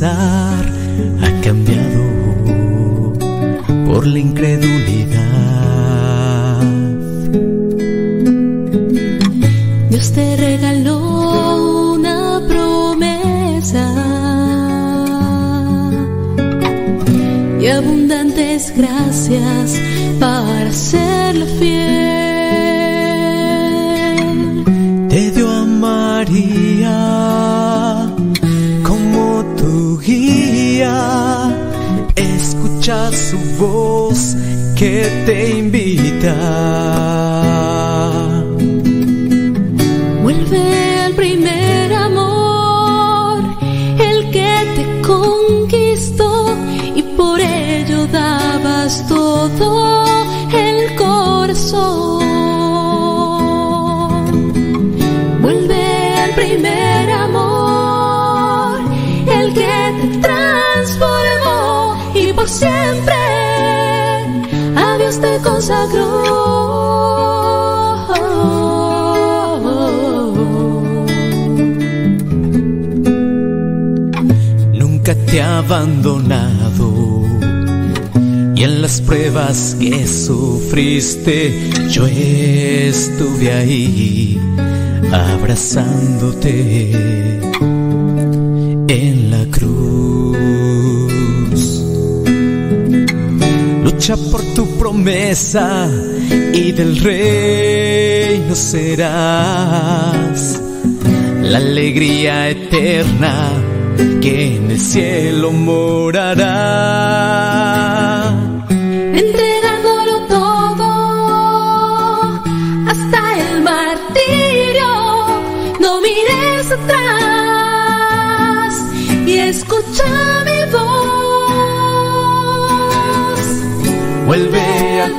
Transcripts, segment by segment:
alcanzar sufriste, yo estuve ahí abrazándote en la cruz. Lucha por tu promesa y del reino serás la alegría eterna que en el cielo morará.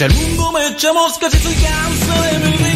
Se el mundo me echa mosca, soy de.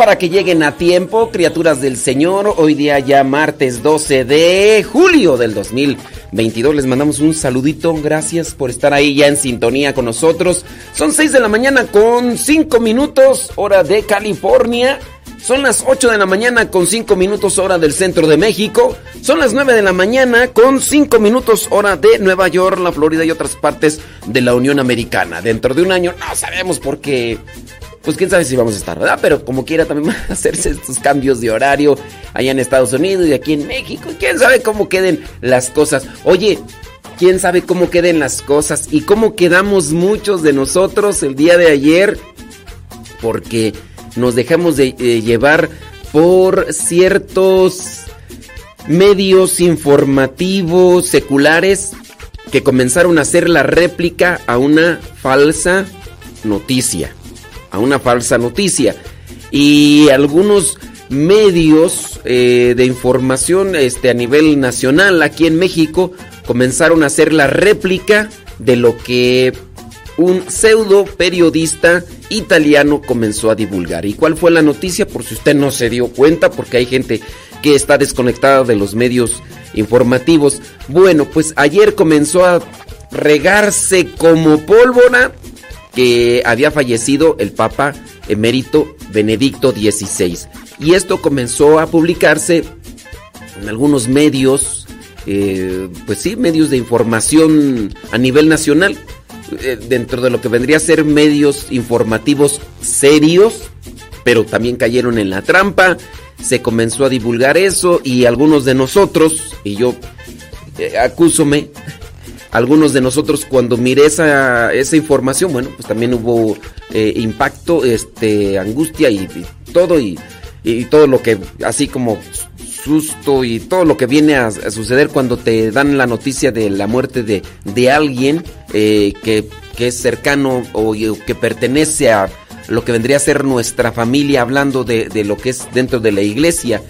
Para que lleguen a tiempo, criaturas del Señor. Hoy día ya martes 12 de julio del 2022. Les mandamos un saludito. Gracias por estar ahí ya en sintonía con nosotros. Son 6 de la mañana con 5 minutos, hora de California. Son las 8 de la mañana con 5 minutos hora del centro de México. Son las 9 de la mañana con 5 minutos hora de Nueva York, la Florida y otras partes de la Unión Americana. Dentro de un año no sabemos por qué. Pues quién sabe si vamos a estar, ¿verdad? Pero como quiera también van a hacerse estos cambios de horario allá en Estados Unidos y aquí en México. Quién sabe cómo queden las cosas. Oye, quién sabe cómo queden las cosas y cómo quedamos muchos de nosotros el día de ayer. Porque nos dejamos de eh, llevar por ciertos medios informativos seculares que comenzaron a hacer la réplica a una falsa noticia, a una falsa noticia. Y algunos medios eh, de información este, a nivel nacional aquí en México comenzaron a hacer la réplica de lo que un pseudo periodista italiano comenzó a divulgar. ¿Y cuál fue la noticia? Por si usted no se dio cuenta, porque hay gente que está desconectada de los medios informativos. Bueno, pues ayer comenzó a regarse como pólvora que había fallecido el Papa emérito Benedicto XVI. Y esto comenzó a publicarse en algunos medios, eh, pues sí, medios de información a nivel nacional eh, dentro de lo que vendría a ser medios informativos serios, pero también cayeron en la trampa. Se comenzó a divulgar eso y algunos de nosotros, y yo eh, acúsome, algunos de nosotros cuando miré esa, esa información, bueno, pues también hubo eh, impacto, este, angustia y, todo, y, y todo lo que, así como susto y todo lo que viene a, suceder cuando te dan la noticia de la muerte de, de alguien eh, que, que, es cercano o, que pertenece a lo que vendría a ser nuestra familia, hablando de, de lo que es dentro de la iglesia.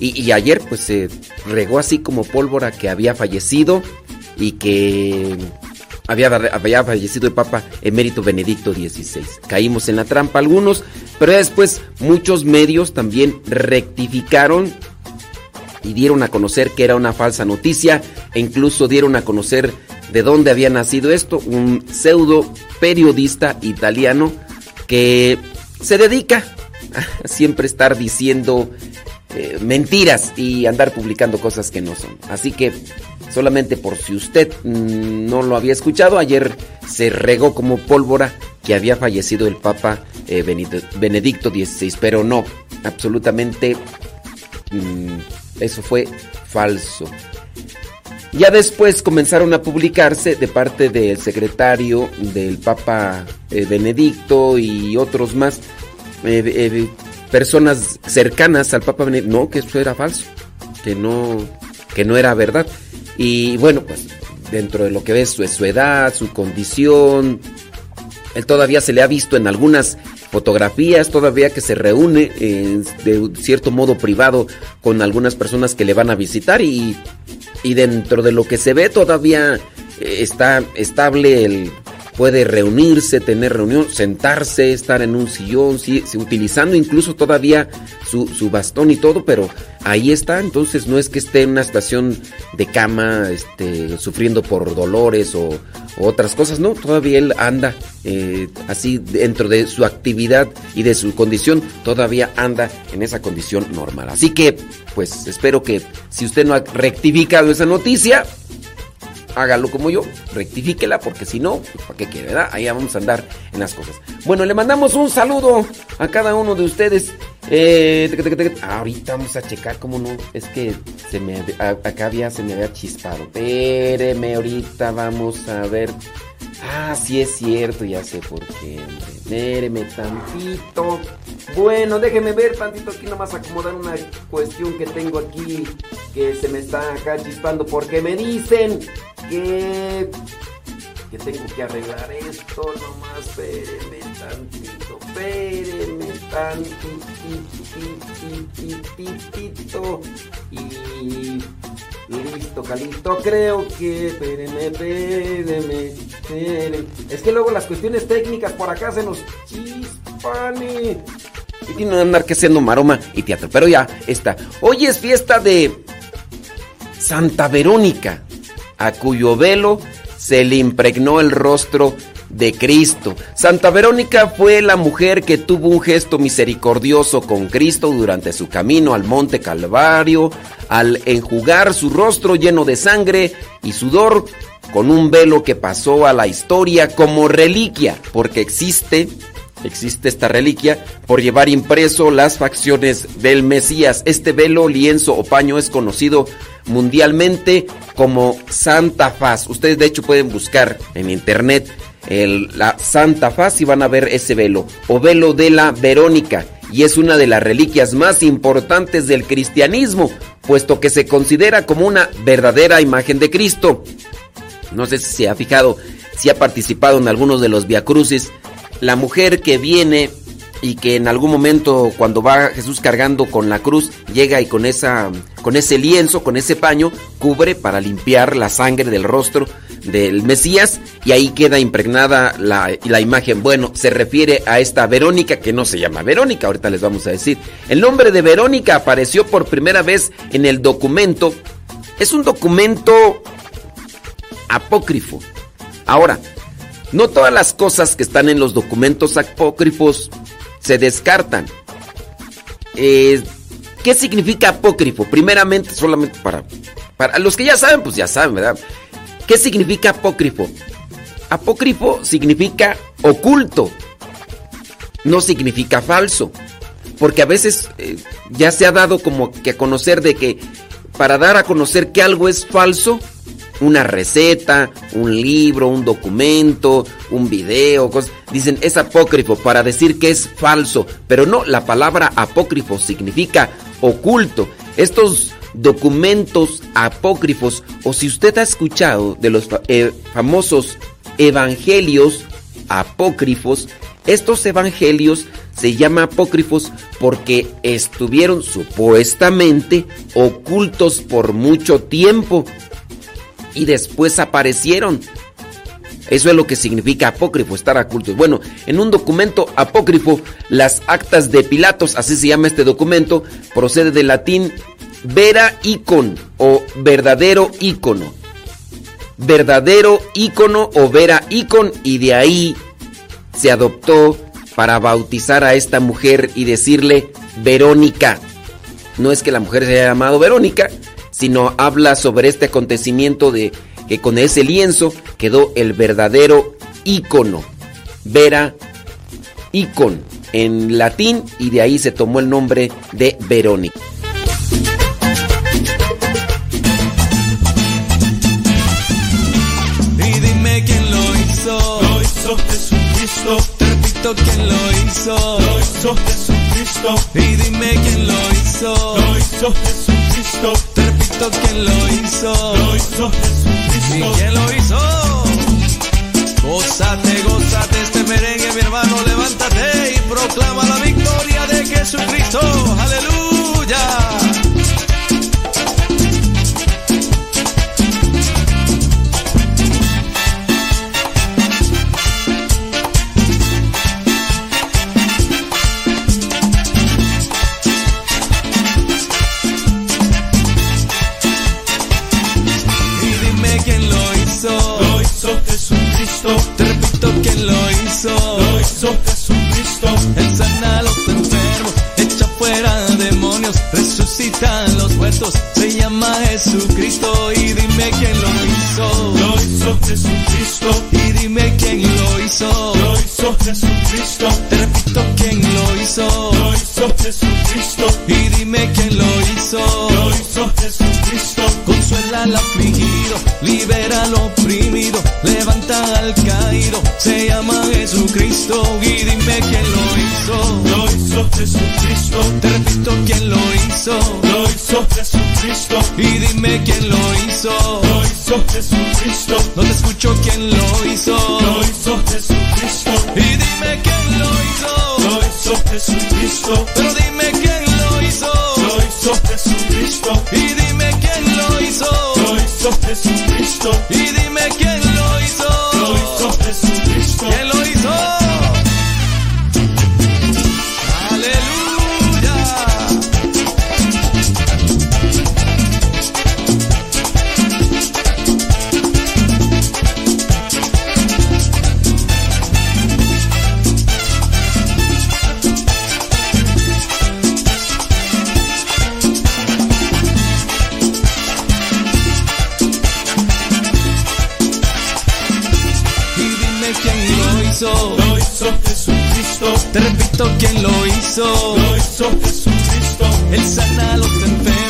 Y, ayer pues se regó así como pólvora que había fallecido y que había, fallecido el Papa emérito Benedicto XVI. Caímos en la trampa algunos, pero después muchos medios también rectificaron y dieron a conocer que era una falsa noticia e incluso dieron a conocer de dónde había nacido esto, un pseudo periodista italiano que se dedica a siempre estar diciendo eh, mentiras y andar publicando cosas que no son. Así que solamente por si usted mmm, no lo había escuchado, ayer se regó como pólvora que había fallecido el Papa eh, Benedicto XVI, pero no, absolutamente mmm, eso fue falso. Ya después comenzaron a publicarse de parte del secretario del Papa eh, Benedicto y otros más, eh, personas cercanas al Papa Benedicto, no, que eso era falso, que no, que no era verdad. Y bueno, pues dentro de lo que ves su, su edad, su condición, él todavía se le ha visto en algunas fotografías, todavía que se reúne eh, de cierto modo privado con algunas personas que le van a visitar y, y dentro de lo que se ve todavía eh, está estable el puede reunirse, tener reunión, sentarse, estar en un sillón, utilizando incluso todavía su, bastón y todo, pero ahí está, entonces no es que esté en una estación de cama, este, sufriendo por dolores o, o otras cosas, no, todavía él anda eh, así dentro de su actividad y de su condición, todavía anda en esa condición normal. Así que, pues espero que si usted no ha rectificado esa noticia, hágalo como yo, rectifíquela, porque si no, pues, ¿para qué quiere, verdad? Ahí vamos a andar en las cosas. Bueno, le mandamos un saludo a cada uno de ustedes. Eh, te, ahorita vamos a checar cómo no. Es que se me acá había, se me había chispado. Espéreme, ahorita vamos a ver. Ah, sí es cierto, ya sé por qué. Espéreme tantito. Bueno, déjeme ver tantito aquí nomás acomodar una cuestión que tengo aquí que se me está acá chispando porque me dicen que que tengo que arreglar esto nomás. Espérenme tantito, espérenme tantito. Y listo, Calito. Creo que. Espérenme, espérenme, espérenme. Es que luego las cuestiones técnicas por acá se nos chispan. Y tiene que andar que haciendo maroma y teatro. Pero ya está. Hoy es fiesta de Santa Verónica, a cuyo velo se le impregnó el rostro de Cristo. Santa Verónica fue la mujer que tuvo un gesto misericordioso con Cristo durante su camino al monte Calvario, al enjugar su rostro lleno de sangre y sudor con un velo que pasó a la historia como reliquia, porque existe Existe esta reliquia por llevar impreso las facciones del Mesías. Este velo, lienzo o paño es conocido mundialmente como Santa Faz. Ustedes de hecho pueden buscar en internet la Santa Faz y van a ver ese velo. O velo de la Verónica. Y es una de las reliquias más importantes del cristianismo, puesto que se considera como una verdadera imagen de Cristo. No sé si se ha fijado, si ha participado en algunos de los viacrucis la mujer que viene y que en algún momento cuando va Jesús cargando con la cruz llega y con esa con ese lienzo, con ese paño cubre para limpiar la sangre del rostro del Mesías y ahí queda impregnada la, la imagen. Bueno, se refiere a esta Verónica que no se llama Verónica, ahorita les vamos a decir. El nombre de Verónica apareció por primera vez en el documento. Es un documento apócrifo. Ahora, no todas las cosas que están en los documentos apócrifos se descartan. Eh, ¿Qué significa apócrifo? Primeramente, solamente para, para los que ya saben, pues ya saben, ¿verdad? ¿Qué significa apócrifo? Apócrifo significa oculto, no significa falso. Porque a veces eh, ya se ha dado como que a conocer de que para dar a conocer que algo es falso, una receta, un libro, un documento, un video, cosas. Dicen es apócrifo para decir que es falso, pero no, la palabra apócrifo significa oculto. Estos documentos apócrifos, o si usted ha escuchado de los eh, famosos evangelios apócrifos, estos evangelios se llaman apócrifos porque estuvieron supuestamente ocultos por mucho tiempo y después aparecieron. Eso es lo que significa apócrifo, estar ocultos. Bueno, en un documento apócrifo, las actas de Pilatos, así se llama este documento, procede del latín vera icon o verdadero ícono. Verdadero ícono o vera icon y de ahí se adoptó para bautizar a esta mujer y decirle Verónica. No es que la mujer se haya llamado Verónica, sino habla sobre este acontecimiento de que con ese lienzo quedó el verdadero ícono, vera icon en latín y de ahí se tomó el nombre de Verónica. Y dime quién lo hizo. Lo hizo Jesucristo. Te repito quién lo hizo. Lo hizo Jesucristo. Y dime quién lo hizo. Lo hizo Jesucristo. Te repito quién lo hizo. Lo hizo Jesucristo. ¿Y quién lo hizo? Gózate, gózate este merengue, mi hermano, levántate y proclama la victoria de Jesucristo. Aleluya. Jesucristo. Te repito quién lo hizo. Lo hizo Jesucristo. Él sana los demonios, resucita a los muertos. Se llama Jesucristo. Y dime quién lo hizo. Lo hizo Jesucristo. Y dime quién lo hizo. Lo hizo Jesucristo. Te repito quién lo hizo. Lo hizo Jesucristo. Y dime quién lo hizo. Lo hizo Jesucristo. Consuela al afligido, libera al oprimido, levanta al caído. Se llama Jesucristo. Y dime quién lo hizo. Lo hizo Jesucristo. Te repito quién lo hizo. Lo hizo Jesucristo. Y dime quién lo hizo. Lo hizo Jesucristo. No te escucho quién lo hizo. Jesucristo. Y dime quién lo hizo. Lo hizo Jesucristo. Pero dime quién lo hizo. Lo hizo Jesucristo. Y dime quién lo hizo. Lo hizo Jesucristo. Y dime quién Te repito quién lo hizo. Lo hizo Jesucristo. Él sana a los enfermos,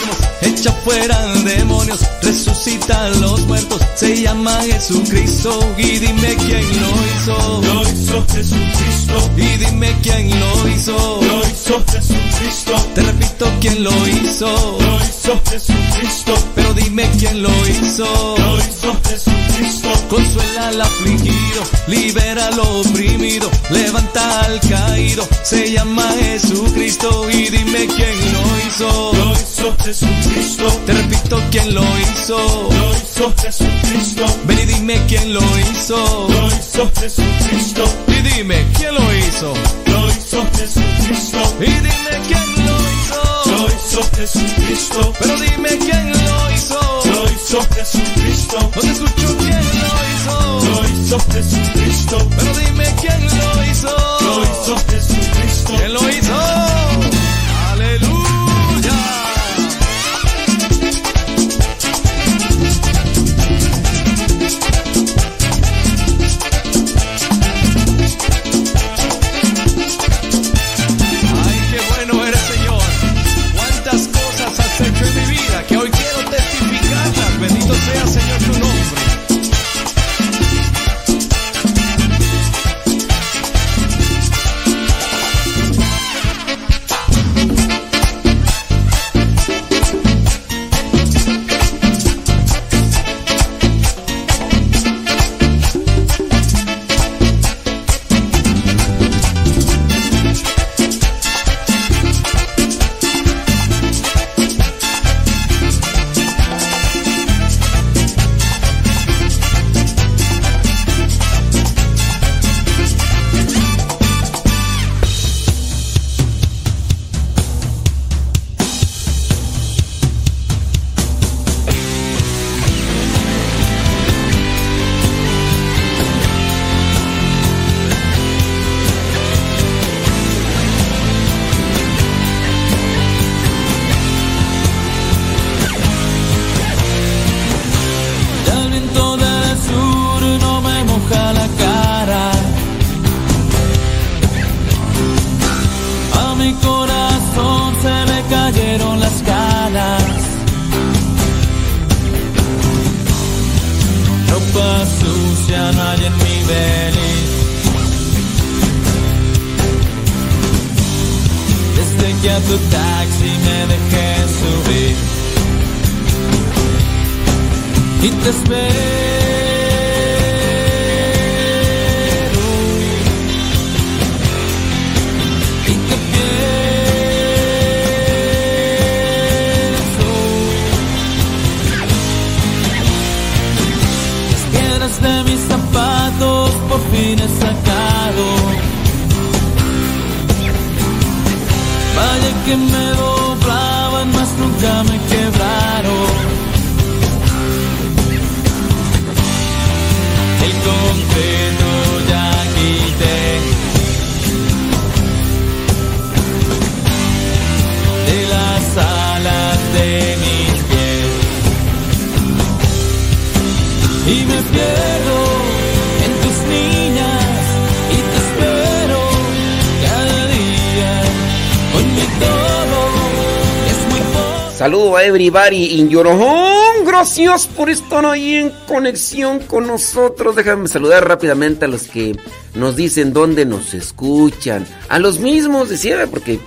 echa fuera demonios, resucita a los muertos. Se llama Jesucristo. Y dime quién lo hizo. Lo hizo Jesucristo. Y dime quién lo hizo. Lo hizo Jesucristo. Te repito quién lo hizo. Lo hizo Jesucristo. Pero dime quién lo hizo. Lo hizo Jesucristo. Consuela al afligido, libera al oprimido, levanta al caído. Se llama Jesucristo y dime quién lo hizo. Lo hizo Jesucristo. Te repito quién lo hizo. Lo hizo Jesucristo. Ven y dime quién lo hizo. Lo hizo Jesucristo. Y dime quién lo hizo. Lo hizo Jesucristo. Y dime quién lo hizo. Lo hizo Jesucristo. Pero dime quién lo hizo. Lo hizo Jesucristo. No te escucho quién lo hizo. Lo hizo Jesucristo. Pero dime quién lo hizo. Lo hizo Jesucristo. ¿Quién lo hizo? Everybody in your home. Gracias por estar ahí en conexión con nosotros. Déjame saludar rápidamente a los que nos dicen dónde nos escuchan. A los mismos, decía, porque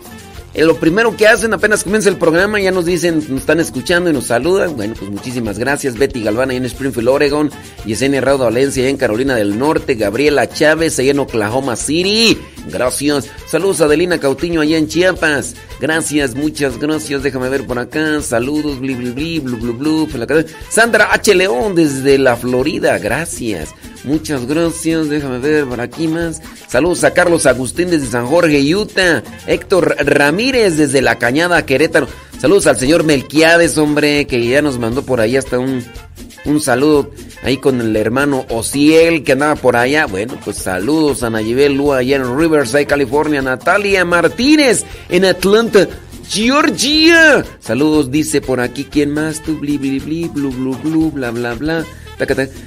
eh, lo primero que hacen apenas comienza el programa, ya nos dicen, nos están escuchando y nos saludan. Bueno, pues muchísimas gracias. Betty Galván ahí en Springfield, Oregon. Yesenia Raudo Valencia en Carolina del Norte. Gabriela Chávez ahí en Oklahoma City. Gracias. Saludos a Adelina Cautiño allá en Chiapas. Gracias, muchas gracias. Déjame ver por acá. Saludos, bli, bli, bli, blu, blu, blu. Sandra H. León desde la Florida. Gracias. Muchas gracias. Déjame ver por aquí más. Saludos a Carlos Agustín desde San Jorge, Utah. Héctor Ramírez desde La Cañada, Querétaro. Saludos al señor Melquiades, hombre, que ya nos mandó por ahí hasta un, un saludo ahí con el hermano Ociel que andaba por allá. Bueno, pues saludos a Nayibel Lua allá en Riverside, California. Natalia Martínez en Atlanta. Georgia. Saludos, dice por aquí. ¿Quién más? Tú, bli, bli, bli, blu, blu, blu, bla, bla, bla.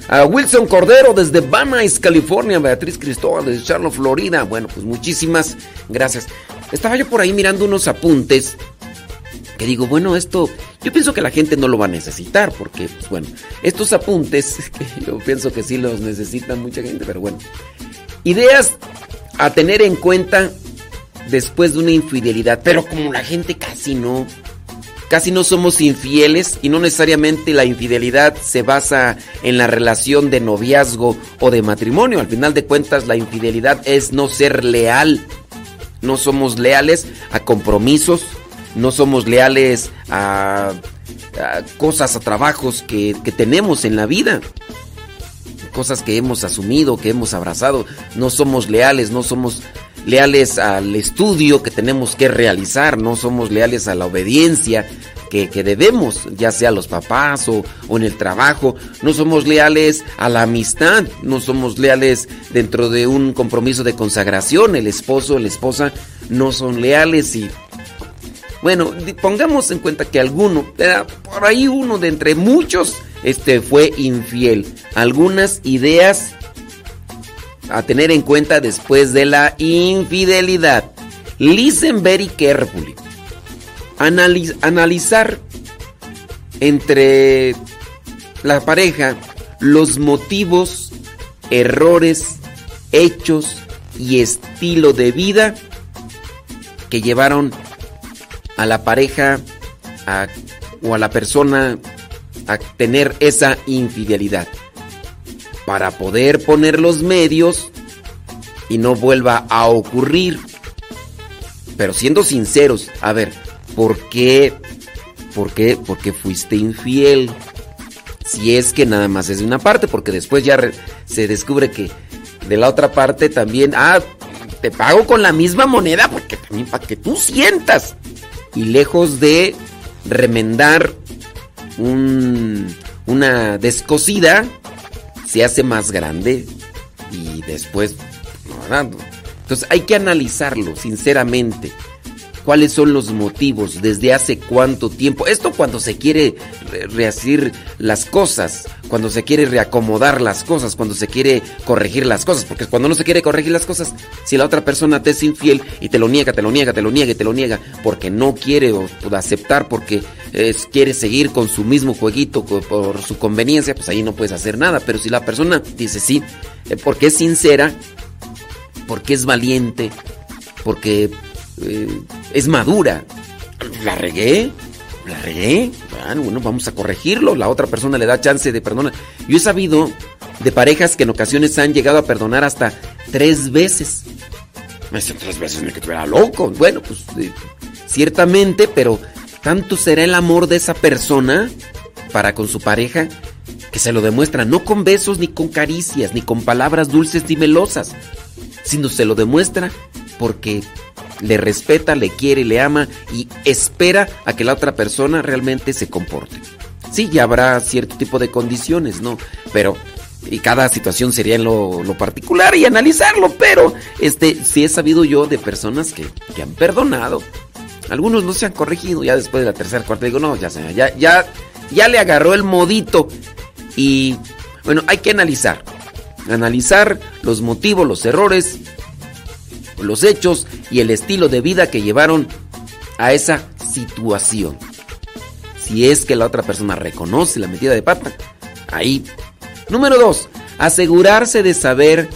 A Wilson Cordero desde Van California. Beatriz Cristóbal desde Charlotte, Florida. Bueno, pues muchísimas gracias. Estaba yo por ahí mirando unos apuntes. Que digo, bueno, esto yo pienso que la gente no lo va a necesitar porque, pues bueno, estos apuntes, yo pienso que sí los necesita mucha gente, pero bueno. Ideas a tener en cuenta después de una infidelidad, pero como la gente casi no, casi no somos infieles y no necesariamente la infidelidad se basa en la relación de noviazgo o de matrimonio. Al final de cuentas, la infidelidad es no ser leal. No somos leales a compromisos, no somos leales a, cosas, a trabajos que, que tenemos en la vida. Cosas que hemos asumido, que hemos abrazado. No somos leales, no somos leales al estudio que tenemos que realizar, no somos leales a la obediencia que, que debemos, ya sea a los papás o, o, en el trabajo, no somos leales a la amistad, no somos leales dentro de un compromiso de consagración, el esposo, la esposa no son leales y... Bueno, pongamos en cuenta que alguno, por ahí uno de entre muchos, este fue infiel. Algunas ideas a tener en cuenta después de la infidelidad. Listen very carefully. Analiz analizar entre la pareja los motivos, errores, hechos y estilo de vida que llevaron a la pareja o a la persona a tener esa infidelidad para poder poner los medios y no vuelva a ocurrir. Pero siendo sinceros, a ver, ¿por qué? ¿Por qué? Porque fuiste infiel. Si es que nada más es de una parte, porque después ya se descubre que de la otra parte también, ah, te pago con la misma moneda porque también para que tú sientas. Y lejos de remendar un, una descosida, se hace más grande y después entonces hay que analizarlo sinceramente cuáles son los motivos desde hace cuánto tiempo esto cuando se quiere rehacer las cosas cuando se quiere reacomodar las cosas cuando se quiere corregir las cosas porque cuando no se quiere corregir las cosas si la otra persona te es infiel y te lo niega te lo niega te lo niega y te lo niega porque no quiere aceptar porque quiere seguir con su mismo jueguito por su conveniencia, pues ahí no puedes hacer nada. Pero si la persona dice sí, eh, porque es sincera, porque es valiente, porque eh, es madura, la regué, la regué, bueno, vamos a corregirlo. La otra persona le da chance de perdonar. Yo he sabido de parejas que en ocasiones han llegado a perdonar hasta tres veces. Me dicen tres veces, me que tuviera loco. Bueno, pues eh, ciertamente, pero tanto será el amor de esa persona para con su pareja que se lo demuestra no con besos ni con caricias ni con palabras dulces ni melosas, sino se lo demuestra porque le respeta, le quiere, le ama y espera a que la otra persona realmente se comporte. Sí, ya habrá cierto tipo de condiciones, ¿no? Pero y cada situación sería en lo, lo, particular y analizarlo, pero este sí he sabido yo de personas que, que han perdonado algunos no se han corregido ya después de la tercera cuarta. Digo, no, ya, ya, ya, ya le agarró el modito. Y bueno, hay que analizar. Analizar los motivos, los errores, los hechos y el estilo de vida que llevaron a esa situación. Si es que la otra persona reconoce la metida de pata, ahí. Número dos, asegurarse de saber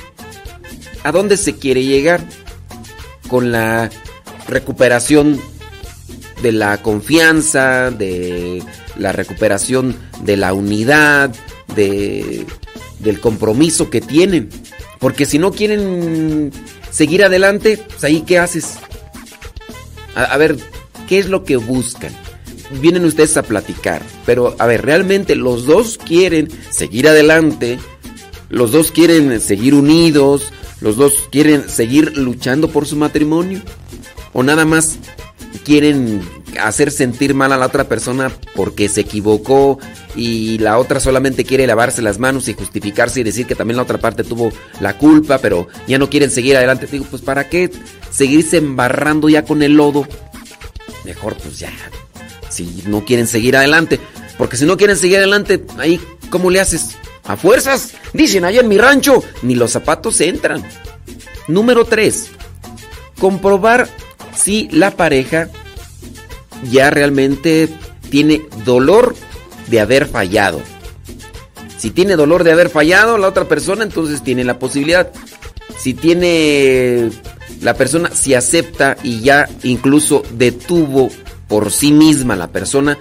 a dónde se quiere llegar con la recuperación de la confianza, de la recuperación de la unidad, de, del compromiso que tienen. Porque si no quieren seguir adelante, pues ahí qué haces. A, a ver, ¿qué es lo que buscan? Vienen ustedes a platicar, pero a ver, realmente los dos quieren seguir adelante, los dos quieren seguir unidos, los dos quieren seguir luchando por su matrimonio, o nada más quieren hacer sentir mal a la otra persona porque se equivocó y la otra solamente quiere lavarse las manos y justificarse y decir que también la otra parte tuvo la culpa, pero ya no quieren seguir adelante. Digo, pues ¿para qué seguirse embarrando ya con el lodo? Mejor pues ya, si no quieren seguir adelante. Porque si no quieren seguir adelante, ahí, ¿cómo le haces? A fuerzas, dicen allá en mi rancho, ni los zapatos entran. Número 3. Comprobar si la pareja ya realmente tiene dolor de haber fallado. Si tiene dolor de haber fallado la otra persona, entonces tiene la posibilidad. Si tiene la persona, si acepta y ya incluso detuvo por sí misma la persona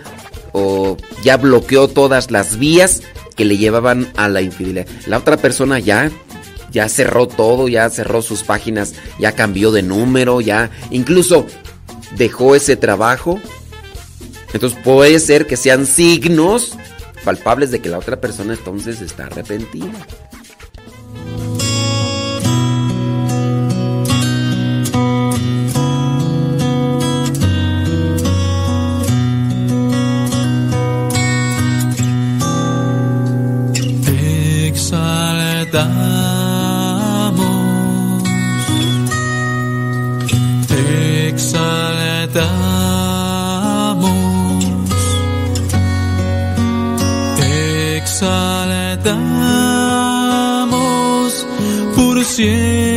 o ya bloqueó todas las vías que le llevaban a la infidelidad. La otra persona ya ya cerró todo, ya cerró sus páginas, ya cambió de número, ya incluso dejó ese trabajo. Entonces puede ser que sean signos palpables de que la otra persona entonces está arrepentida. Exaltamos, exaltamos por siempre.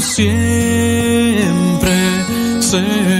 Siempre, Señor.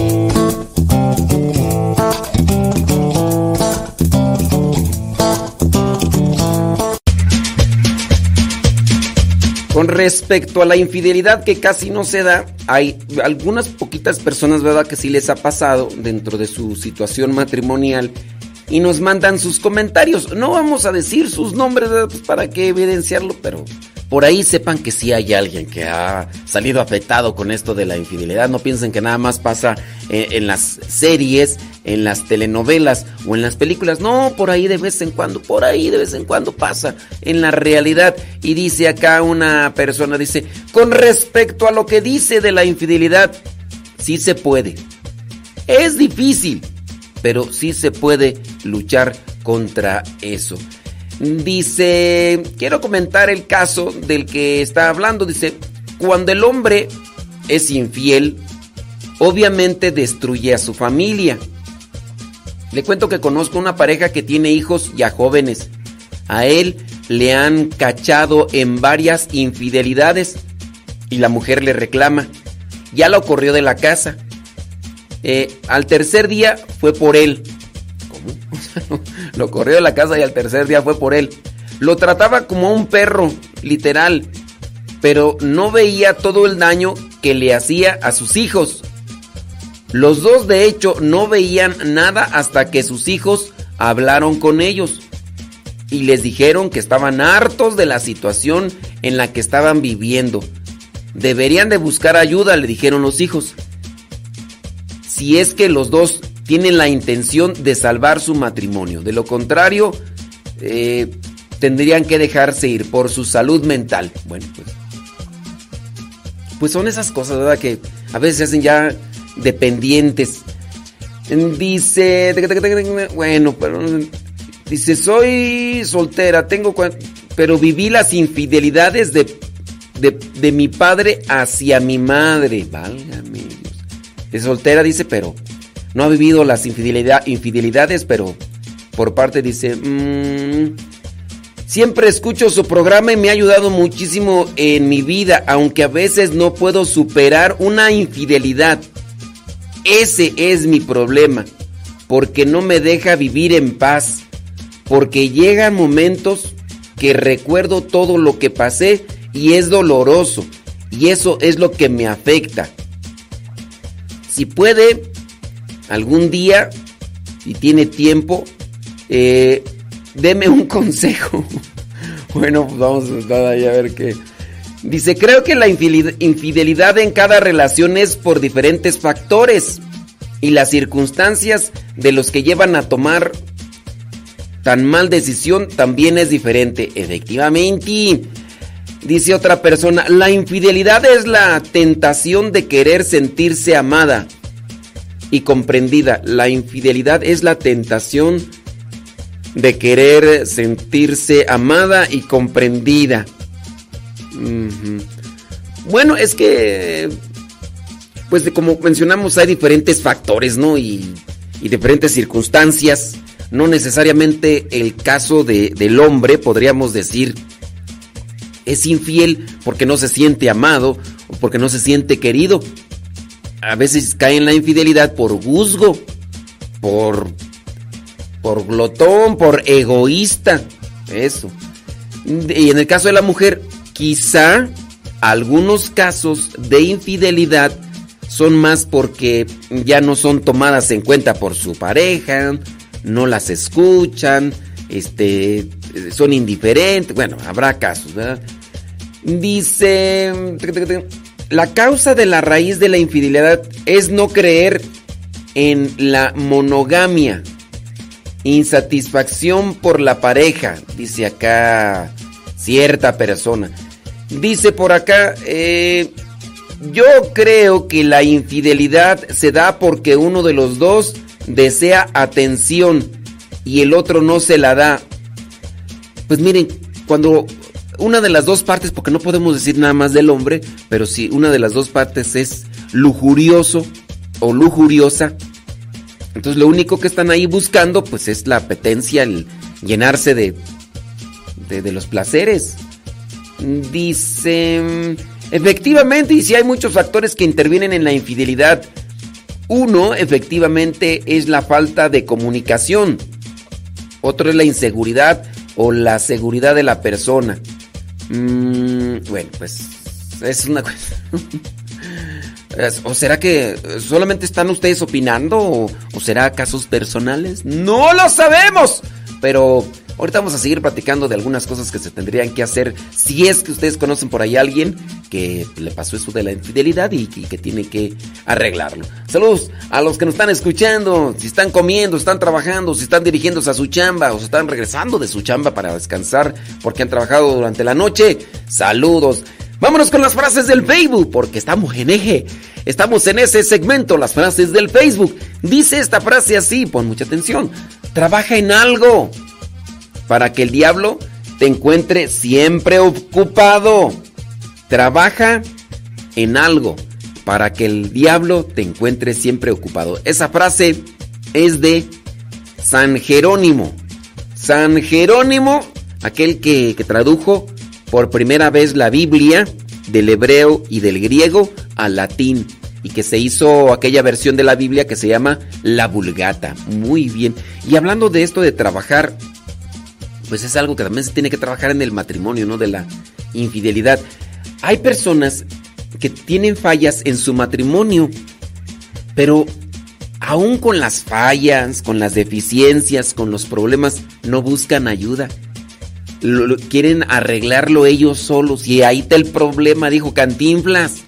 Respecto a la infidelidad que casi no se da, hay algunas poquitas personas, ¿verdad?, que sí les ha pasado dentro de su situación matrimonial y nos mandan sus comentarios. No vamos a decir sus nombres ¿verdad? Pues, para qué evidenciarlo, pero por ahí sepan que sí hay alguien que ha salido afectado con esto de la infidelidad. No piensen que nada más pasa en, en las series, en las telenovelas o en las películas. No, por ahí de vez en cuando, por ahí de vez en cuando pasa en la realidad. Y dice acá una persona, dice, con respecto a lo que dice de la infidelidad, sí se puede. Es difícil, pero sí se puede luchar contra eso. Dice, quiero comentar el caso del que está hablando. Dice, cuando el hombre es infiel, obviamente destruye a su familia. Le cuento que conozco una pareja que tiene hijos ya jóvenes. A él le han cachado en varias infidelidades y la mujer le reclama. Ya lo corrió de la casa. Eh, al tercer día fue por él. ¿Cómo? lo corrió de la casa y al tercer día fue por él. Lo trataba como un perro, literal, pero no veía todo el daño que le hacía a sus hijos. Los dos de hecho no veían nada hasta que sus hijos hablaron con ellos y les dijeron que estaban hartos de la situación en la que estaban viviendo. Deberían de buscar ayuda, le dijeron los hijos. Si es que los dos tienen la intención de salvar su matrimonio. De lo contrario, eh, tendrían que dejarse ir por su salud mental. Bueno, pues. Pues son esas cosas, ¿verdad? Que a veces se hacen ya dependientes. Dice. Bueno, pero. Dice, soy soltera, tengo. Pero viví las infidelidades de, de, mi padre hacia mi madre. Válgame Dios. Es soltera, dice, pero no ha vivido las infidelidad, infidelidades, pero por parte dice, mmm, Siempre escucho su programa y me ha ayudado muchísimo en mi vida, aunque a veces no puedo superar una infidelidad. Ese es mi problema, porque no me deja vivir en paz, porque llegan momentos que recuerdo todo lo que pasé y es doloroso, y eso es lo que me afecta. Si puede, algún día, si tiene tiempo, eh, deme un consejo. bueno, pues vamos a ver qué. Dice, creo que la infidelidad en cada relación es por diferentes factores y las circunstancias de los que llevan a tomar tan mal decisión también es diferente. Efectivamente, dice otra persona, la infidelidad es la tentación de querer sentirse amada y comprendida. La infidelidad es la tentación de querer sentirse amada y comprendida. Bueno, es que, pues como mencionamos, hay diferentes factores, ¿no? Y, diferentes circunstancias. No necesariamente el caso del hombre, podríamos decir, es infiel porque no se siente amado o porque no se siente querido. A veces cae en la infidelidad por juzgo, por, por glotón, por egoísta. Eso. Y en el caso de la mujer, Quizá algunos casos de infidelidad son más porque ya no son tomadas en cuenta por su pareja, no las escuchan, este, son indiferentes. Bueno, habrá casos, ¿verdad? Dice, la causa de la raíz de la infidelidad es no creer en la monogamia, insatisfacción por la pareja, dice acá cierta persona. Dice por acá, eh, yo creo que la infidelidad se da porque uno de los dos desea atención y el otro no se la da. Pues miren, cuando una de las dos partes, porque no podemos decir nada más del hombre, pero si una de las dos partes es lujurioso o lujuriosa, entonces lo único que están ahí buscando pues es la apetencia, el llenarse de, de, de los placeres. Dice, efectivamente, y si hay muchos factores que intervienen en la infidelidad. Uno, efectivamente, es la falta de comunicación. Otro es la inseguridad o la seguridad de la persona. Mm, bueno, pues es una cosa. ¿O será que solamente están ustedes opinando? ¿O, ¿O, será casos personales? No lo sabemos. Pero Ahorita vamos a seguir platicando de algunas cosas que se tendrían que hacer si es que ustedes conocen por ahí a alguien que le pasó eso de la infidelidad y, que tiene que arreglarlo. Saludos a los que nos están escuchando, si están comiendo, están trabajando, si están dirigiéndose a su chamba o se están regresando de su chamba para descansar porque han trabajado durante la noche. Saludos. Vámonos con las frases del Facebook, porque estamos en eje. Estamos en ese segmento, las frases del Facebook. Dice esta frase así, pon mucha atención. Trabaja en algo para que el diablo te encuentre siempre ocupado. Trabaja en algo para que el diablo te encuentre siempre ocupado. Esa frase es de San Jerónimo. San Jerónimo, aquel que, tradujo por primera vez la Biblia del hebreo y del griego al latín y que se hizo aquella versión de la Biblia que se llama la Vulgata. Muy bien. Y hablando de esto de trabajar pues es algo que también se tiene que trabajar en el matrimonio, ¿no? De la infidelidad. Hay personas que tienen fallas en su matrimonio, pero aún con las fallas, con las deficiencias, con los problemas, no buscan ayuda. quieren arreglarlo ellos solos y ahí está el problema, dijo Cantinflas.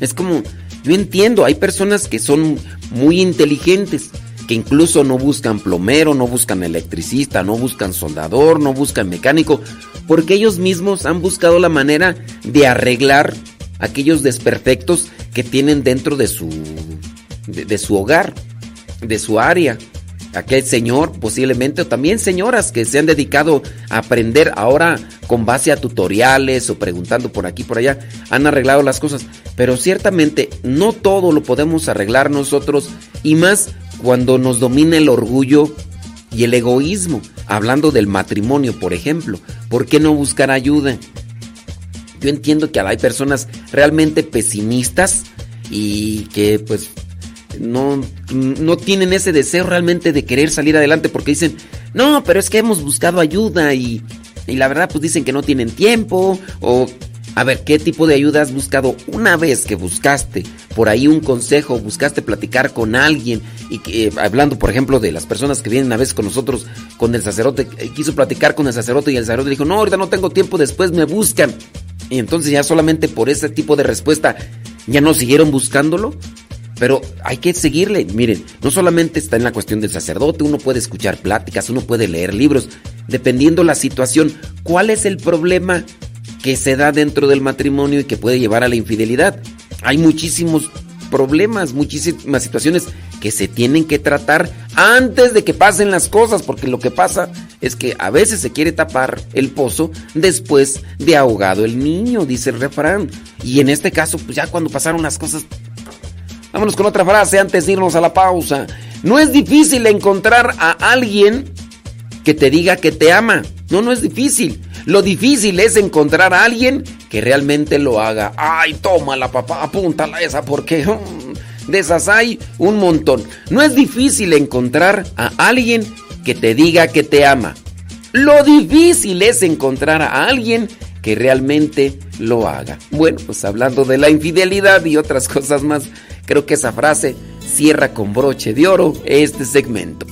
Es como, yo entiendo, hay personas que son muy inteligentes, que incluso no buscan plomero, no buscan electricista, no buscan soldador, no buscan mecánico, porque ellos mismos han buscado la manera de arreglar aquellos desperfectos que tienen dentro de su, de, su hogar, de su área. Aquel señor posiblemente, o también señoras que se han dedicado a aprender ahora con base a tutoriales o preguntando por aquí por allá, han arreglado las cosas. Pero ciertamente no todo lo podemos arreglar nosotros y más cuando nos domina el orgullo y el egoísmo, hablando del matrimonio, por ejemplo, ¿por qué no buscar ayuda? Yo entiendo que hay personas realmente pesimistas y que pues no, no tienen ese deseo realmente de querer salir adelante porque dicen, no, pero es que hemos buscado ayuda y, y la verdad pues dicen que no tienen tiempo o a ver, ¿qué tipo de ayuda has buscado una vez que buscaste por ahí un consejo, buscaste platicar con alguien y que, eh, hablando, por ejemplo, de las personas que vienen a veces con nosotros, con el sacerdote, eh, quiso platicar con el sacerdote y el sacerdote dijo, no, ahorita no tengo tiempo, después me buscan. Y entonces ya solamente por ese tipo de respuesta ya no siguieron buscándolo. Pero hay que seguirle. Miren, no solamente está en la cuestión del sacerdote, uno puede escuchar pláticas, uno puede leer libros, dependiendo la situación. ¿Cuál es el problema que se da dentro del matrimonio y que puede llevar a la infidelidad? Hay muchísimos problemas, muchísimas situaciones que se tienen que tratar antes de que pasen las cosas, porque lo que pasa es que a veces se quiere tapar el pozo después de ahogado el niño, dice el refrán. Y en este caso, pues ya cuando pasaron las cosas, Vámonos con otra frase antes de irnos a la pausa. No es difícil encontrar a alguien que te diga que te ama. No, no es difícil. Lo difícil es encontrar a alguien que realmente lo haga. Ay, tómala, papá, apúntala esa porque mm, de esas hay un montón. No es difícil encontrar a alguien que te diga que te ama. Lo difícil es encontrar a alguien que realmente lo haga. Bueno, pues hablando de la infidelidad y otras cosas más, creo que esa frase cierra con broche de oro este segmento.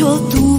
Escucho tu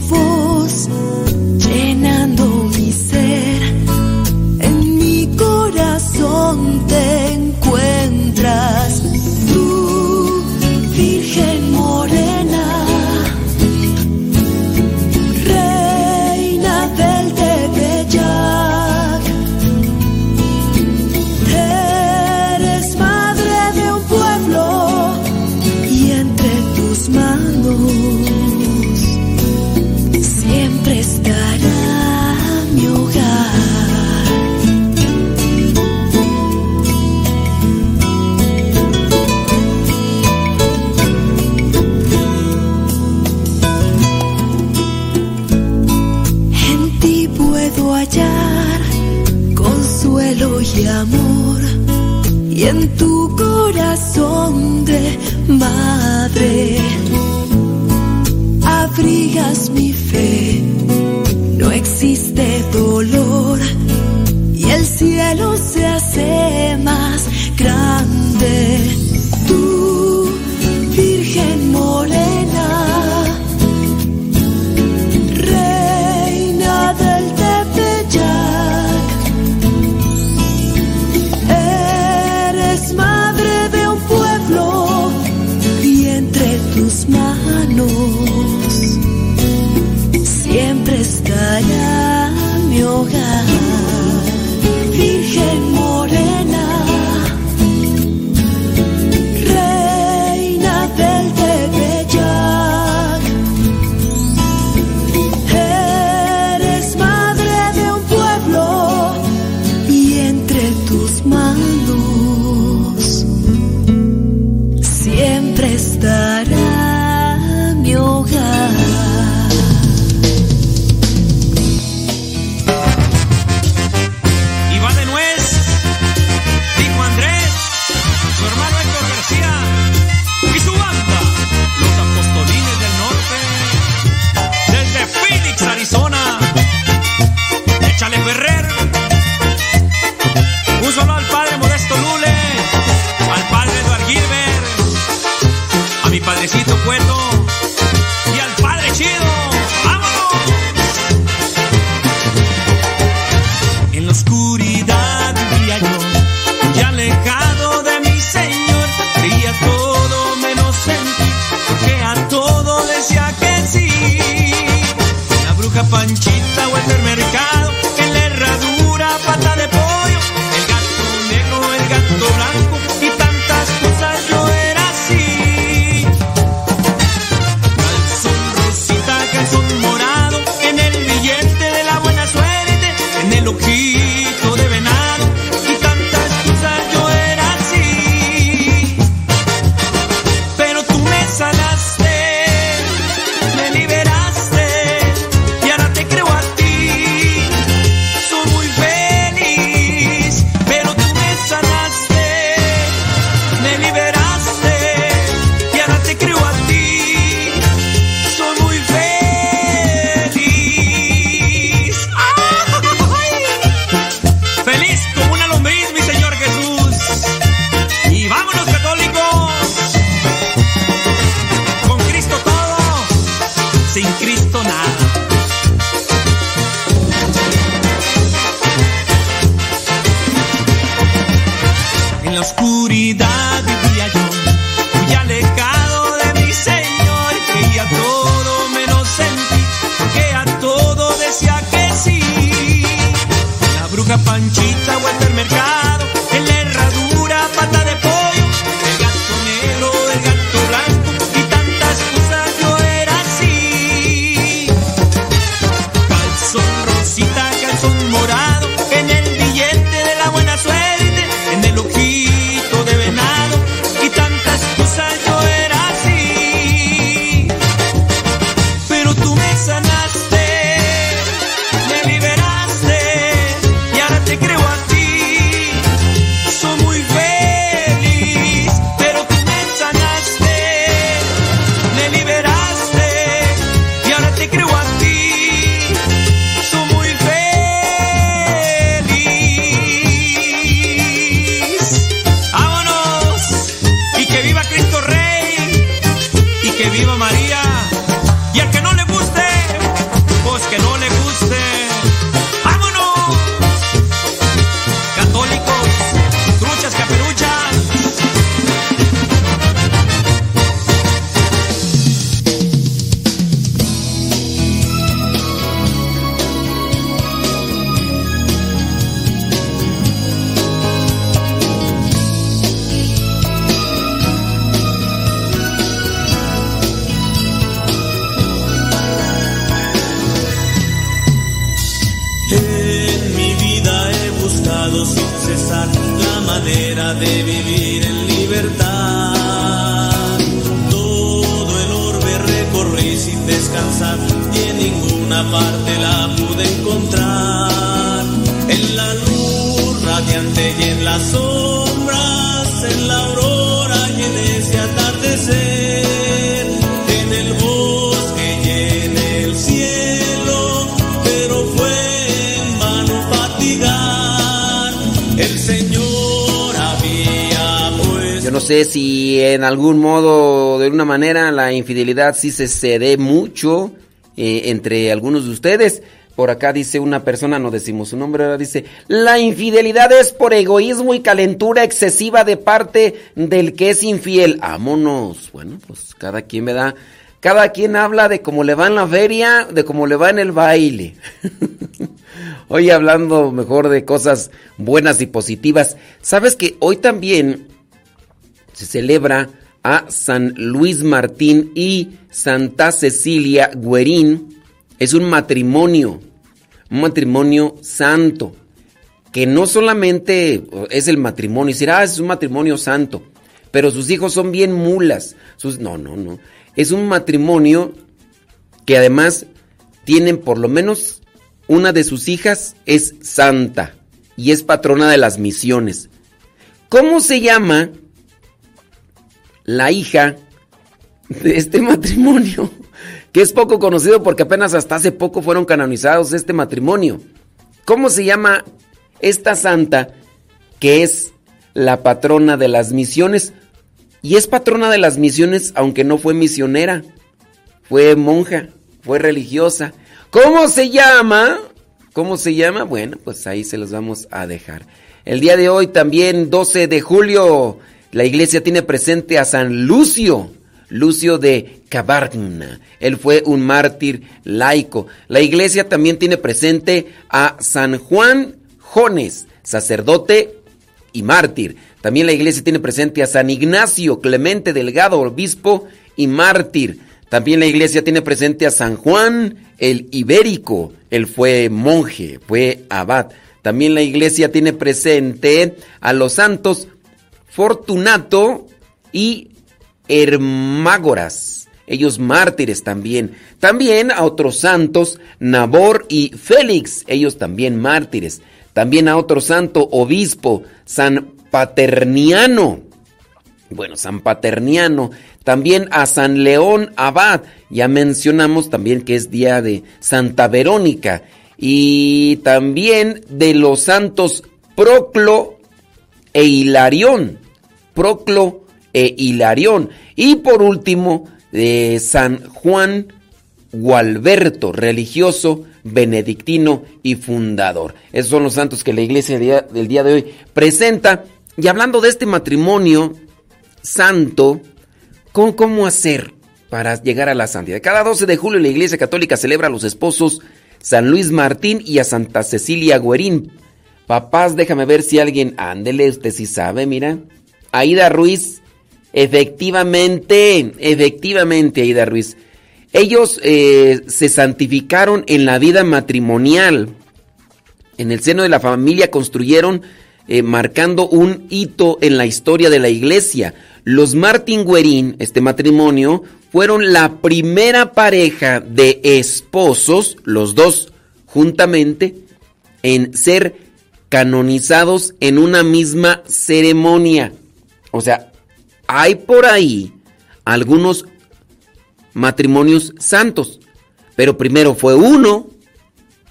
el si en algún modo, de una manera, la infidelidad sí se cede mucho eh, entre algunos de ustedes. Por acá dice una persona, no decimos su nombre, ahora dice, la infidelidad es por egoísmo y calentura excesiva de parte del que es infiel. Vámonos. Bueno, pues cada quien me da, cada quien habla de cómo le va en la feria, de cómo le va en el baile. Hoy hablando mejor de cosas buenas y positivas. Sabes que hoy también se celebra a San Luis Martín y Santa Cecilia Guerín. Es un matrimonio, un matrimonio santo, que no solamente es el matrimonio, y decir, ah, es un matrimonio santo, pero sus hijos son bien mulas. Sus, no, no, no. Es un matrimonio que además tienen por lo menos una de sus hijas es santa y es patrona de las misiones. ¿Cómo se llama la hija de este matrimonio? Que es poco conocido porque apenas hasta hace poco fueron canonizados este matrimonio. ¿Cómo se llama esta santa que es la patrona de las misiones? Y es patrona de las misiones aunque no fue misionera, fue monja, fue religiosa. ¿Cómo se llama? ¿Cómo se llama? Bueno, pues ahí se los vamos a dejar. El día de hoy también, 12 de julio, la iglesia tiene presente a San Lucio, Lucio de Cabarna. Él fue un mártir laico. La iglesia también tiene presente a San Juan Jones, sacerdote y mártir. También la iglesia tiene presente a San Ignacio Clemente Delgado, obispo y mártir. También la iglesia tiene presente a San Juan el Ibérico. Él fue monje, fue abad. También la iglesia tiene presente a los santos Fortunato y Hermágoras. Ellos mártires también. También a otros santos, Nabor y Félix. Ellos también mártires. También a otro santo obispo, San Paterniano. Bueno, San Paterniano. También a San León Abad. Ya mencionamos también que es día de Santa Verónica. Y también de los santos Proclo e Hilarión. Proclo e Hilarión. Y por último, de San Juan Gualberto, religioso, benedictino y fundador. Esos son los santos que la iglesia del día de hoy presenta. Y hablando de este matrimonio santo, ¿cómo, cómo hacer para llegar a la santidad? Cada 12 de julio la iglesia católica celebra a los esposos San Luis Martín y a Santa Cecilia Guerín. Papás, déjame ver si alguien, ándele, usted sí sabe, mira. Aida Ruiz, efectivamente, efectivamente, Aida Ruiz. Ellos eh, se santificaron en la vida matrimonial. En el seno de la familia construyeron, eh, marcando un hito en la historia de la iglesia. Los Martín Guerín, este matrimonio, fueron la primera pareja de esposos, los dos juntamente, en ser canonizados en una misma ceremonia. O sea, hay por ahí algunos matrimonios santos. Pero primero fue uno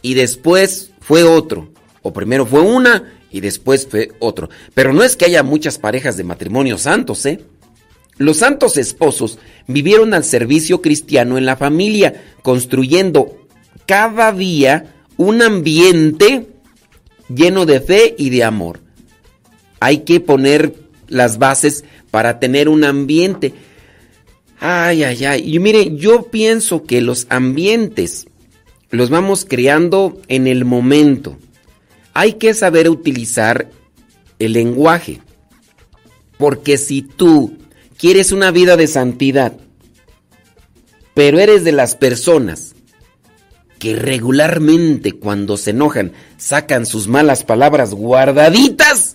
y después fue otro. O primero fue una y después fue otro. Pero no es que haya muchas parejas de matrimonios santos, ¿eh? Los santos esposos vivieron al servicio cristiano en la familia, construyendo cada día un ambiente lleno de fe y de amor. Hay que poner las bases para tener un ambiente. Ay, ay, ay. Y mire, yo pienso que los ambientes los vamos creando en el momento. Hay que saber utilizar el lenguaje. Porque si tú quieres una vida de santidad, pero eres de las personas que regularmente cuando se enojan sacan sus malas palabras guardaditas,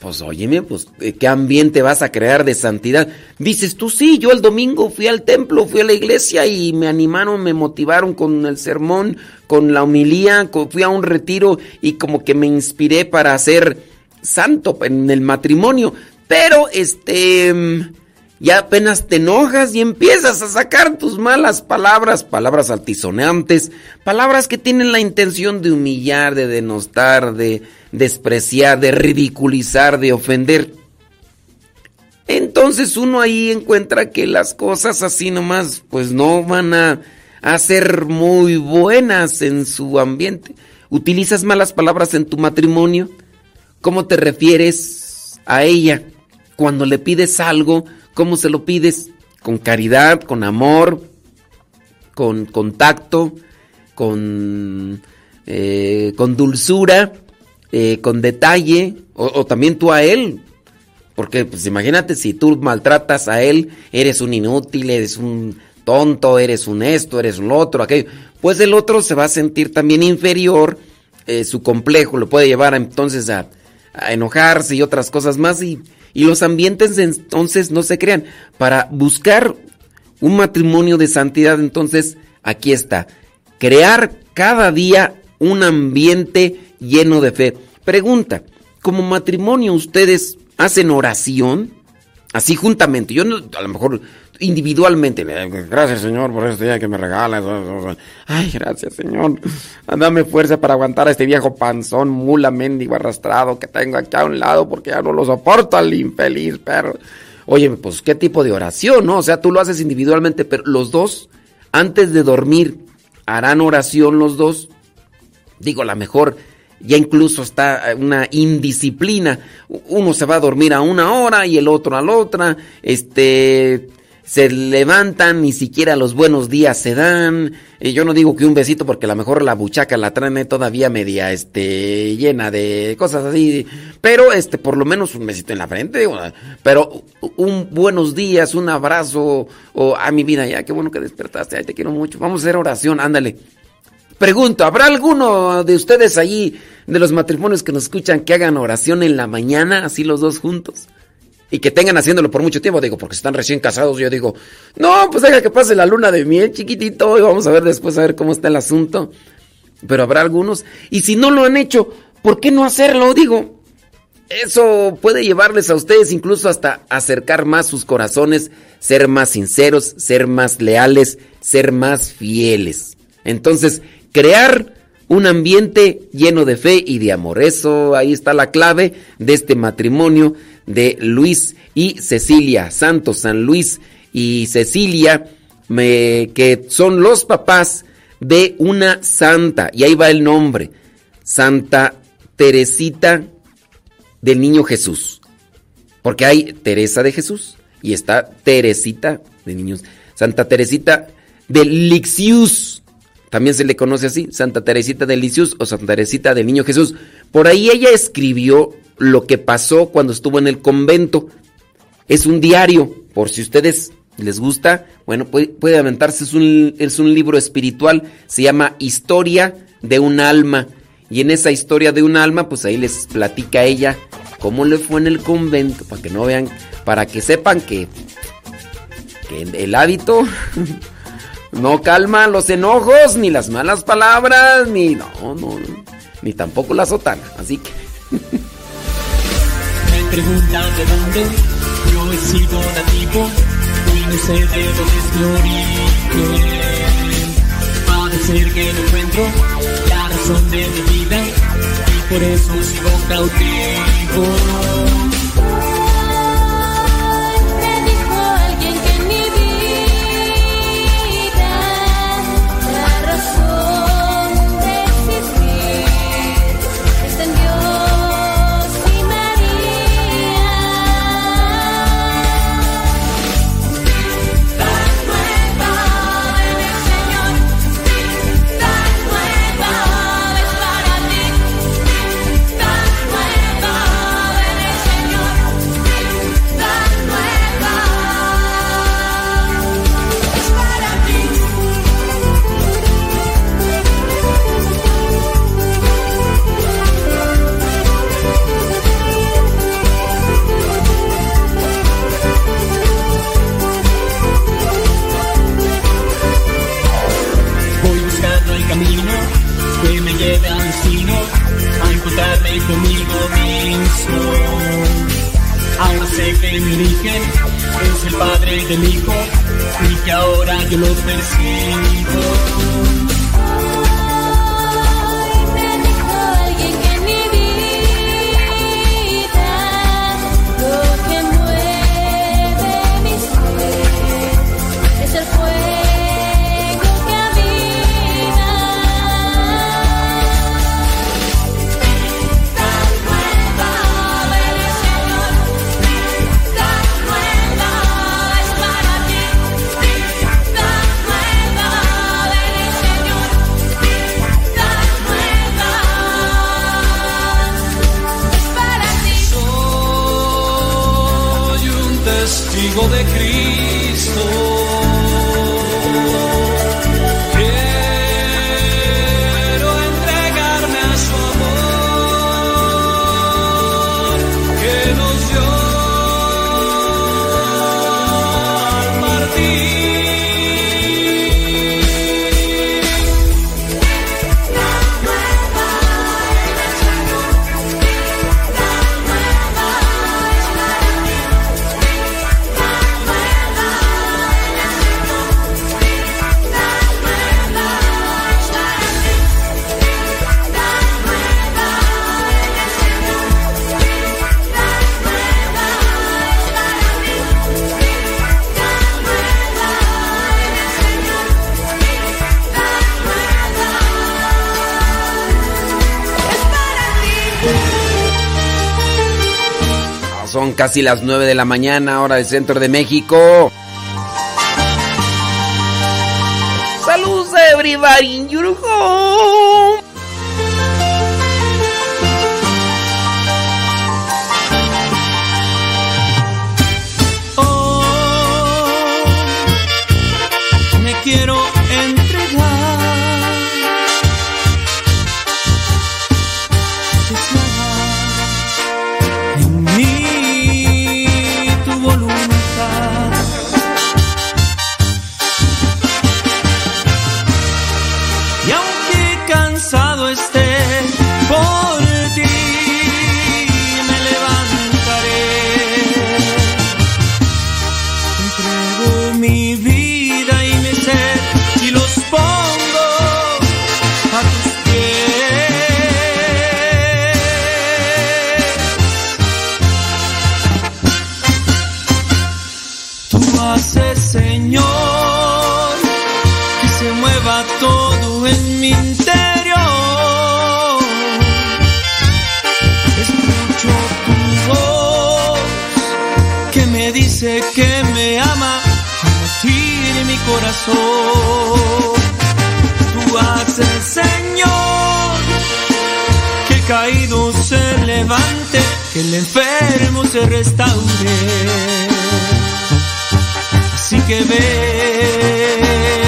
pues óyeme, pues ¿qué ambiente vas a crear de santidad? Dices tú, sí, yo el domingo fui al templo, fui a la iglesia y me animaron, me motivaron con el sermón, con la homilía, fui a un retiro y como que me inspiré para ser santo en el matrimonio. Pero este ya apenas te enojas y empiezas a sacar tus malas palabras, palabras altisonantes, palabras que tienen la intención de humillar, de denostar, de despreciar, de ridiculizar, de ofender. Entonces uno ahí encuentra que las cosas así nomás pues no van a, ser muy buenas en su ambiente. ¿Utilizas malas palabras en tu matrimonio? ¿Cómo te refieres a ella? Cuando le pides algo, ¿Cómo se lo pides? Con caridad, con amor, con contacto, con, eh, con dulzura, eh, con detalle, o, también tú a él. Porque pues imagínate si tú maltratas a él, eres un inútil, eres un tonto, eres un esto, eres un otro, aquello. Pues el otro se va a sentir también inferior, eh, su complejo lo puede llevar entonces a, a enojarse y otras cosas más y y los ambientes entonces no se crean. Para buscar un matrimonio de santidad, entonces aquí está. Crear cada día un ambiente lleno de fe. Pregunta, ¿como matrimonio ustedes hacen oración? Así juntamente. Yo a lo mejor individualmente. Gracias, Señor, por este día que me regalas. Ay, gracias, Señor. Dame fuerza para aguantar a este viejo panzón, mula, mendigo, arrastrado que tengo aquí a un lado porque ya no lo soporto al infeliz perro. Oye, pues, ¿qué tipo de oración, no? O sea, tú lo haces individualmente, pero los dos, antes de dormir, harán oración los dos. Digo, la mejor ya incluso está una indisciplina. Uno se va a dormir a una hora y el otro a la otra. Este, se levantan, ni siquiera los buenos días se dan. Y yo no digo que un besito porque a lo mejor la buchaca la traen todavía media este llena de cosas así, pero este por lo menos un besito en la frente, pero un buenos días, un abrazo o a mi vida ya, qué bueno que despertaste, te quiero mucho. Vamos a hacer oración, ándale. Pregunto, ¿habrá alguno de ustedes allí de los matrimonios que nos escuchan que hagan oración en la mañana, así los dos juntos? y que tengan haciéndolo por mucho tiempo, digo, porque están recién casados, yo digo, no, pues deja que pase la luna de miel, chiquitito, y vamos a ver después a ver cómo está el asunto. Pero habrá algunos, y si no lo han hecho, ¿por qué no hacerlo? Digo, eso puede llevarles a ustedes incluso hasta acercar más sus corazones, ser más sinceros, ser más leales, ser más fieles. Entonces, crear un ambiente lleno de fe y de amor. Eso ahí está la clave de este matrimonio de Luis y Cecilia Santos, San Luis y Cecilia, que son los papás de una santa, y ahí va el nombre, Santa Teresita del Niño Jesús. Porque hay Teresa de Jesús y está Teresita de Niños. Santa Teresita de Lixius. También se le conoce así, Santa Teresita de Lisius o Santa Teresita del Niño Jesús. Por ahí ella escribió lo que pasó cuando estuvo en el convento. Es un diario, por si ustedes les gusta, bueno, puede, puede aventarse, es un, es un libro espiritual, se llama Historia de un alma. Y en esa historia de un alma, pues ahí les platica ella cómo le fue en el convento, para que no vean, para que sepan que, que el hábito no calma los enojos, ni las malas palabras, ni no, no, ni tampoco la sotana. Así que Me preguntan de dónde yo he sido nativo y no sé de dónde es mi origen. Parece que no encuentro la razón de mi vida y por eso sigo cautivo. Conmigo mismo. Ahora sé que mi origen es el padre del hijo y que ahora yo lo persigo. Testigo de casi las 9 de la mañana, hora del centro de México. Saludos everybody in your. Se restaure. Así que ve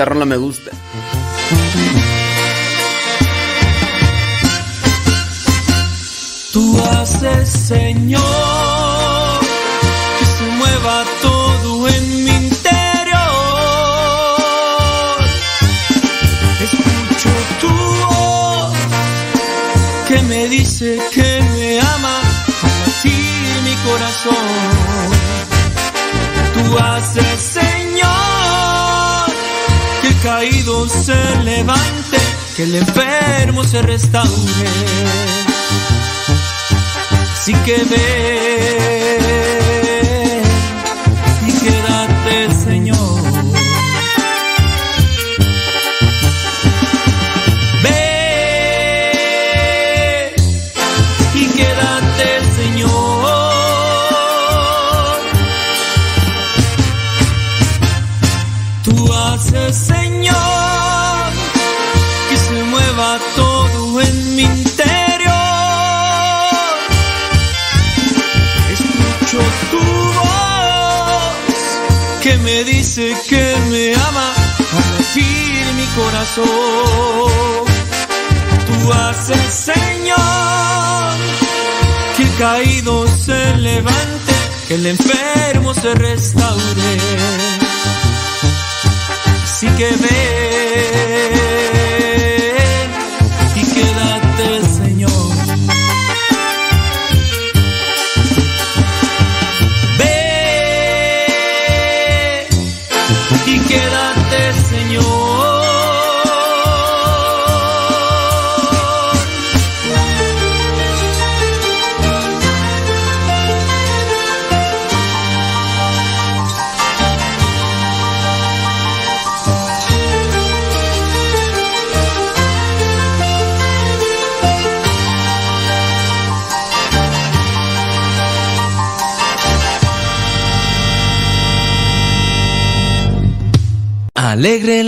Esa rola me gusta. Tú haces, Señor, que se mueva todo en mi interior. Escucho tu voz que me dice que me ama latir mi corazón. Se levante, que el enfermo se restaure. Así que ve dice que me ama al latir mi corazón. Tú haces, Señor, que el caído se levante, que el enfermo se restaure. Así que ve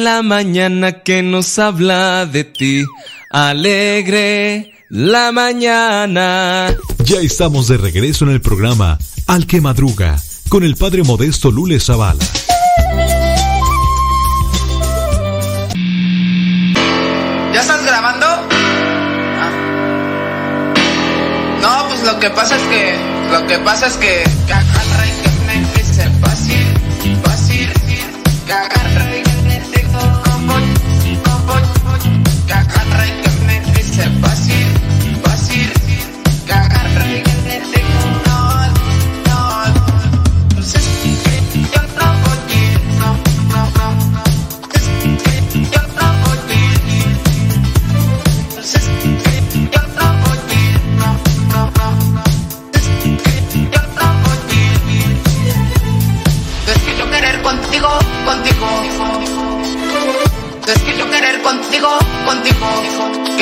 La mañana que nos habla de ti. Alegre la mañana. Ya estamos de regreso en el programa Al que Madruga con el padre modesto Lule Zavala. ¿Ya estás grabando? Ah. No, pues lo que pasa es que. Lo que pasa es que.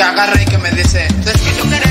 Que agarre y que me dice. Es que yo querer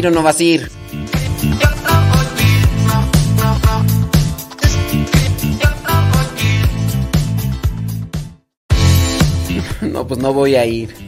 ir o no vas a ir? No, pues no voy a ir.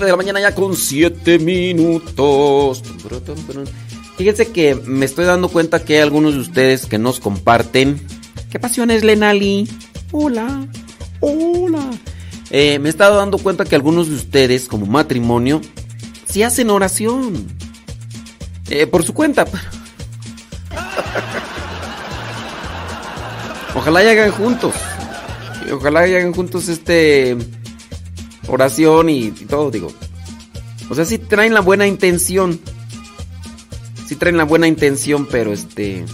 9 de la mañana ya con 7 minutos. Fíjense que me estoy dando cuenta que hay algunos de ustedes que nos comparten. ¿Qué pasiones, Lenali? Hola, hola. Eh, me he estado dando cuenta que algunos de ustedes, como matrimonio, sí hacen oración. Eh, por su cuenta. Ojalá hagan juntos. Ojalá hagan juntos este oración y, todo, digo. O sea, sí traen la buena intención. Sí traen la buena intención, pero este.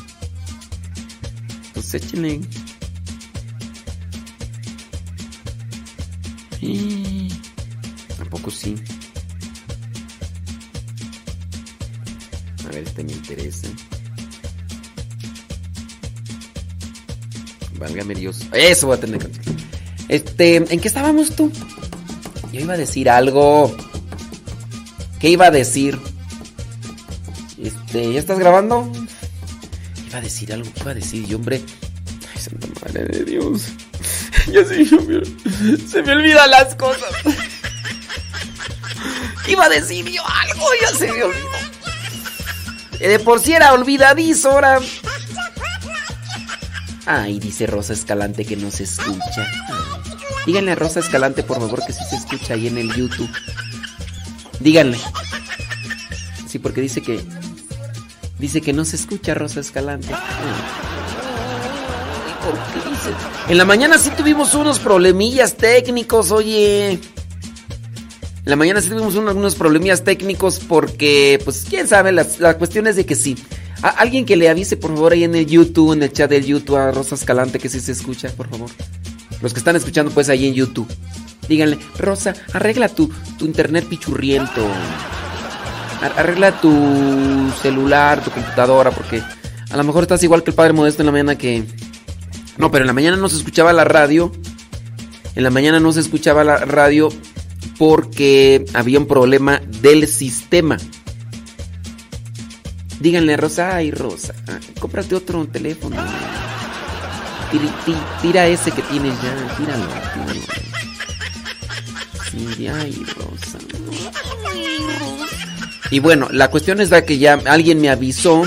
Pues échenle. Y... Tampoco sí. A ver, este me interesa. Válgame Dios. Eso voy a tener. Este, ¿en qué estábamos tú? Yo iba a decir algo. ¿Qué iba a decir? Este, ¿ya estás grabando? Iba a decir algo, ¿qué iba a decir yo, hombre? Ay, santa madre de Dios. Ya se, me, se me olvidan las cosas. Iba a decir yo algo, ya se me olvidó. Eh, De por si era olvidadizo ahora. Ay, dice Rosa Escalante que no se escucha. Díganle a Rosa Escalante, por favor, que sí se escucha ahí en el YouTube. Díganle. Sí, porque dice que. Dice que no se escucha Rosa Escalante. ¿Por qué dice? En la mañana sí tuvimos unos problemillas técnicos, oye. En la mañana sí tuvimos unos, unos problemillas técnicos porque, pues, quién sabe, la, la cuestión es de que sí. A- alguien que le avise, por favor, ahí en el YouTube, en el chat del YouTube a Rosa Escalante, que sí se escucha, por favor. Los que están escuchando, pues, ahí en YouTube. Díganle, Rosa, arregla tu, tu internet pichurriento. Ar- Arregla tu celular, tu computadora, porque a lo mejor estás igual que el padre Modesto en la mañana que... No, pero en la mañana no se escuchaba la radio. En la mañana no se escuchaba la radio porque había un problema del sistema. Díganle Rosa, ay Rosa, ah, cómprate otro teléfono. Tira, ti- tira ese que tienes ya, tíralo, tíralo. Sí, ay Rosa. Y bueno, la cuestión es la que ya alguien me avisó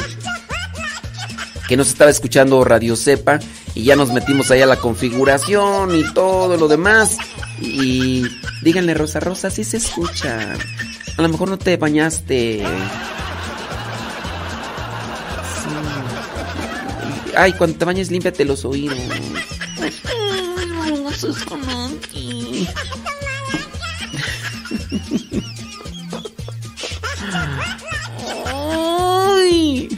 que no se estaba escuchando Radio Cepa y ya nos metimos ahí a la configuración y todo lo demás. Y díganle, Rosa, Rosa, sí se escucha. A lo mejor no te bañaste. Ay, cuando te bañes, límpiate los oídos. Ay.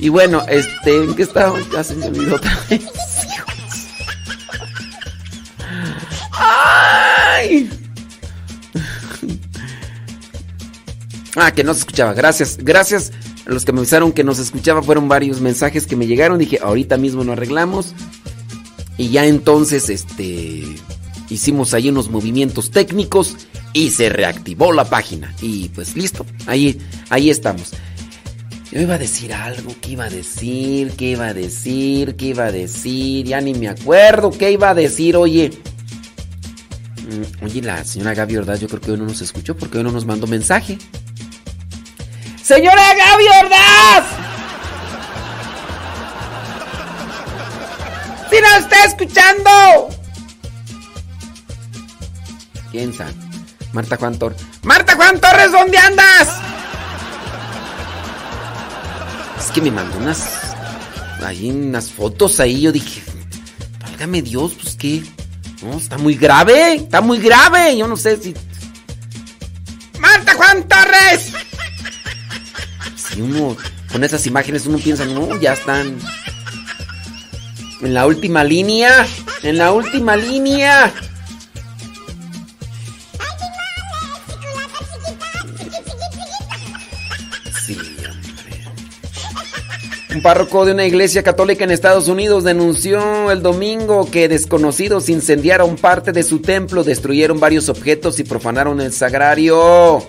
Y bueno, este, ¿en qué estaba? Ya se me otra vez. ¡Ay! Ah, que no se escuchaba. Gracias, gracias los que me avisaron que nos escuchaba. Fueron varios mensajes que me llegaron. Dije, ahorita mismo lo arreglamos. Y ya entonces, este, hicimos ahí unos movimientos técnicos y se reactivó la página. Y pues listo, ahí, ahí estamos. Yo iba a decir algo, ¿qué iba a decir? ¿Qué iba a decir? ¿Qué iba a decir? Ya ni me acuerdo qué iba a decir, oye. Mm, Oye, la señora Gaby Ordaz, yo creo que hoy no nos escuchó porque hoy no nos mandó mensaje. ¡Señora Gaby Ordaz! ¡Si nos está escuchando! ¿Quién sabe? Marta Juan Torres. ¡Marta Juan Torres, ¿dónde andas? Es que me mandó unas ahí unas fotos ahí, yo dije, válgame Dios, pues qué. No, está muy grave, está muy grave. Yo no sé si. Si uno con esas imágenes uno piensa, no, ya están. En la última línea. En la última línea. Un párroco de una iglesia católica en Estados Unidos denunció el domingo que desconocidos incendiaron parte de su templo, destruyeron varios objetos y profanaron el sagrario.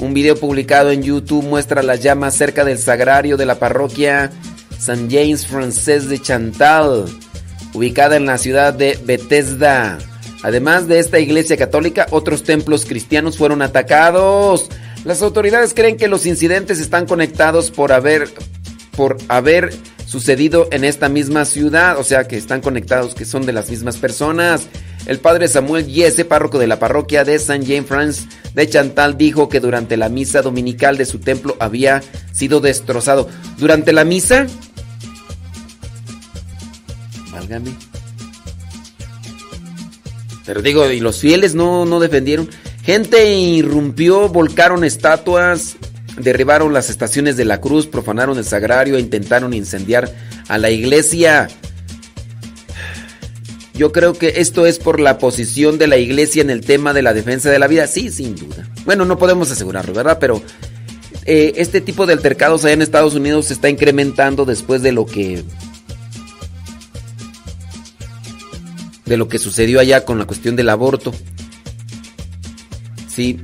Un video publicado en YouTube muestra las llamas cerca del sagrario de la parroquia San James Francés de Chantal, ubicada en la ciudad de Bethesda. Además de esta iglesia católica, otros templos cristianos fueron atacados. Las autoridades creen que los incidentes están conectados por haber por haber sucedido en esta misma ciudad, o sea que están conectados, que son de las mismas personas. El padre Samuel Yese, párroco de la parroquia de Saint James France de Chantal, dijo que durante la misa dominical de su templo había sido destrozado. ¿Durante la misa? Válgame. Pero digo, ¿y los fieles no, no defendieron? Gente irrumpió, volcaron estatuas, derribaron las estaciones de la cruz, profanaron el sagrario e intentaron incendiar a la iglesia. Yo creo que esto es por la posición de la iglesia en el tema de la defensa de la vida. Sí, sin duda. Bueno, no podemos asegurarlo, ¿verdad? Pero eh, este tipo de altercados allá en Estados Unidos se está incrementando después de lo que... De lo que sucedió allá con la cuestión del aborto. Sí.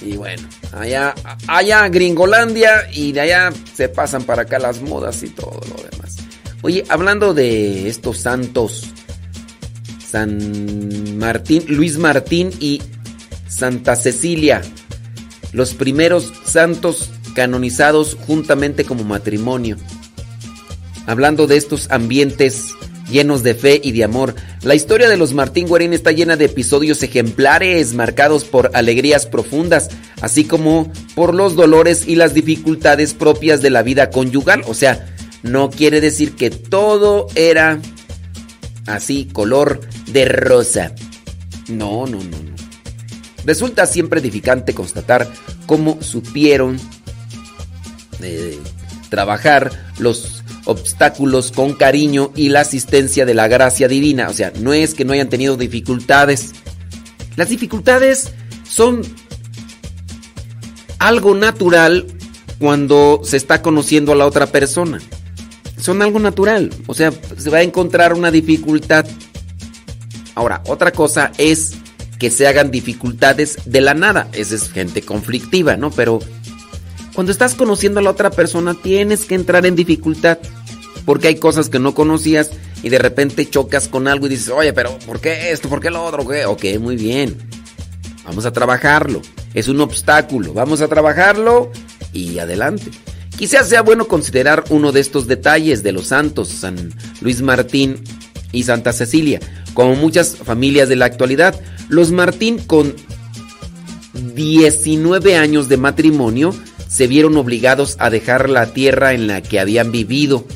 Y bueno. Allá, allá Gringolandia y de allá se pasan para acá las modas y todo lo demás. Oye, hablando de estos santos, San Martín, Luis Martín y Santa Cecilia, los primeros santos canonizados juntamente como matrimonio. Hablando de estos ambientes llenos de fe y de amor. La historia de los Martín Guarín está llena de episodios ejemplares marcados por alegrías profundas, así como por los dolores y las dificultades propias de la vida conyugal. O sea, no quiere decir que todo era así, color de rosa. No, no, no, no. Resulta siempre edificante constatar cómo supieron eh, trabajar los obstáculos con cariño y la asistencia de la gracia divina. O sea, no es que no hayan tenido dificultades. Las dificultades son algo natural cuando se está conociendo a la otra persona. Son algo natural. O sea, se va a encontrar una dificultad. Ahora, otra cosa es que se hagan dificultades de la nada. Esa es gente conflictiva, ¿no? Pero cuando estás conociendo a la otra persona tienes que entrar en dificultad porque hay cosas que no conocías y de repente chocas con algo y dices, oye, pero ¿por qué esto? ¿Por qué lo otro? ¿Qué? Ok, muy bien. Vamos a trabajarlo. Es un obstáculo. Vamos a trabajarlo y adelante. Quizás sea bueno considerar uno de estos detalles de los santos, San Luis Martín y Santa Cecilia. Como muchas familias de la actualidad, los Martín con 19 años de matrimonio se vieron obligados a dejar la tierra en la que habían vivido.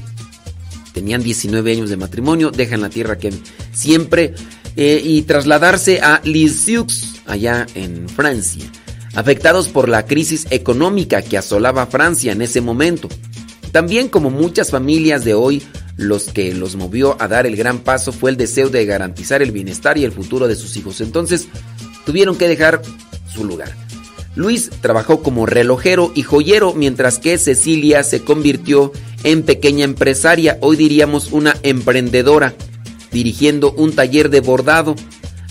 Tenían 19 años de matrimonio, dejan la tierra que siempre eh, y trasladarse a Lisieux, allá en Francia, afectados por la crisis económica que asolaba Francia en ese momento. También como muchas familias de hoy, los que los movió a dar el gran paso fue el deseo de garantizar el bienestar y el futuro de sus hijos. Entonces, tuvieron que dejar su lugar. Luis trabajó como relojero y joyero, mientras que Cecilia se convirtió en pequeña empresaria, hoy diríamos una emprendedora, dirigiendo un taller de bordado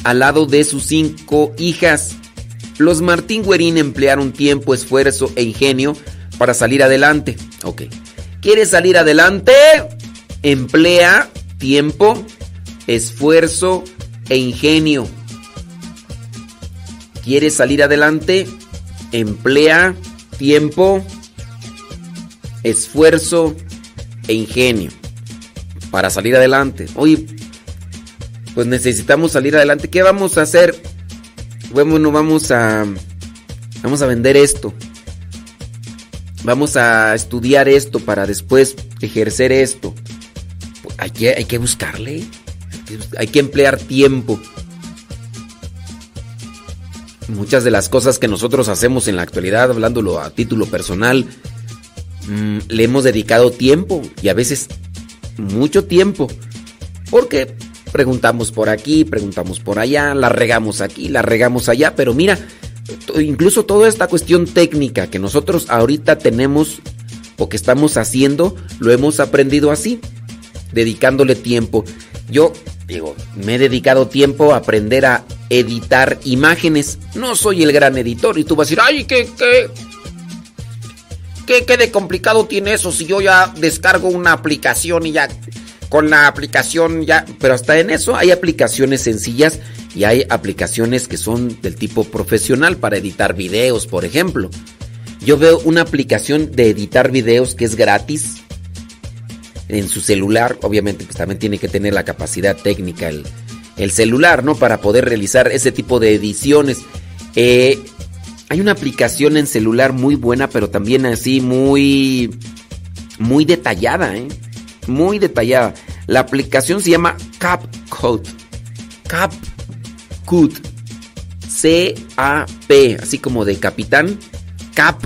al lado de sus cinco hijas. Los Martín Guerín emplearon tiempo, esfuerzo e ingenio para salir adelante. Ok. ¿Quieres salir adelante? Emplea tiempo, esfuerzo e ingenio. ¿Quieres salir adelante? emplea tiempo, esfuerzo e ingenio para salir adelante. Oye, pues necesitamos salir adelante. ¿Qué vamos a hacer? Bueno, vamos a vamos a vender esto. Vamos a estudiar esto para después ejercer esto. Hay que, hay que buscarle, hay que emplear tiempo. Muchas de las cosas que nosotros hacemos en la actualidad, hablándolo a título personal, mm, le hemos dedicado tiempo y a veces mucho tiempo. Porque preguntamos por aquí, preguntamos por allá, la regamos aquí, la regamos allá, pero mira, incluso toda esta cuestión técnica que nosotros ahorita tenemos o que estamos haciendo, lo hemos aprendido así, dedicándole tiempo. Yo digo, me he dedicado tiempo a aprender a editar imágenes. No soy el gran editor y tú vas a decir, ay, ¿qué, qué, qué, qué de complicado tiene eso si yo ya descargo una aplicación y ya con la aplicación ya, pero hasta en eso hay aplicaciones sencillas y hay aplicaciones que son del tipo profesional para editar videos, por ejemplo. Yo veo una aplicación de editar videos que es gratis en su celular, obviamente pues también tiene que tener la capacidad técnica el, el celular, ¿no? Para poder realizar ese tipo de ediciones. Eh, hay una aplicación en celular muy buena, pero también así muy, muy detallada, ¿eh? Muy detallada. La aplicación se llama CapCut. CapCut. C-A-P, así como de capitán. Cap.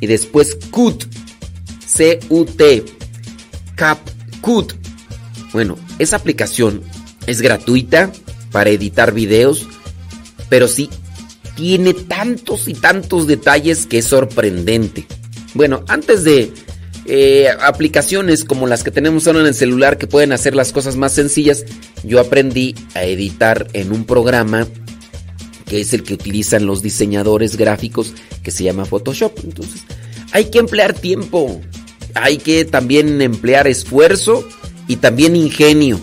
Y después CUT. C-U-T. CapCut. Bueno, esa aplicación es gratuita para editar videos, pero sí tiene tantos y tantos detalles que es sorprendente. Bueno, antes de eh, aplicaciones como las que tenemos ahora en el celular que pueden hacer las cosas más sencillas, yo aprendí a editar en un programa que es el que utilizan los diseñadores gráficos que se llama Photoshop. Entonces, hay que emplear tiempo, hay que también emplear esfuerzo y también ingenio.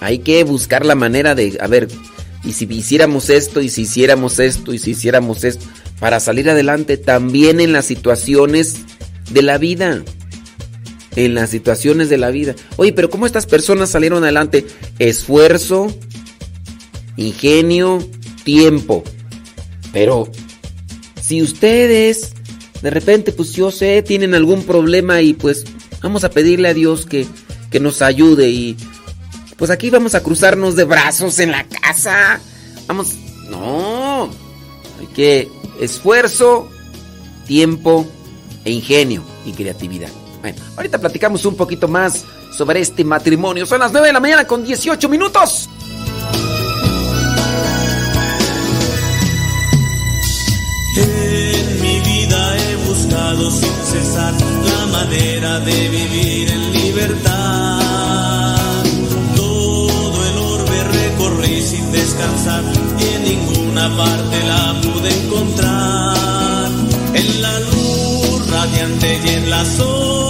Hay que buscar la manera de, a ver, y si hiciéramos esto, y si hiciéramos esto, y si hiciéramos esto, para salir adelante también en las situaciones de la vida en las situaciones de la vida. Oye, pero ¿cómo estas personas salieron adelante? Esfuerzo, ingenio, tiempo. Pero si ustedes de repente, pues yo sé, tienen algún problema y pues vamos a pedirle a Dios que, que nos ayude y pues aquí vamos a cruzarnos de brazos en la casa. Vamos, no, hay que esfuerzo, tiempo e ingenio y creatividad. Bueno, ahorita platicamos un poquito más sobre este matrimonio. Son las 9 de la mañana con 18 minutos. En mi vida he buscado sin cesar la manera de vivir en libertad. Todo el orbe recorrí sin descansar y en ninguna parte la pude encontrar. En la luz radiante y en la sombras,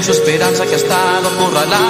liberen su esperanza que ha estado acorralada.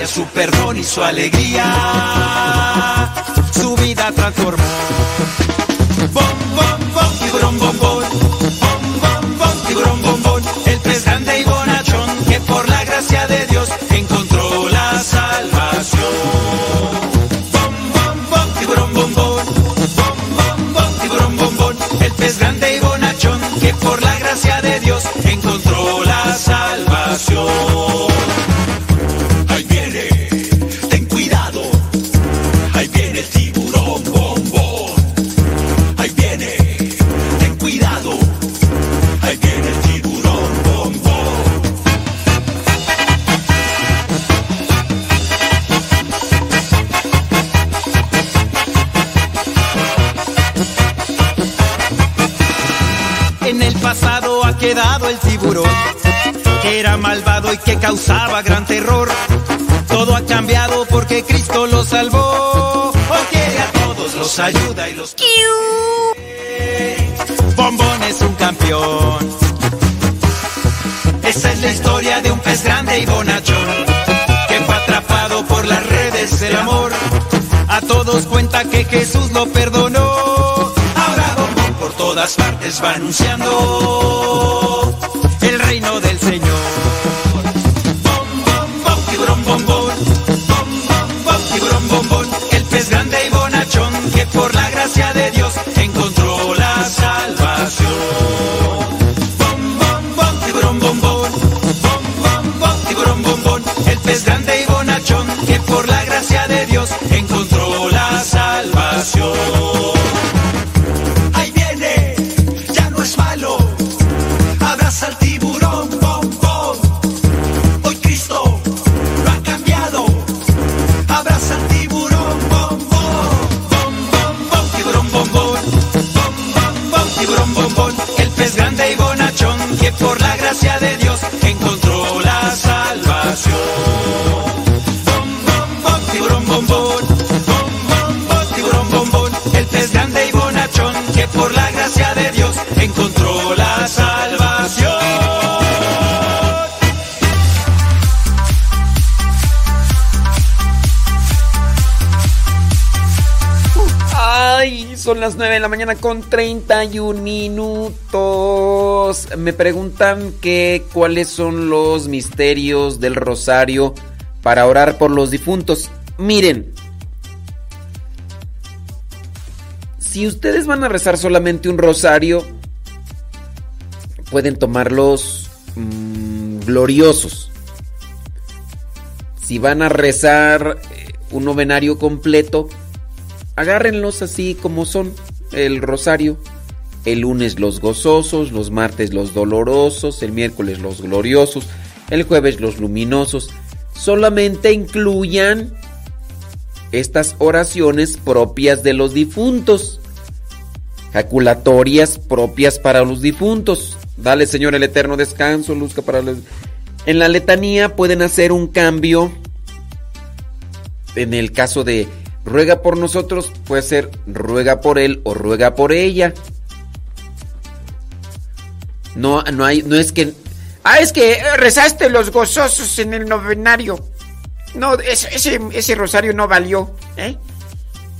gracia, su perdón y su alegría, su vida transformó. Bom, bom, bom, y bom, bom, bom. todos cuenta que Jesús lo perdonó. Ahora Don por todas partes va anunciando el reino del Señor. Bom, bom, bom, tiburón, bom, bom. Bom, tiburón, bom. El pez grande y bonachón que por la gracia de Dios. 9 de la mañana con 31 minutos. Me preguntan que cuáles son los misterios del rosario para orar por los difuntos. Miren, si ustedes van a rezar solamente un rosario, pueden tomarlos mm, gloriosos. Si van a rezar eh, un novenario completo, agárrenlos así como son el rosario. El lunes los gozosos, los martes los dolorosos, el miércoles los gloriosos, el jueves los luminosos. Solamente incluyan estas oraciones propias de los difuntos. Jaculatorias propias para los difuntos. Dale, Señor, el eterno descanso, luzca para los... En la letanía pueden hacer un cambio. En el caso de ruega por nosotros, puede ser ruega por él o ruega por ella. No, no hay, no es que. Ah, es que rezaste los gozosos en el novenario. No, ese, ese, rosario no valió, ¿eh?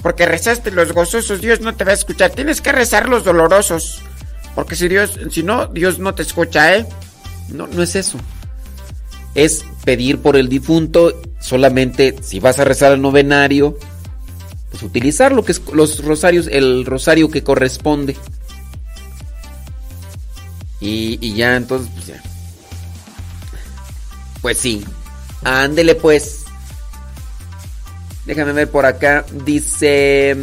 Porque rezaste los gozosos, Dios no te va a escuchar. Tienes que rezar los dolorosos. Porque si Dios, si no, Dios no te escucha, ¿eh? No, no es eso. Es pedir por el difunto. Solamente si vas a rezar el novenario, pues utilizar lo que es los rosarios, el rosario que corresponde. Y, ya, entonces, pues ya. Pues sí. Ándele pues. Déjame ver por acá. Dice.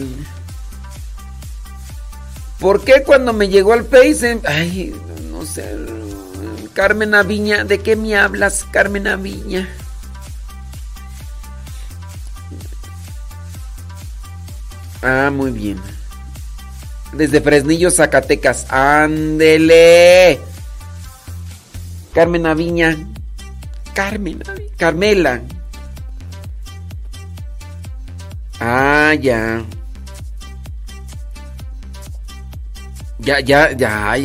¿Por qué cuando me llegó al Face? Ay, no sé. Carmen Aviña, ¿de qué me hablas, Carmen Aviña? Ah, muy bien. Desde Fresnillo, Zacatecas. Ándele. Carmen Aviña. Carmen, Carmela. Ah, ya. Ya, ya, ya.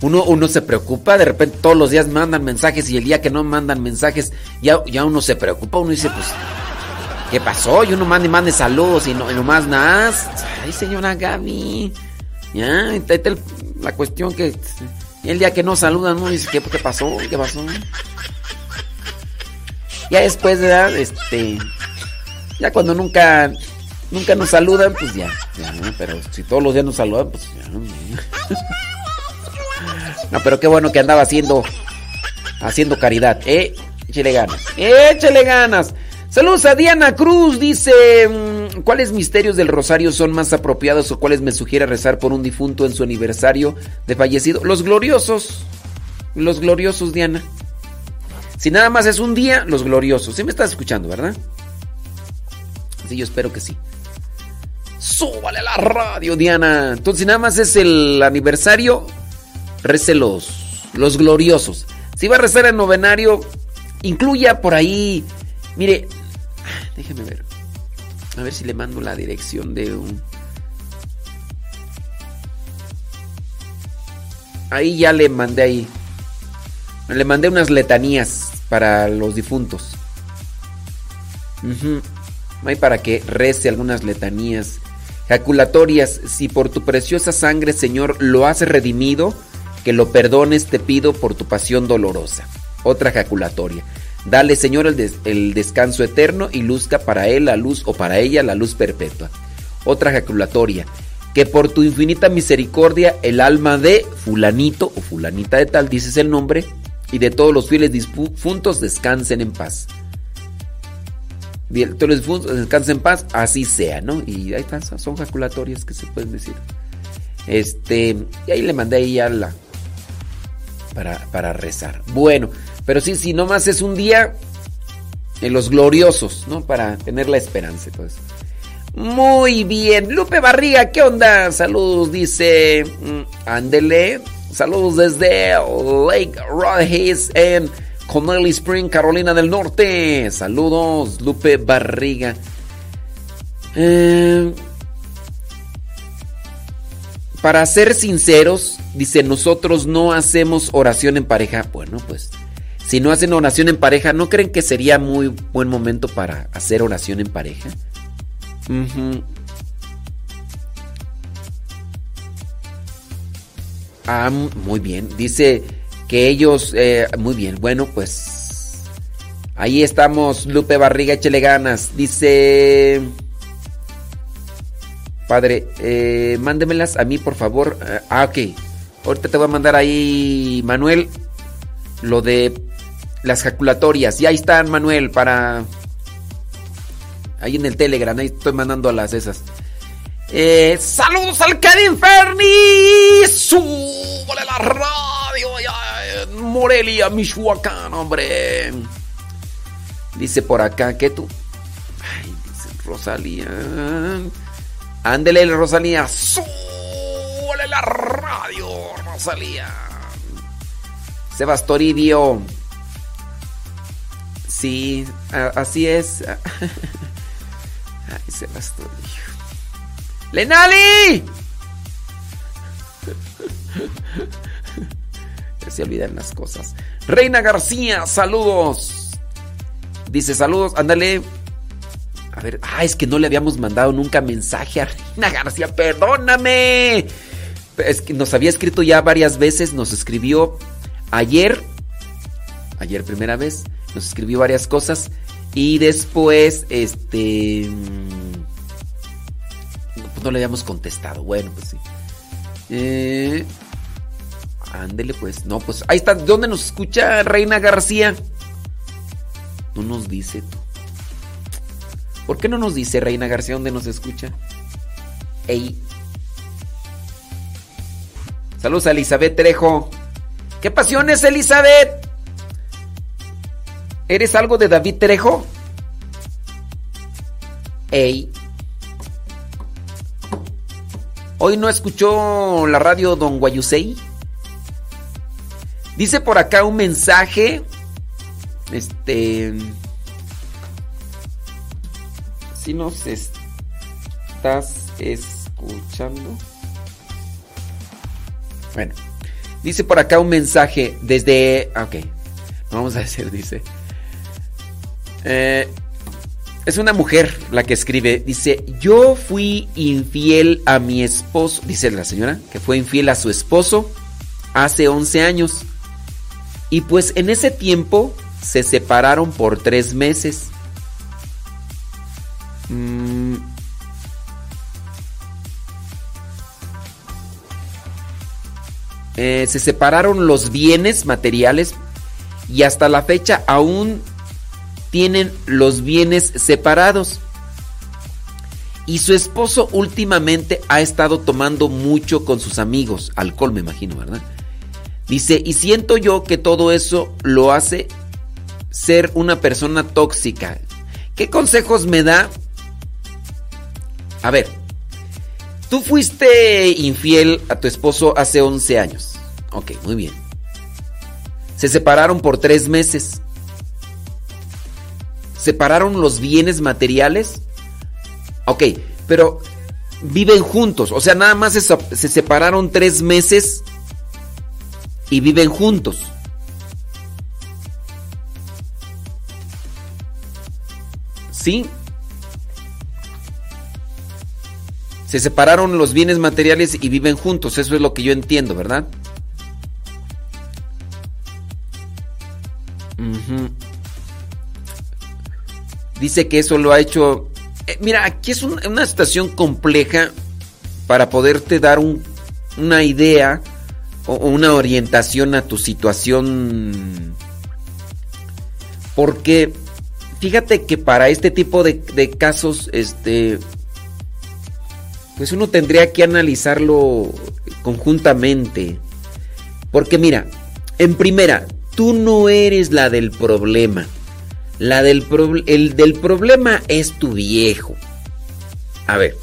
Uno, uno se preocupa, de repente todos los días mandan mensajes y el día que no mandan mensajes, ya, ya uno se preocupa, uno dice, pues, ¿qué pasó? Y uno manda y mande saludos y no, y no más nada. Ay, señora Gaby. Ya, está el- la cuestión que el día que no saludan, uno dice, ¿qué, pasó? ¿Qué pasó? Ya después, ¿verdad? Este. Ya cuando nunca. Nunca nos saludan, pues ya. ¿no? Pero si todos los días nos saludan, pues ya. ¿no? No, pero qué bueno que andaba haciendo. Haciendo caridad. Eh, échele ganas. Échele ganas. Saludos a Diana Cruz. Dice: mm, ¿Cuáles misterios del rosario son más apropiados o cuáles me sugiere rezar por un difunto en su aniversario de fallecido? Los gloriosos. Los gloriosos, Diana. Si nada más es un día, los gloriosos. Sí me estás escuchando, ¿verdad? Sí, yo espero que sí. Súbale a la radio, Diana. Entonces, si nada más es el aniversario, rece los, los gloriosos. Si va a rezar el novenario, incluya por ahí. Mire, déjeme ver. A ver si le mando la dirección de un. Ahí ya le mandé ahí. Le mandé unas letanías para los difuntos. Ujú. Ahí para que rece algunas letanías. Jaculatorias, si por tu preciosa sangre, Señor, lo has redimido, que lo perdones, te pido por tu pasión dolorosa. Otra jaculatoria. Dale, Señor, el, des- el descanso eterno y luzca para él la luz o para ella la luz perpetua. Otra jaculatoria. Que por tu infinita misericordia el alma de fulanito o fulanita de tal, dices el nombre, y de todos los fieles difuntos descansen en paz. Todos los difuntos descansen en paz, así sea, ¿no? Y ahí están, son jaculatorias que se pueden decir. Este, y ahí le mandé ahí ya la para, para rezar. Bueno, pero sí, si nomás es un día en los gloriosos, ¿no? Para tener la esperanza, pues. Muy bien, Lupe Barriga, ¿qué onda? Saludos, dice. mm, Ándele. Saludos desde Lake Rodgers en Connelly Spring, Carolina del Norte. Saludos, Lupe Barriga. Eh, para ser sinceros, dice, nosotros no hacemos oración en pareja. Bueno, pues, si no hacen oración en pareja, ¿no creen que sería muy buen momento para hacer oración en pareja? Ah, muy bien. Dice que ellos, eh, muy bien. Bueno, pues ahí estamos. Lupe Barriga, échele ganas. Dice, padre, eh, mándemelas a mí, por favor. Ah, ok. Ahorita te voy a mandar ahí, Manuel, lo de las jaculatorias. Y ahí están, Manuel, para... Ahí en el Telegram, ahí estoy mandando a las esas. Eh, saludos al Kevin Ferni. Súbale la radio Morelia, Michoacán, hombre. Dice por acá que tú. Ay, dice Rosalía. Ándele, Rosalía. Súbale la radio, Rosalía. Sebastoridio. Sí, así es. Ay. ¡Lenali! Se olvidan las cosas. Reina García, saludos. Dice saludos, ándale. A ver, ah, es que no le habíamos mandado nunca mensaje a Reina García, perdóname. Es que nos había escrito ya varias veces, nos escribió ayer, ayer primera vez, nos escribió varias cosas y después, este, pues no le habíamos contestado. Bueno, pues sí. Eh, ándele pues, no, pues ahí está. ¿Dónde nos escucha Reina García? No nos dice. ¿Por qué no nos dice Reina García dónde nos escucha? Ey. Saludos a Elizabeth Trejo. ¿Qué pasiones, Elizabeth? ¿Eres algo de David Trejo? Ey. Hoy no escuchó la radio Don Guayusei. Dice por acá un mensaje. Este. Si nos estás escuchando. Bueno, dice por acá un mensaje desde. ah, Ok, vamos a decir, dice. Eh, es una mujer la que escribe. Dice: Yo fui infiel a mi esposo. Dice la señora que fue infiel a su esposo hace 11 años. Y pues en ese tiempo se separaron por tres meses. Mm. Eh, se separaron los bienes materiales y hasta la fecha aún tienen los bienes separados. Y su esposo últimamente ha estado tomando mucho con sus amigos, alcohol me imagino, ¿verdad? Dice, y siento yo que todo eso lo hace ser una persona tóxica. ¿Qué consejos me da? A ver, tú fuiste infiel a tu esposo hace 11 años. Ok, muy bien. Se separaron por tres meses. ¿Separaron los bienes materiales? Ok, pero viven juntos. O sea, nada más se, se separaron tres meses y viven juntos. ¿Sí? Se separaron los bienes materiales y viven juntos. Eso es lo que yo entiendo, ¿verdad? Dice que eso lo ha hecho... Eh, mira, aquí es un- una situación compleja para poderte dar un- una idea o, o una orientación a tu situación. Porque fíjate que para este tipo de, de casos, este, pues uno tendría que analizarlo conjuntamente. Porque mira, en primera, tú no eres la del problema. La del, el del problema es tu viejo. A ver,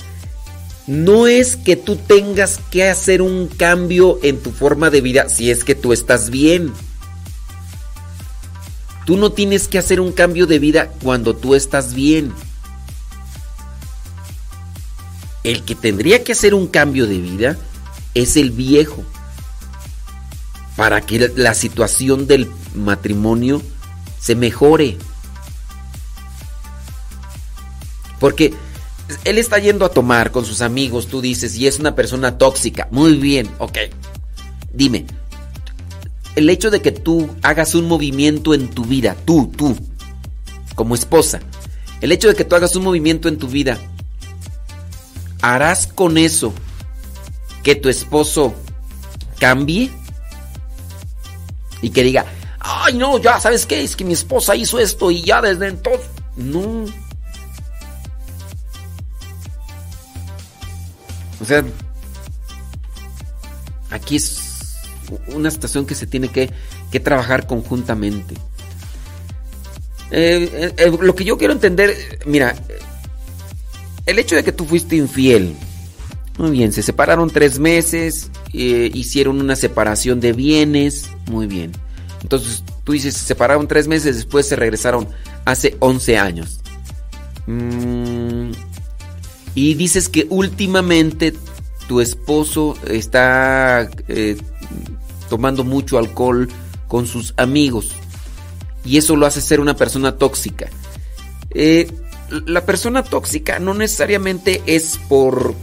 no es que tú tengas que hacer un cambio en tu forma de vida si es que tú estás bien. Tú no tienes que hacer un cambio de vida cuando tú estás bien. El que tendría que hacer un cambio de vida es el viejo. Para que la situación del matrimonio se mejore. Porque él está yendo a tomar con sus amigos, tú dices, y es una persona tóxica. Muy bien, ok. Dime, el hecho de que tú hagas un movimiento en tu vida, tú, tú, como esposa, el hecho de que tú hagas un movimiento en tu vida, ¿harás con eso que tu esposo cambie? Y que diga, ay no, ya, ¿sabes qué? Es que mi esposa hizo esto y ya desde entonces... No. O sea, aquí es una situación que se tiene que, trabajar conjuntamente. Eh, eh, eh, lo que yo quiero entender, mira, el hecho de que tú fuiste infiel, muy bien, se separaron tres meses, hicieron una separación de bienes, muy bien. Entonces tú dices, se separaron tres meses, después se regresaron hace 11 años. Mm, y dices que últimamente tu esposo está tomando mucho alcohol con sus amigos y eso lo hace ser una persona tóxica. Eh, la persona tóxica no necesariamente es por,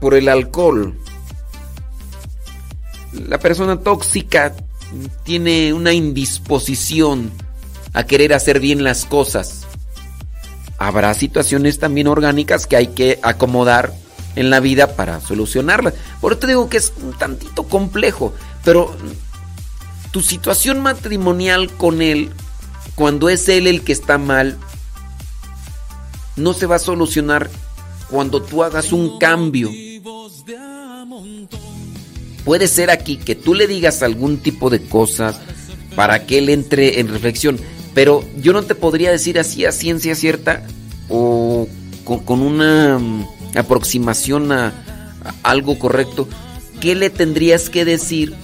por el alcohol. La persona tóxica tiene una indisposición a querer hacer bien las cosas. Habrá situaciones también orgánicas que hay que acomodar en la vida para solucionarlas. Por eso te digo que es un tantito complejo, pero tu situación matrimonial con él cuando es él el que está mal, no se va a solucionar cuando tú hagas un cambio. Puede ser aquí que tú le digas algún tipo de cosas para que él entre en reflexión, pero yo no te podría decir así a ciencia cierta o con, una mm, aproximación a algo correcto. ¿Qué le tendrías que decir?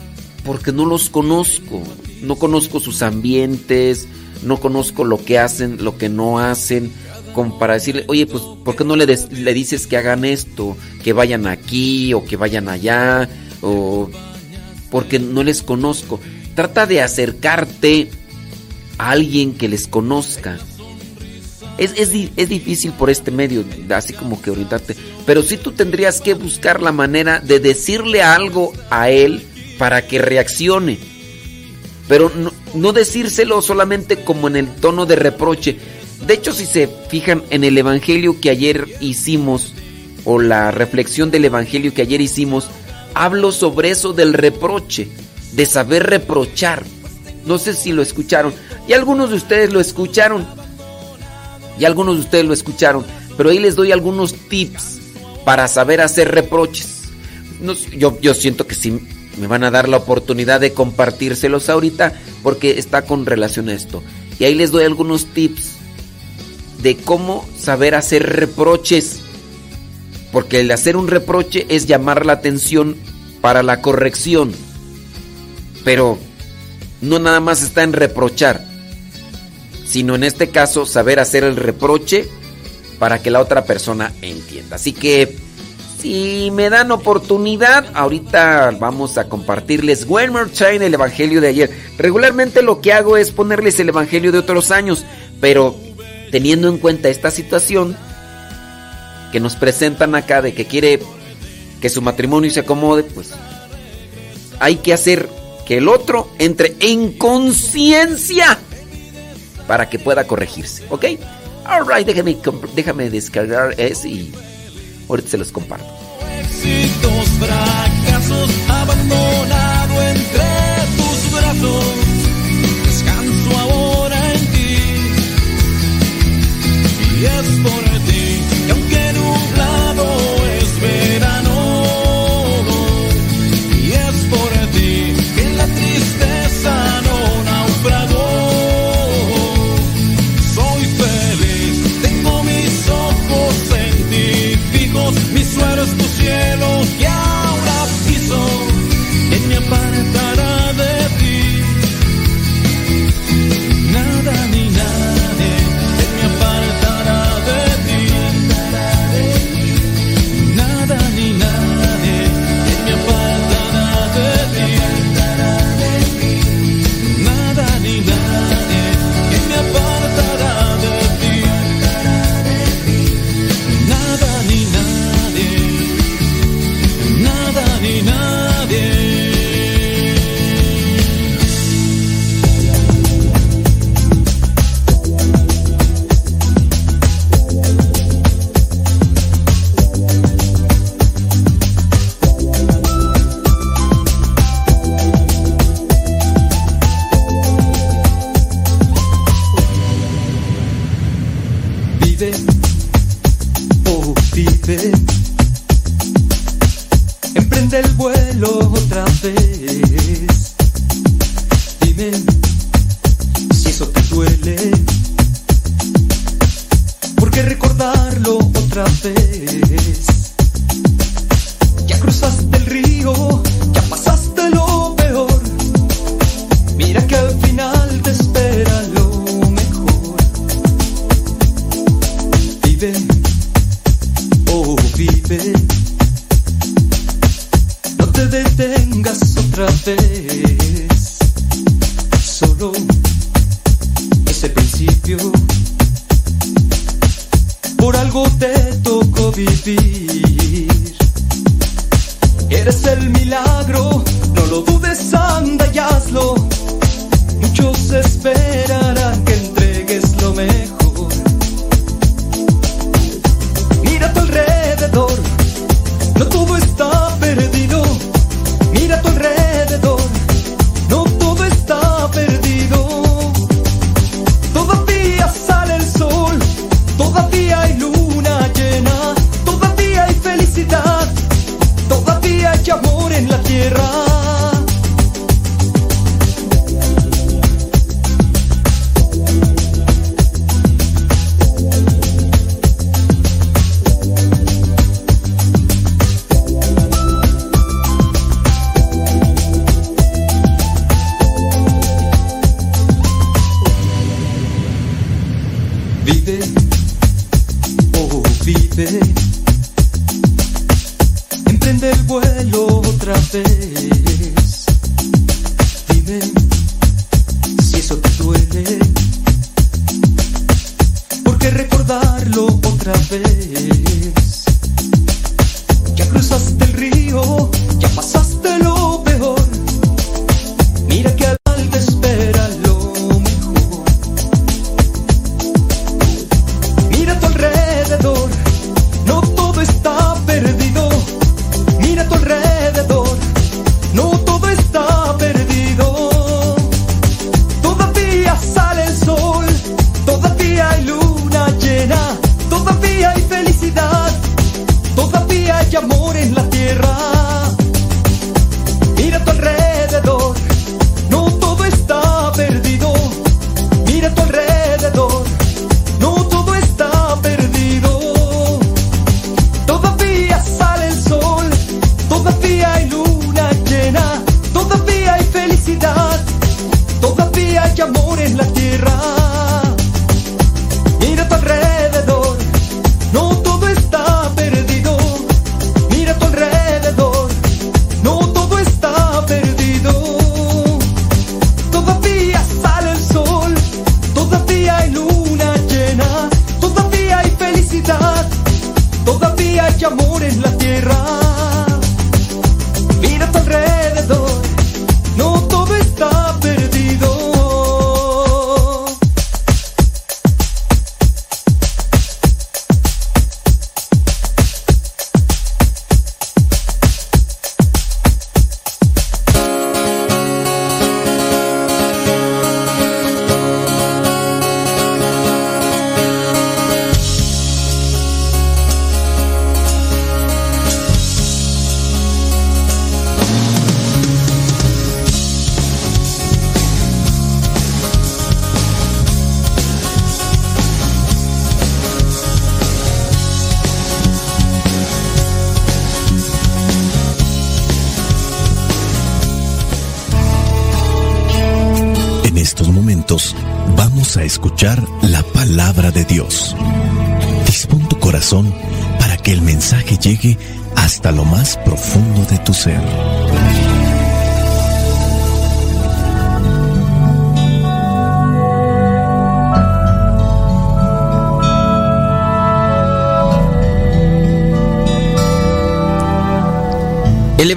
Porque no los conozco, no conozco sus ambientes, no conozco lo que hacen, lo que no hacen, como para decirle, oye, pues, ¿por qué no le, le dices que hagan esto? Que vayan aquí o que vayan allá, o porque no les conozco. Trata de acercarte alguien que les conozca. Es, es, difícil por este medio, así como que orientarte. Pero sí tú tendrías que buscar la manera de decirle algo a él para que reaccione. Pero no, decírselo solamente como en el tono de reproche. De hecho, si se fijan en el Evangelio que ayer hicimos, o la reflexión del Evangelio que ayer hicimos, hablo sobre eso del reproche, de saber reprochar. No sé si lo escucharon. Y algunos de ustedes lo escucharon. Y algunos de ustedes lo escucharon. Pero ahí les doy algunos tips para saber hacer reproches. yo, yo siento que si me van a dar la oportunidad de compartírselos ahorita porque está con relación a esto. Y ahí les doy algunos tips de cómo saber hacer reproches. Porque el hacer un reproche es llamar la atención para la corrección. Pero no nada más está en reprochar, sino en este caso saber hacer el reproche para que la otra persona entienda. Así que si me dan oportunidad, ahorita vamos a compartirles One More el Evangelio de ayer. Regularmente lo que hago es ponerles el Evangelio de otros años, pero teniendo en cuenta esta situación que nos presentan acá de que quiere que su matrimonio se acomode, pues hay que hacer que el otro entre en conciencia para que pueda corregirse, ¿ok? Alright, déjame, déjame descargar eso y Ahorita se los comparto. Éxitos, fracasos, abandonado entre tus brazos. Descanso ahora en ti. Y es por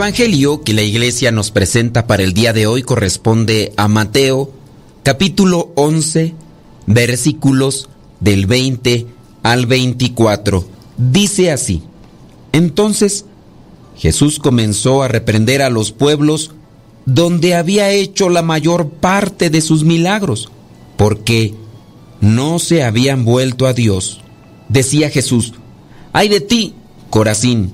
Evangelio que la iglesia nos presenta para el día de hoy corresponde a Mateo capítulo 11 versículos del 20 al 24. Dice así, entonces Jesús comenzó a reprender a los pueblos donde había hecho la mayor parte de sus milagros, porque no se habían vuelto a Dios. Decía Jesús, ay de ti, Corazín,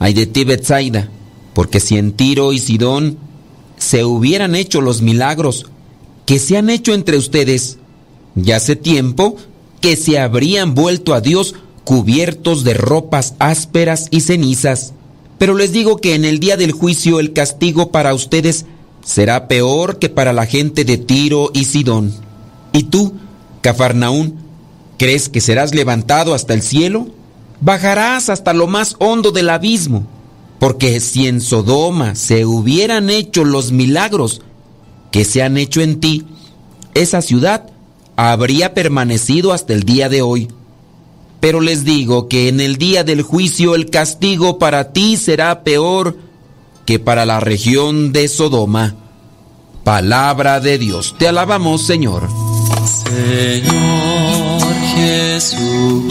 ay de ti, Betsaida porque si en Tiro y Sidón se hubieran hecho los milagros que se han hecho entre ustedes, ya hace tiempo que se habrían vuelto a Dios cubiertos de ropas ásperas y cenizas. Pero les digo que en el día del juicio el castigo para ustedes será peor que para la gente de Tiro y Sidón. ¿Y tú, Cafarnaún, crees que serás levantado hasta el cielo? Bajarás hasta lo más hondo del abismo. Porque si en Sodoma se hubieran hecho los milagros que se han hecho en ti, esa ciudad habría permanecido hasta el día de hoy. Pero les digo que en el día del juicio el castigo para ti será peor que para la región de Sodoma. Palabra de Dios. Te alabamos, Señor. Señor Jesucristo,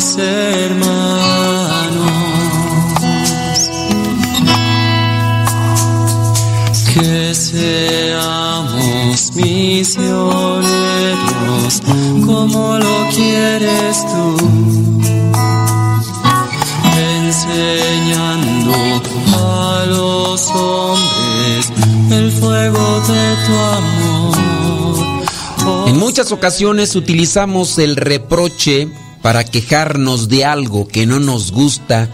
los hermanos. Que seamos misioneros como lo quieres tú enseñando a los hombres el fuego de tu amor. En muchas ocasiones utilizamos el reproche para quejarnos de algo que no nos gusta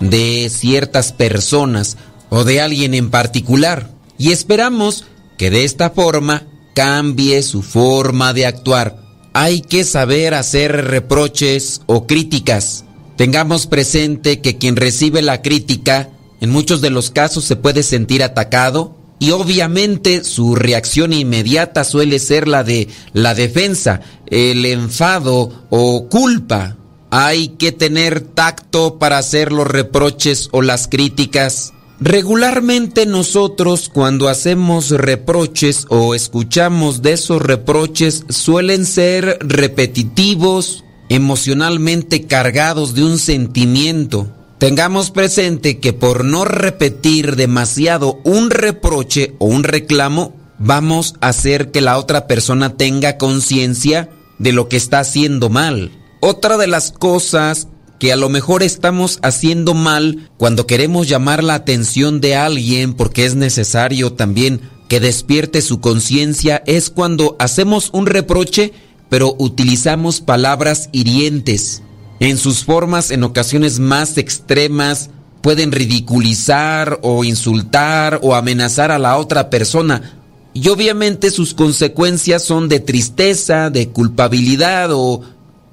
de ciertas personas o de alguien en particular y esperamos que de esta forma cambie su forma de actuar. Hay que saber hacer reproches o críticas. Tengamos presente que quien recibe la crítica en muchos de los casos se puede sentir atacado y obviamente su reacción inmediata suele ser la de la defensa, el enfado o culpa. Hay que tener tacto para hacer los reproches o las críticas. Regularmente nosotros cuando hacemos reproches o escuchamos de esos reproches suelen ser repetitivos, emocionalmente cargados de un sentimiento. Tengamos presente que por no repetir demasiado un reproche o un reclamo, vamos a hacer que la otra persona tenga conciencia de lo que está haciendo mal. Otra de las cosas que a lo mejor estamos haciendo mal cuando queremos llamar la atención de alguien porque es necesario también que despierte su conciencia es cuando hacemos un reproche pero utilizamos palabras hirientes. En sus formas en ocasiones más extremas pueden ridiculizar o insultar o amenazar a la otra persona. Y obviamente sus consecuencias son de tristeza, de culpabilidad o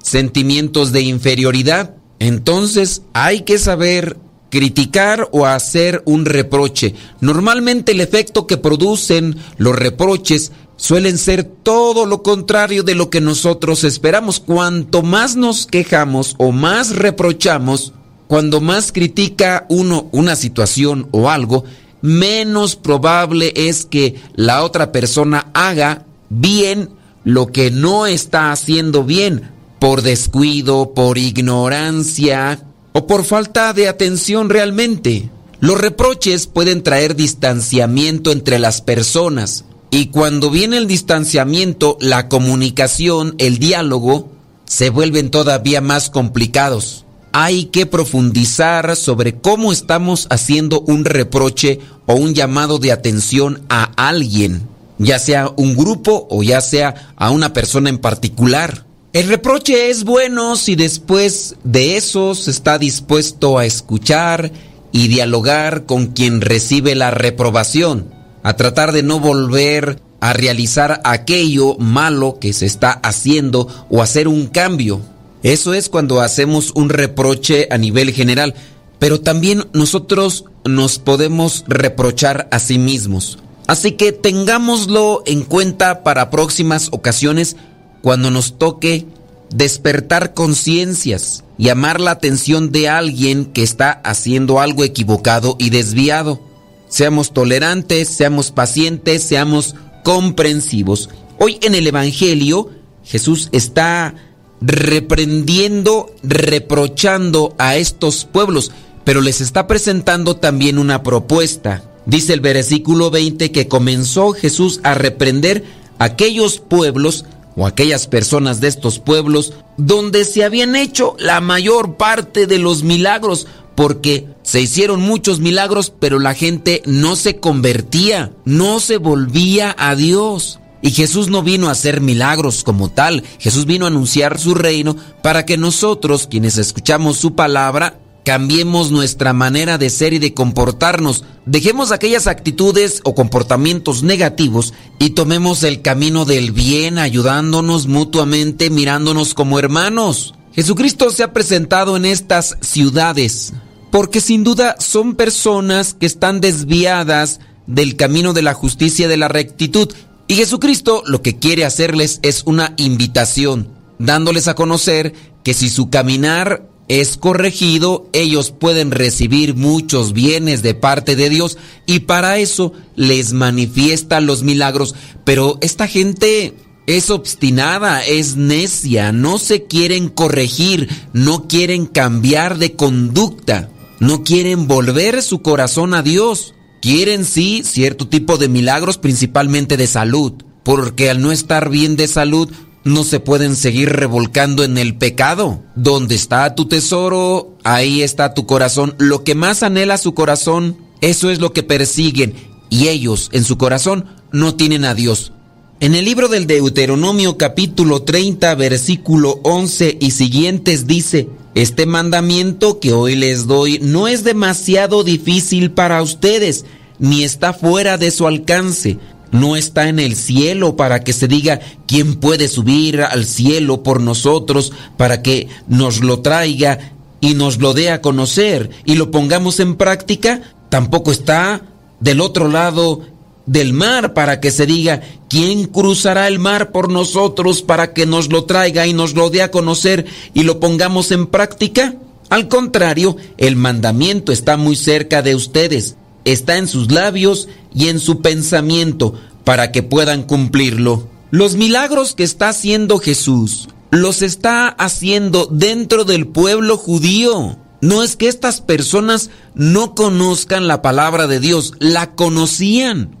sentimientos de inferioridad. Entonces hay que saber criticar o hacer un reproche. Normalmente el efecto que producen los reproches suelen ser todo lo contrario de lo que nosotros esperamos. Cuanto más nos quejamos o más reprochamos, cuando más critica uno una situación o algo, menos probable es que la otra persona haga bien lo que no está haciendo bien, por descuido, por ignorancia o por falta de atención realmente. Los reproches pueden traer distanciamiento entre las personas, y cuando viene el distanciamiento, la comunicación, el diálogo, se vuelven todavía más complicados. Hay que profundizar sobre cómo estamos haciendo un reproche o un llamado de atención a alguien, ya sea un grupo o ya sea a una persona en particular. El reproche es bueno si después de eso se está dispuesto a escuchar y dialogar con quien recibe la reprobación a tratar de no volver a realizar aquello malo que se está haciendo o hacer un cambio. Eso es cuando hacemos un reproche a nivel general, pero también nosotros nos podemos reprochar a sí mismos. Así que tengámoslo en cuenta para próximas ocasiones cuando nos toque despertar conciencias, llamar la atención de alguien que está haciendo algo equivocado y desviado. Seamos tolerantes, seamos pacientes, seamos comprensivos. Hoy en el Evangelio Jesús está reprendiendo, reprochando a estos pueblos, pero les está presentando también una propuesta. Dice el versículo 20 que comenzó Jesús a reprender aquellos pueblos o aquellas personas de estos pueblos donde se habían hecho la mayor parte de los milagros, porque se hicieron muchos milagros, pero la gente no se convertía, no se volvía a Dios. Y Jesús no vino a hacer milagros como tal, Jesús vino a anunciar su reino para que nosotros, quienes escuchamos su palabra, cambiemos nuestra manera de ser y de comportarnos, dejemos aquellas actitudes o comportamientos negativos y tomemos el camino del bien, ayudándonos mutuamente, mirándonos como hermanos. Jesucristo se ha presentado en estas ciudades porque sin duda son personas que están desviadas del camino de la justicia y de la rectitud. Y Jesucristo lo que quiere hacerles es una invitación, dándoles a conocer que si su caminar es corregido, ellos pueden recibir muchos bienes de parte de Dios y para eso les manifiesta los milagros. Pero esta gente es obstinada, es necia, no se quieren corregir, no quieren cambiar de conducta, no quieren volver su corazón a Dios. Quieren sí cierto tipo de milagros, principalmente de salud, porque al no estar bien de salud, no se pueden seguir revolcando en el pecado. Donde está tu tesoro, ahí está tu corazón. Lo que más anhela su corazón, eso es lo que persiguen. Y ellos, en su corazón, no tienen a Dios. En el libro del Deuteronomio capítulo 30, versículo 11 y siguientes dice, este mandamiento que hoy les doy no es demasiado difícil para ustedes, ni está fuera de su alcance no está en el cielo para que se diga quién puede subir al cielo por nosotros para que nos lo traiga y nos lo dé a conocer y lo pongamos en práctica. Tampoco está del otro lado del mar para que se diga quién cruzará el mar por nosotros para que nos lo traiga y nos lo dé a conocer y lo pongamos en práctica. Al contrario, el mandamiento está muy cerca de ustedes está en sus labios y en su pensamiento para que puedan cumplirlo. Los milagros que está haciendo Jesús los está haciendo dentro del pueblo judío. No es que estas personas no conozcan la palabra de Dios, la conocían.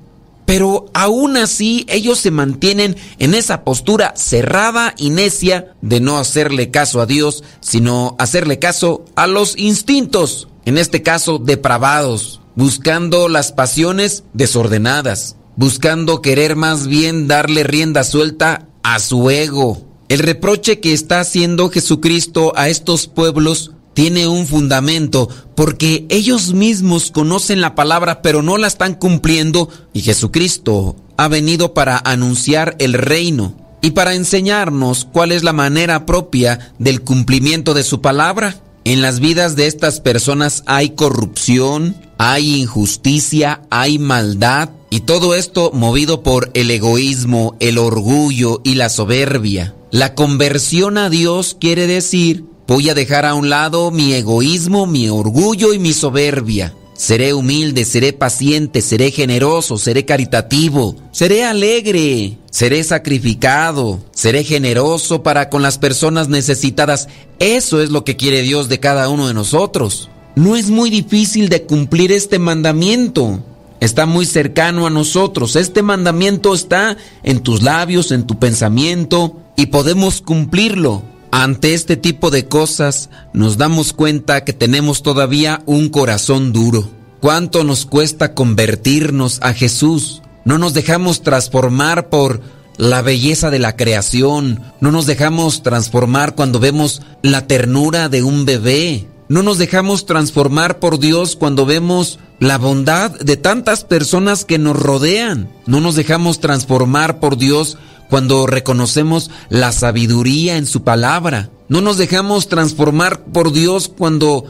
Pero aún así ellos se mantienen en esa postura cerrada y necia de no hacerle caso a Dios, sino hacerle caso a los instintos, en este caso depravados buscando las pasiones desordenadas, buscando querer más bien darle rienda suelta a su ego. El reproche que está haciendo Jesucristo a estos pueblos tiene un fundamento porque ellos mismos conocen la palabra pero no la están cumpliendo y Jesucristo ha venido para anunciar el reino y para enseñarnos cuál es la manera propia del cumplimiento de su palabra. En las vidas de estas personas hay corrupción, hay injusticia, hay maldad y todo esto movido por el egoísmo, el orgullo y la soberbia. La conversión a Dios quiere decir, voy a dejar a un lado mi egoísmo, mi orgullo y mi soberbia. Seré humilde, seré paciente, seré generoso, seré caritativo, seré alegre, seré sacrificado, seré generoso para con las personas necesitadas. Eso es lo que quiere Dios de cada uno de nosotros. No es muy difícil de cumplir este mandamiento. Está muy cercano a nosotros. Este mandamiento está en tus labios, en tu pensamiento y podemos cumplirlo. Ante este tipo de cosas nos damos cuenta que tenemos todavía un corazón duro. ¿Cuánto nos cuesta convertirnos a Jesús? No nos dejamos transformar por la belleza de la creación. No nos dejamos transformar cuando vemos la ternura de un bebé. No nos dejamos transformar por Dios cuando vemos la bondad de tantas personas que nos rodean. No nos dejamos transformar por Dios cuando reconocemos la sabiduría en su palabra. No nos dejamos transformar por Dios cuando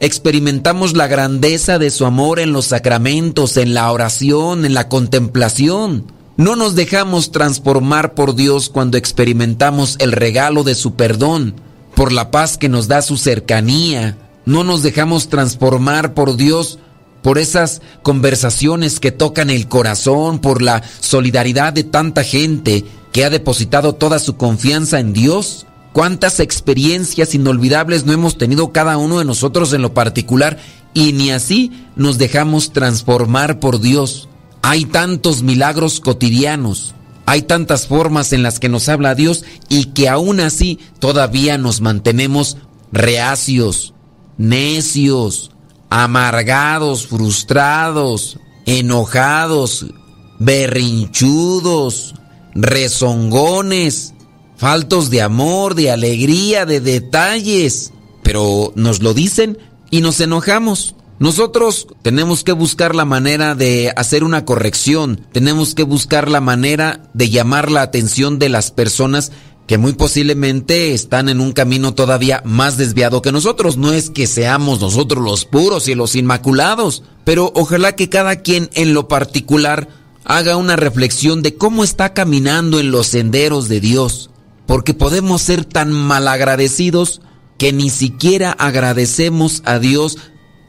experimentamos la grandeza de su amor en los sacramentos, en la oración, en la contemplación. No nos dejamos transformar por Dios cuando experimentamos el regalo de su perdón, por la paz que nos da su cercanía. No nos dejamos transformar por Dios por esas conversaciones que tocan el corazón, por la solidaridad de tanta gente que ha depositado toda su confianza en Dios. Cuántas experiencias inolvidables no hemos tenido cada uno de nosotros en lo particular y ni así nos dejamos transformar por Dios. Hay tantos milagros cotidianos, hay tantas formas en las que nos habla Dios y que aún así todavía nos mantenemos reacios, necios, amargados, frustrados, enojados, berrinchudos, rezongones, faltos de amor, de alegría, de detalles. Pero nos lo dicen y nos enojamos. Nosotros tenemos que buscar la manera de hacer una corrección, tenemos que buscar la manera de llamar la atención de las personas que muy posiblemente están en un camino todavía más desviado que nosotros. No es que seamos nosotros los puros y los inmaculados, pero ojalá que cada quien en lo particular haga una reflexión de cómo está caminando en los senderos de Dios, porque podemos ser tan malagradecidos que ni siquiera agradecemos a Dios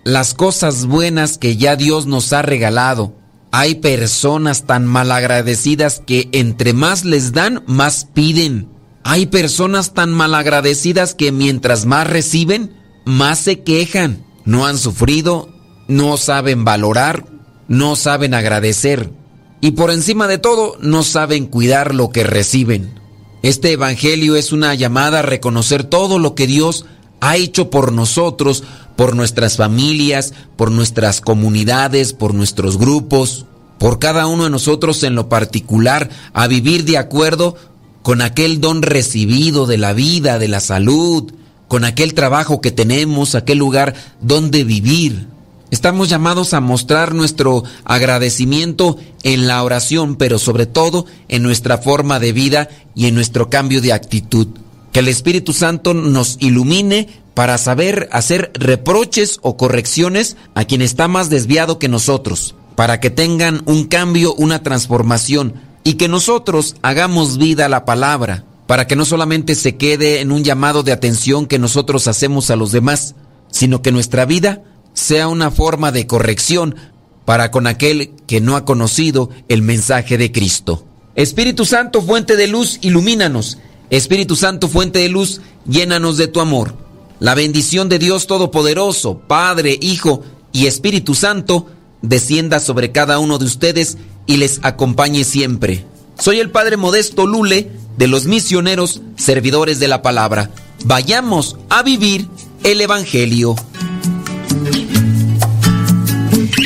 las cosas buenas que ya Dios nos ha regalado. Hay personas tan malagradecidas que entre más les dan, más piden. Hay personas tan malagradecidas que mientras más reciben, más se quejan. No han sufrido, no saben valorar, no saben agradecer. Y por encima de todo, no saben cuidar lo que reciben. Este Evangelio es una llamada a reconocer todo lo que Dios ha hecho por nosotros, por nuestras familias, por nuestras comunidades, por nuestros grupos, por cada uno de nosotros en lo particular, a vivir de acuerdo con aquel don recibido de la vida, de la salud, con aquel trabajo que tenemos, aquel lugar donde vivir. Estamos llamados a mostrar nuestro agradecimiento en la oración, pero sobre todo en nuestra forma de vida y en nuestro cambio de actitud. Que el Espíritu Santo nos ilumine para saber hacer reproches o correcciones a quien está más desviado que nosotros, para que tengan un cambio, una transformación y que nosotros hagamos vida a la palabra, para que no solamente se quede en un llamado de atención que nosotros hacemos a los demás, sino que nuestra vida sea una forma de corrección para con aquel que no ha conocido el mensaje de Cristo. Espíritu Santo, fuente de luz, ilumínanos. Espíritu Santo, fuente de luz, llénanos de tu amor. La bendición de Dios Todopoderoso, Padre, Hijo y Espíritu Santo, descienda sobre cada uno de ustedes y les acompañe siempre. Soy el Padre Modesto Lule de los misioneros servidores de la palabra. Vayamos a vivir el Evangelio.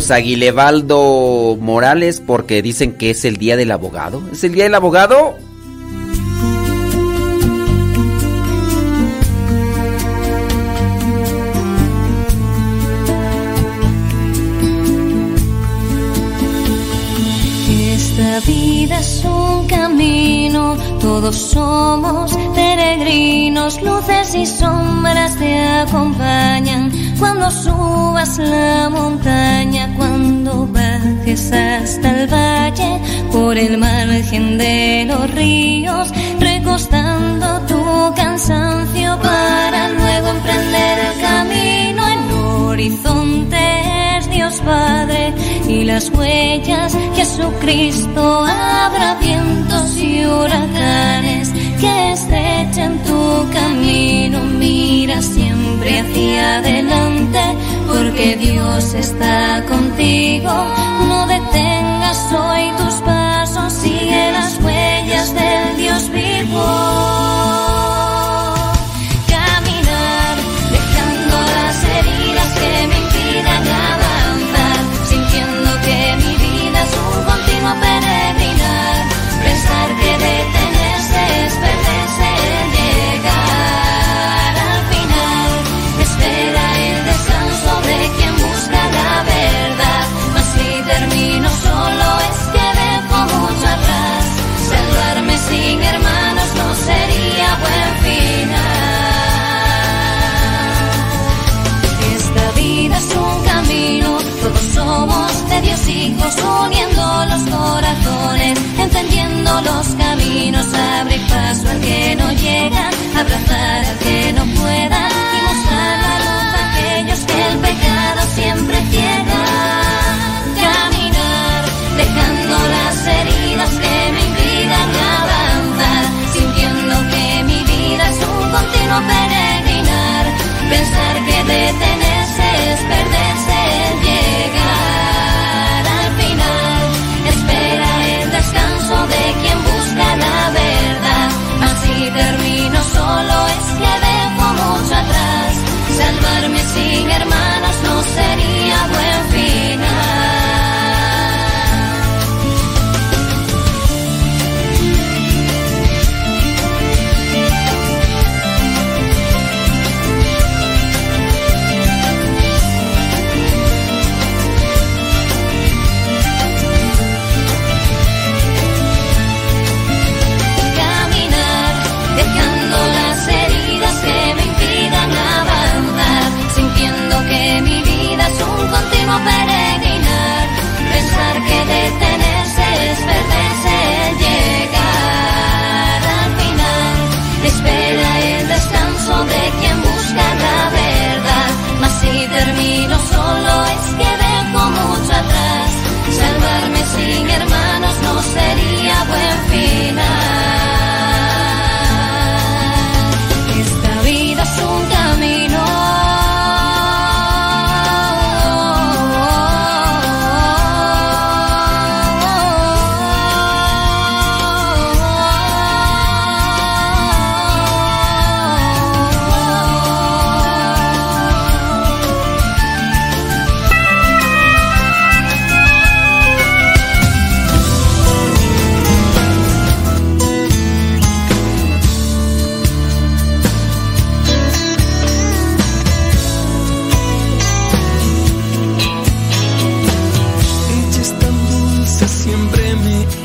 Saludos Morales porque dicen que es el día del abogado. ¿Es el día del abogado? Esta vida es un camino, todos somos peregrinos, luces y sombras te acompañan. Cuando subas la montaña, cuando bajes hasta el valle, por el margen de los ríos, recostando tu cansancio para luego emprender el camino en horizonte Dios Padre y las huellas Jesucristo. Habrá vientos y huracanes que estrechen tu camino. Mira siempre hacia adelante porque Dios está contigo. No detengas hoy tus pasos sigue las huellas del Dios vivo uniendo los corazones, entendiendo los caminos, abre paso al que no llega, abrazar al que no pueda y mostrar la luz a aquellos que el pecado siempre ciega. Caminar, dejando las heridas que me impidan avanzar, sintiendo que mi vida es un continuo peregrinar, pensar un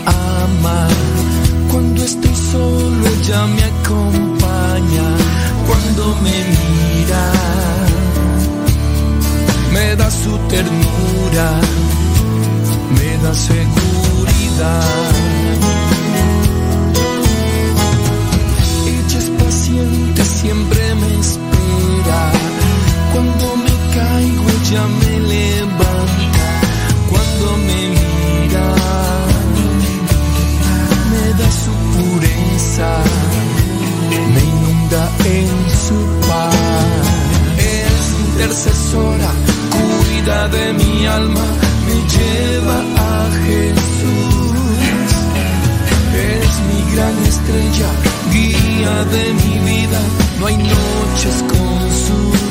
ama. Cuando estoy solo, ella me acompaña. Cuando me mira, me da su ternura, me da seguridad. Ella es paciente, siempre me espera. Cuando me caigo, ella me levanta. Cuando me mira, su pureza, me inunda en su paz. Es intercesora, cuida de mi alma, me lleva a Jesús. Es mi gran estrella, guía de mi vida, no hay noches con su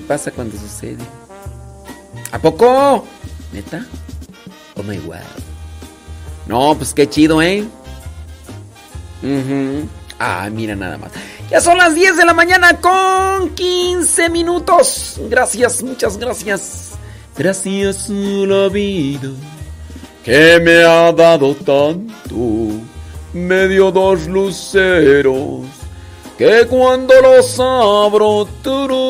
Pasa cuando sucede. ¿A poco? ¿Neta? Oh my god. No, pues qué chido, ¿eh? Ah, mira nada más. Ya son las 10 de la mañana con 15 minutos. Gracias, muchas gracias. Gracias la vida que me ha dado tanto. Me dio dos luceros que cuando los abro. tururururuirón,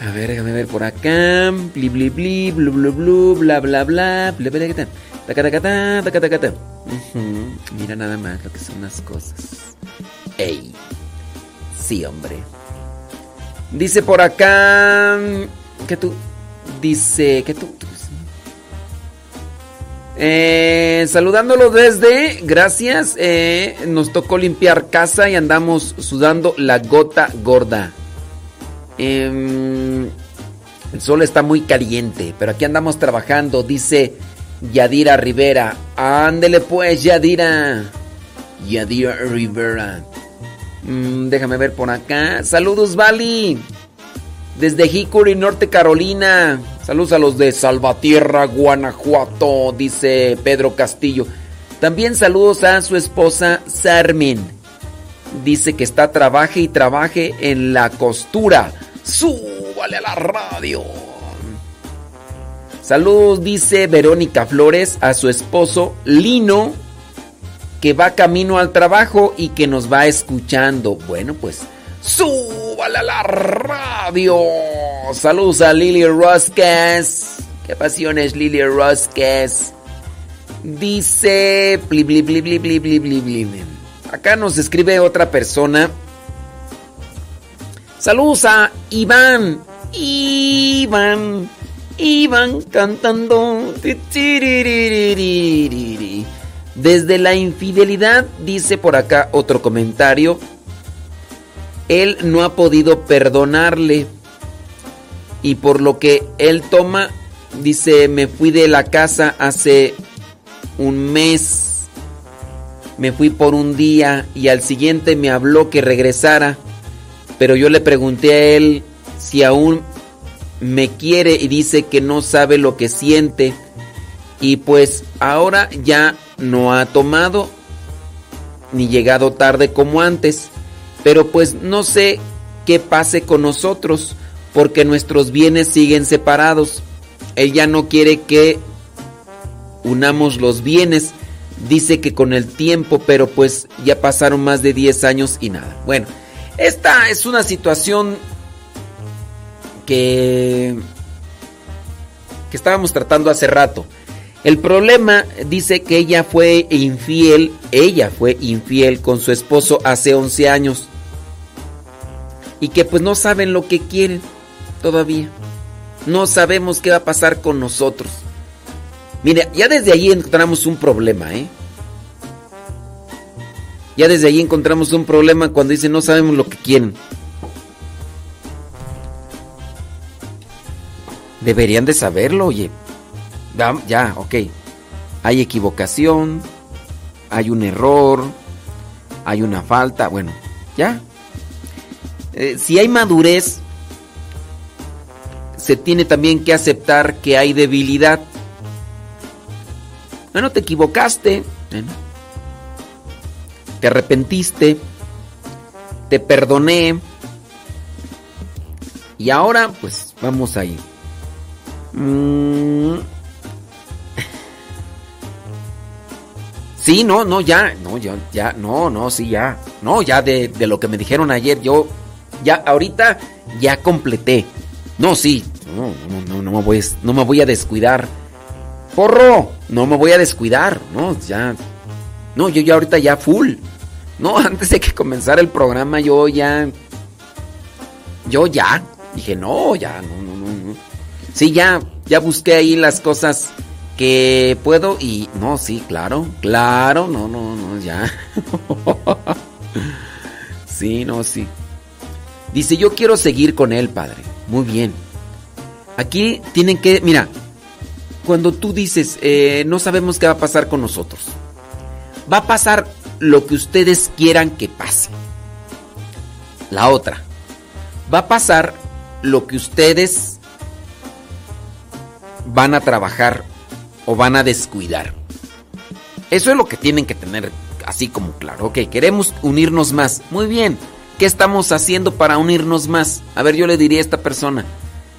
A ver, déjame ver por acá. Bli, bli, bli, blu, blu, blu, bla, bla, bla, bla, bla, bla, tacatacatá, Mira nada más lo que son las cosas. Ey. Sí, hombre. Dice por acá que tú. Dice que tú. Eh, saludándolo desde. Gracias. eh, nos tocó limpiar casa y andamos sudando la gota gorda. Em, el sol está muy caliente, pero aquí andamos trabajando, dice Yadira Rivera. Ándele pues, Yadira. Yadira Rivera. Mm, déjame ver por acá. Saludos, Vali. Desde Hickory, Norte Carolina. Saludos a los de Salvatierra, Guanajuato, dice Pedro Castillo. También saludos a su esposa Sarmin. Dice que está trabaje y trabaje en la costura. ¡Súbale a la radio! Saludos, dice Verónica Flores, a su esposo Lino, que va camino al trabajo y que nos va escuchando. Bueno, pues, ¡súbale a la radio! Saludos a Lily Rosques. ¡Qué pasiones, Lily Rosques! Dice... Bli. Acá nos escribe otra persona. Saludos a Iván. Iván. Iván cantando. Desde la infidelidad, dice por acá otro comentario. Él no ha podido perdonarle. Y por lo que él toma, dice, me fui de la casa hace un mes. me fui por un día y al siguiente me habló que regresara, pero yo le pregunté a él si aún me quiere y dice que no sabe lo que siente y pues ahora ya no ha tomado ni llegado tarde como antes, pero pues no sé qué pase con nosotros porque nuestros bienes siguen separados. Él ya no quiere que unamos los bienes. Dice que con el tiempo, pero pues ya pasaron más de 10 años y nada. Bueno, esta es una situación que que estábamos tratando hace rato. El problema dice que ella fue infiel, ella fue infiel con su esposo hace 11 años. Y que pues no saben lo que quieren todavía. No sabemos qué va a pasar con nosotros. Mira, ya desde ahí encontramos un problema, ¿eh? Ya desde ahí encontramos un problema cuando dicen no sabemos lo que quieren. Deberían de saberlo, oye. Ya, ok. Hay equivocación, hay un error, hay una falta, bueno, ya. Eh, si hay madurez, se tiene también que aceptar que hay debilidad. Bueno, te equivocaste, bueno. te arrepentiste, te perdoné y ahora pues vamos a ir. Mm. Sí, no, no, ya, no, ya, ya, no, no, sí, ya. No, ya de, de lo que me dijeron ayer, yo ya ahorita ya completé. No, sí, no, no, no, me voy, no me voy a descuidar. Porro, no me voy a descuidar, no, ya. No, yo ya ahorita ya full. No, antes de que comenzara el programa yo ya yo ya dije, "No, ya, no, no, no, no." Sí, ya ya busqué ahí las cosas que puedo y no, sí, claro, claro, no, no, no, ya. sí, no, sí. Dice, yo quiero seguir con él, padre. Muy bien. Aquí tienen que, mira, cuando tú dices, eh, no sabemos qué va a pasar con nosotros, va a pasar lo que ustedes quieran que pase. La otra, va a pasar lo que ustedes van a trabajar o van a descuidar. Eso es lo que tienen que tener así como claro. Ok, queremos unirnos más. Muy bien. ¿Qué estamos haciendo para unirnos más? A ver, yo le diría a esta persona.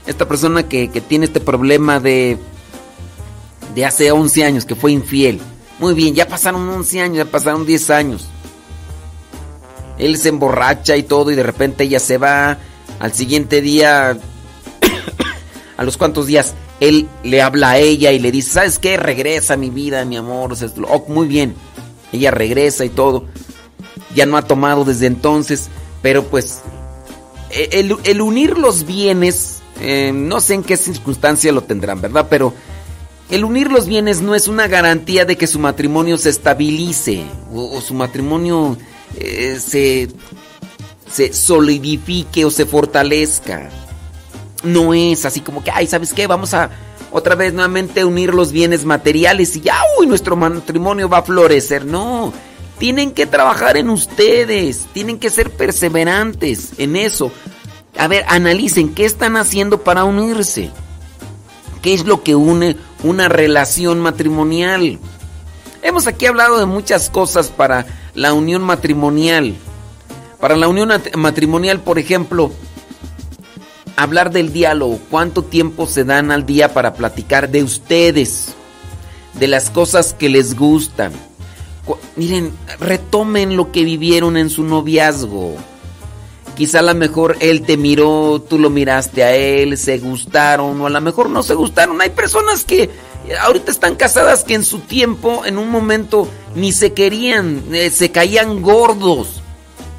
Esta persona que, que tiene este problema de, de hace 11 años, que fue infiel. Muy bien, ya pasaron 11 años, ya pasaron 10 años. Él se emborracha y todo y de repente ella se va. Al siguiente día, a los cuantos días, él le habla a ella y le dice, ¿sabes qué? Regresa mi vida, mi amor. Oh, muy bien. Ella regresa y todo. Ya no ha tomado desde entonces, pero pues e- el, unir los bienes, eh, no sé en qué circunstancia lo tendrán, ¿verdad? Pero el unir los bienes no es una garantía de que su matrimonio se estabilice o, o su matrimonio eh, se, se solidifique o se fortalezca. No es así como que, ay, ¿sabes qué? Vamos a otra vez nuevamente unir los bienes materiales y ya, uy, nuestro matrimonio va a florecer. No, tienen que trabajar en ustedes, tienen que ser perseverantes en eso. A ver, analicen qué están haciendo para unirse. ¿Qué es lo que une una relación matrimonial? Hemos aquí hablado de muchas cosas para la unión matrimonial. Para la unión mat- matrimonial, por ejemplo, hablar del diálogo. ¿Cuánto tiempo se dan al día para platicar de ustedes? De las cosas que les gustan. Miren, retomen lo que vivieron en su noviazgo. Quizá a lo mejor él te miró, tú lo miraste a él, se gustaron o a lo mejor no se gustaron. Hay personas que ahorita están casadas que en su tiempo, en un momento, ni se querían, eh, se caían gordos.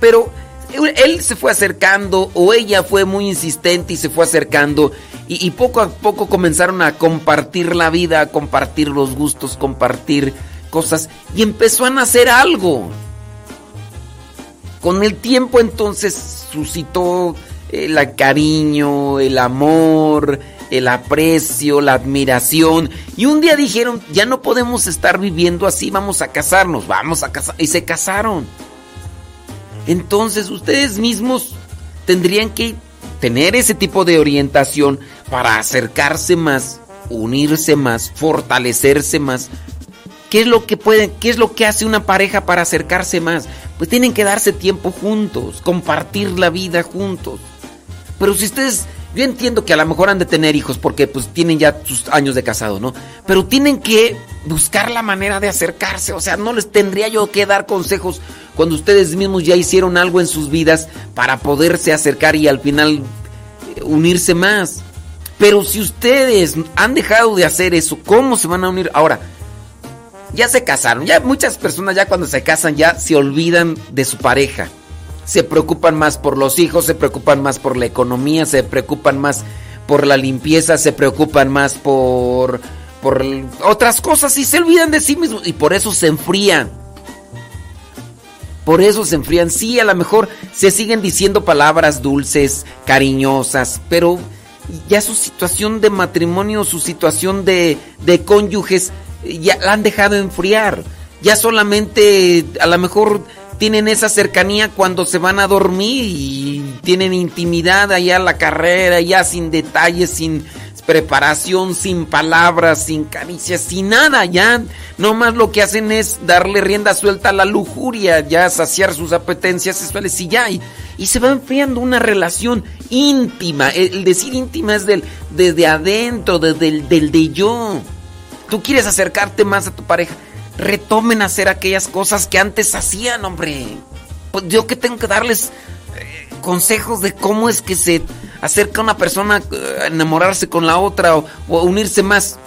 Pero él- se fue acercando o ella fue muy insistente y se fue acercando y, poco a poco comenzaron a compartir la vida, a compartir los gustos, compartir cosas y empezó a nacer algo. Con el tiempo entonces suscitó el cariño, el amor, el aprecio, la admiración. Y un día dijeron, ya no podemos estar viviendo así, vamos a casarnos, vamos a casar. Y se casaron. Entonces ustedes mismos tendrían que tener ese tipo de orientación para acercarse más, unirse más, fortalecerse más. ¿Qué es lo que qué es lo que hace una pareja para acercarse más? Pues tienen que darse tiempo juntos, compartir la vida juntos. Pero si ustedes, yo entiendo que a lo mejor han de tener hijos porque pues tienen ya sus años de casado, ¿no? Pero tienen que buscar la manera de acercarse, o sea, no les tendría yo que dar consejos cuando ustedes mismos ya hicieron algo en sus vidas para poderse acercar y al final eh, unirse más. Pero si ustedes han dejado de hacer eso, ¿cómo se van a unir? Ahora, ya se casaron, ya muchas personas ya cuando se casan ya se olvidan de su pareja. Se preocupan más por los hijos, se preocupan más por la economía, se preocupan más por la limpieza, se preocupan más por por otras cosas y se olvidan de sí mismos y por eso se enfrían. Por eso se enfrían. Sí, a lo mejor se siguen diciendo palabras dulces, cariñosas, pero ya su situación de matrimonio, su situación de, de cónyuges, ya la han dejado enfriar. Ya solamente a lo mejor tienen esa cercanía cuando se van a dormir y tienen intimidad allá en la carrera, ya sin detalles, sin preparación, sin palabras, sin caricias, sin nada, ya nomás lo que hacen es darle rienda suelta a la lujuria, ya saciar sus apetencias sexuales y ya, y, y se va enfriando una relación íntima. El decir íntima es del, desde adentro, desde el del de yo. Tú quieres acercarte más a tu pareja, retomen a hacer aquellas cosas que antes hacían, hombre. Pues yo que tengo que darles eh, consejos de cómo es que se acerca una persona a enamorarse con la otra o, o unirse más.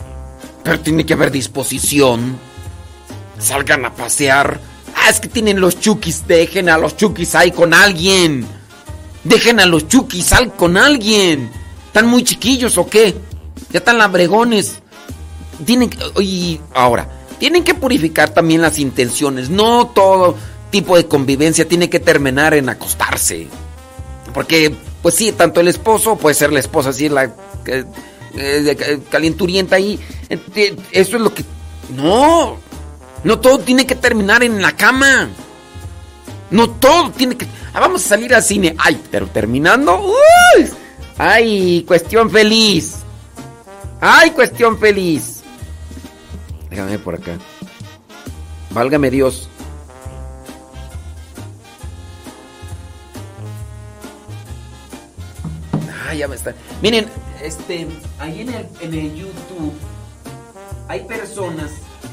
Pero tiene que haber disposición. Salgan a pasear. Ah, es que tienen los chukis. Dejen a los chukis ahí con alguien. Dejen a los chukis ahí con alguien. ¿Están muy chiquillos o qué? Ya están labregones. Tienen que. Ahora, tienen que purificar también las intenciones. No todo tipo de convivencia tiene que terminar en acostarse. Porque, pues sí, tanto el esposo, puede ser la esposa, así la eh, eh, calienturienta ahí. Eso es lo que. No, no todo tiene que terminar en la cama. No todo tiene que. Ah, vamos a salir al cine. Ay, pero terminando. ¡Uy! Ay, cuestión feliz. Ay, cuestión feliz. Déjame por acá. Válgame Dios. Ah, ya me está. Miren, este, ahí en el, en el YouTube hay personas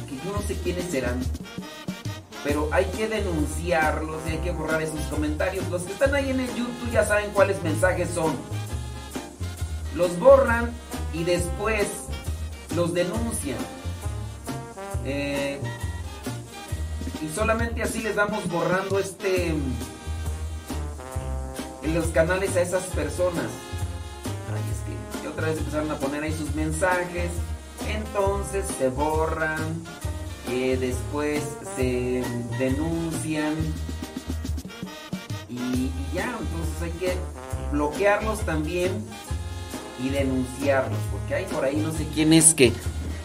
que yo no sé quiénes serán, pero hay que denunciarlos y hay que borrar esos comentarios. Los que están ahí en el YouTube ya saben cuáles mensajes son. Los borran y después los denuncian. Eh, y solamente así les vamos borrando este en los canales a esas personas. Ay, es que otra vez empezaron a poner ahí sus mensajes. Entonces se borran. eh, después se denuncian. Y, y ya, entonces hay que bloquearlos también y denunciarlos. Porque hay por ahí no sé quién es que,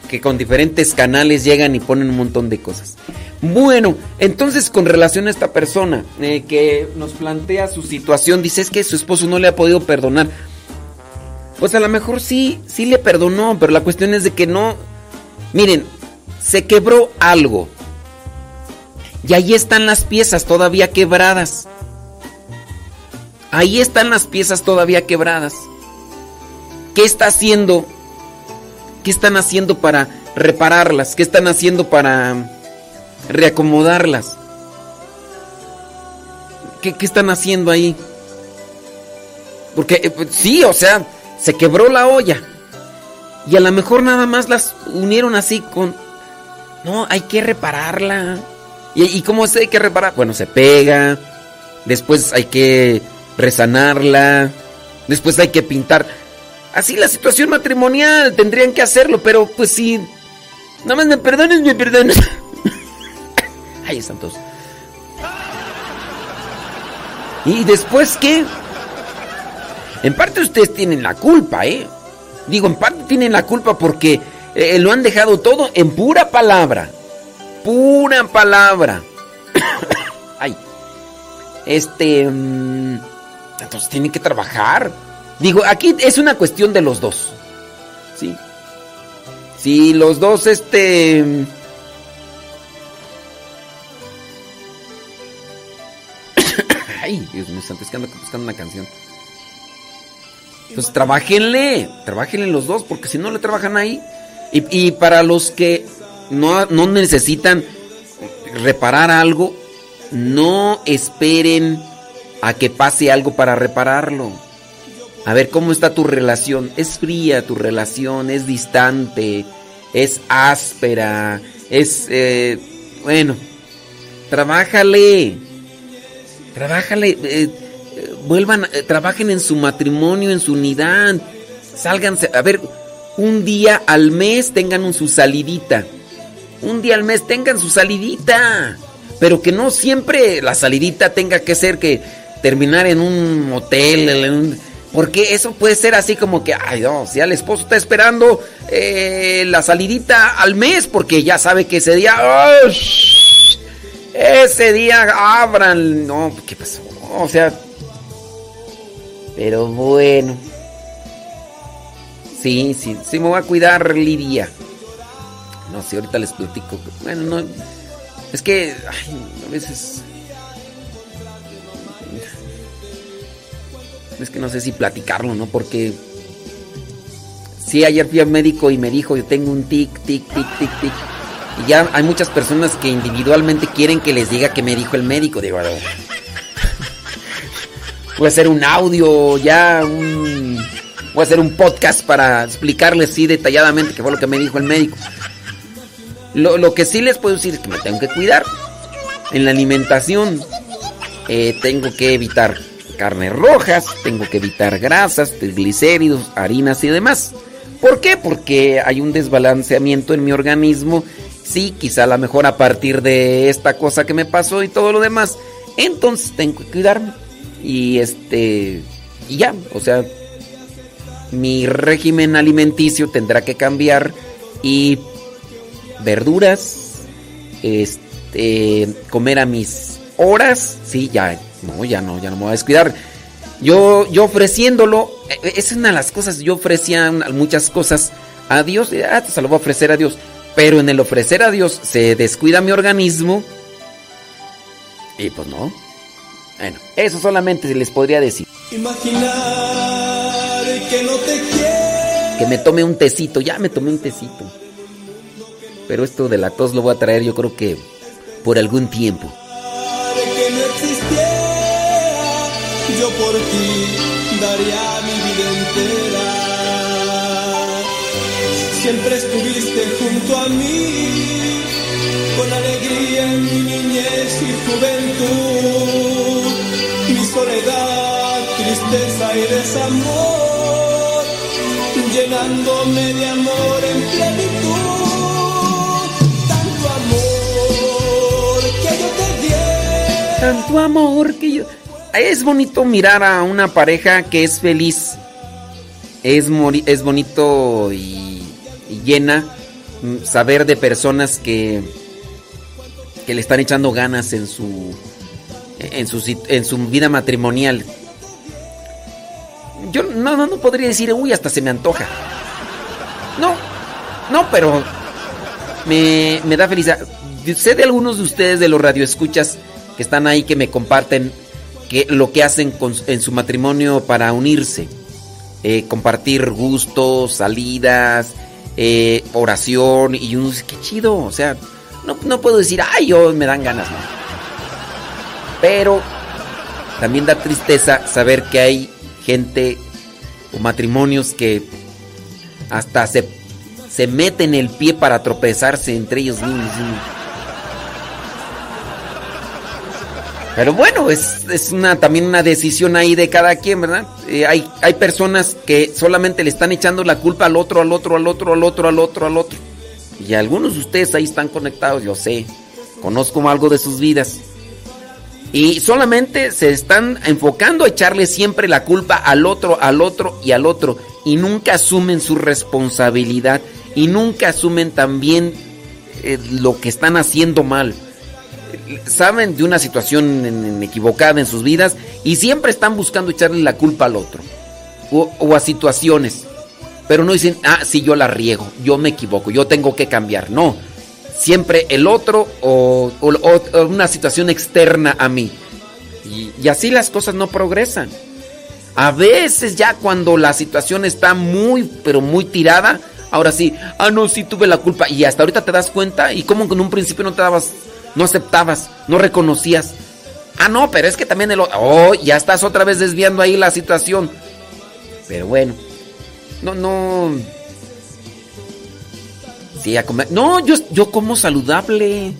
que con diferentes canales llegan y ponen un montón de cosas. Bueno, entonces con relación a esta persona eh, que nos plantea su situación, dice es que su esposo no le ha podido perdonar. Pues a lo mejor sí, sí le perdonó, pero la cuestión es de que no. Miren, se quebró algo. Y ahí están las piezas todavía quebradas. Ahí están las piezas todavía quebradas. ¿Qué está haciendo? ¿Qué están haciendo para repararlas? ¿Qué están haciendo para reacomodarlas? ¿Qué, qué están haciendo ahí? Porque eh, pues, sí, o sea, se quebró la olla. Y a lo mejor nada más las unieron así con... No, hay que repararla. ¿Y, y cómo se hay que reparar? Bueno, se pega. Después hay que resanarla. Después hay que pintar. Así la situación matrimonial tendrían que hacerlo, pero pues sí. Nada más me perdones, me perdones. Ay, están todos. ¿Y después qué? En parte ustedes tienen la culpa, ¿eh? Digo, en parte tienen la culpa porque eh, lo han dejado todo en pura palabra. Pura palabra. Ay. Este... mm, entonces tienen que trabajar. Digo, aquí es una cuestión de los dos. Sí. Si los dos, este... Ay, Dios mío, santo, es que ando buscando una canción. Pues trabajenle, trabajenle los dos, porque si no le trabajan ahí. Y, y para los que no, no necesitan reparar algo, no esperen a que pase algo para repararlo. A ver, ¿cómo está tu relación? Es fría tu relación, es distante, es áspera, es... eh, bueno, trabájale. Trabájale. eh, vuelvan, eh, trabajen en su matrimonio, en su unidad. Sálganse. A ver, un día al mes tengan su salidita. Un día al mes tengan su salidita. Pero que no siempre la salidita tenga que ser que terminar en un hotel. en un- porque eso puede ser así como que, ay, no, si el esposo está esperando eh, la salidita al mes, porque ya sabe que ese día, ¡ay! ese día abran. No, ¿qué pasó? O sea, pero bueno. Sí, sí, sí me voy a cuidar, Lidia. No sé, ahorita les platico. Bueno, no. Es que ay, a veces. Es que no sé si platicarlo, ¿no? Porque. Sí, ayer fui al médico y me dijo: Yo tengo un tic, tic, tic, tic, tic. Y ya hay muchas personas que individualmente quieren que les diga qué me dijo el médico. Digo, ver, voy a hacer un audio, ya un. Voy a hacer un podcast para explicarles sí detalladamente qué fue lo que me dijo el médico. Lo, lo que sí les puedo decir es que me tengo que cuidar. En la alimentación eh, tengo que evitar carnes rojas, tengo que evitar grasas, triglicéridos, harinas y demás. ¿Por qué? Porque hay un desbalanceamiento en mi organismo. Sí, quizá a lo mejor a partir de esta cosa que me pasó y todo lo demás. Entonces tengo que cuidarme. Y este. Y ya, o sea. Mi régimen alimenticio tendrá que cambiar. Y verduras, este, comer a mis horas, sí, ya, no, ya no, ya no me voy a descuidar. Yo, yo ofreciéndolo, eh, es una de las cosas, yo ofrecía muchas cosas a Dios, y, ah, se lo voy a ofrecer a Dios, pero en el ofrecer a Dios se descuida mi organismo, y pues no. Bueno, eso solamente les podría decir. Imaginar que no te quiero. Que me tome un tecito, ya me tomé un tecito. Pero esto de la tos lo voy a traer yo creo que por algún tiempo. Por ti daría mi vida entera. Siempre estuviste junto a mí, con alegría en mi niñez y juventud. Mi soledad, tristeza y desamor, llenándome de amor en plenitud. Tanto amor que yo te di. Tanto amor que yo... Es bonito mirar a una pareja que es feliz. Es, es bonito y, y llena mm, saber de personas que, que le están echando ganas en su, en su, en su vida matrimonial. Yo no, no, no podría decir, uy, hasta se me antoja. No, no, pero me, me da felicidad. Sé de algunos de ustedes, de los radioescuchas, que están ahí, que me comparten que, lo que hacen en su matrimonio para unirse. Eh, compartir gustos, salidas, eh, oración, y uno dice, qué chido. O sea, no, no puedo decir, ay, yo me dan ganas. Pero también da tristeza saber que hay gente o matrimonios que hasta se, se meten el pie para tropezarse entre ellos mismos. Pero bueno, es, es una, también una decisión ahí de cada quien, ¿verdad? Eh, hay, hay personas que solamente le están echando la culpa al otro, al otro, al otro, al otro, al otro, al otro. Y algunos de ustedes ahí están conectados, yo sé. Conozco algo de sus vidas. Y solamente se están enfocando a echarle siempre la culpa al otro, al otro y al otro. Y nunca asumen su responsabilidad. Y nunca asumen también eh, lo que están haciendo mal. Saben de una situación equivocada en sus vidas y siempre están buscando echarle la culpa al otro. O, a situaciones. Pero no dicen, ah, sí, yo la riego, yo me equivoco, yo tengo que cambiar. No. Siempre el otro o, una situación externa a mí. Y, así las cosas no progresan. A veces ya cuando la situación está muy, pero muy tirada, ahora sí, ah, no, sí tuve la culpa. Y hasta ahorita te das cuenta y como en un principio no te dabas, no aceptabas, no reconocías. Ah, no, pero es que también el... o- Oh, ya estás otra vez desviando ahí la situación. Pero bueno, no, no... Sí, a comer. No, yo, yo como saludable.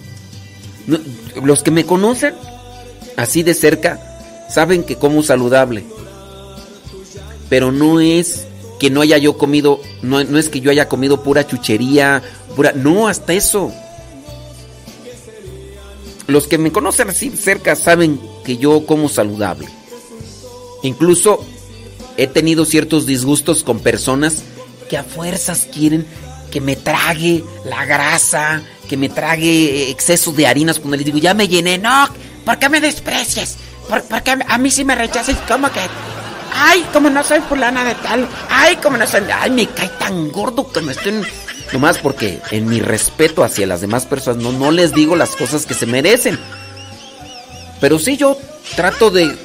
Los que me conocen así de cerca saben que como saludable. Pero no es que no haya yo comido, no, no es que yo haya comido pura chuchería, pura. No, hasta eso. Los que me conocen así cerca saben que yo como saludable. Incluso he tenido ciertos disgustos con personas que a fuerzas quieren que me trague la grasa, que me trague exceso de harinas cuando les digo, ya me llené, no, ¿Por qué me desprecias? ¿Por, qué a mí sí me rechazas? ¿Cómo que? Ay, como no soy fulana de tal. Ay, como no soy. Ay, me cae tan gordo que me estén. Nomás porque en mi respeto hacia las demás personas no, no les digo las cosas que se merecen. Pero sí yo trato de.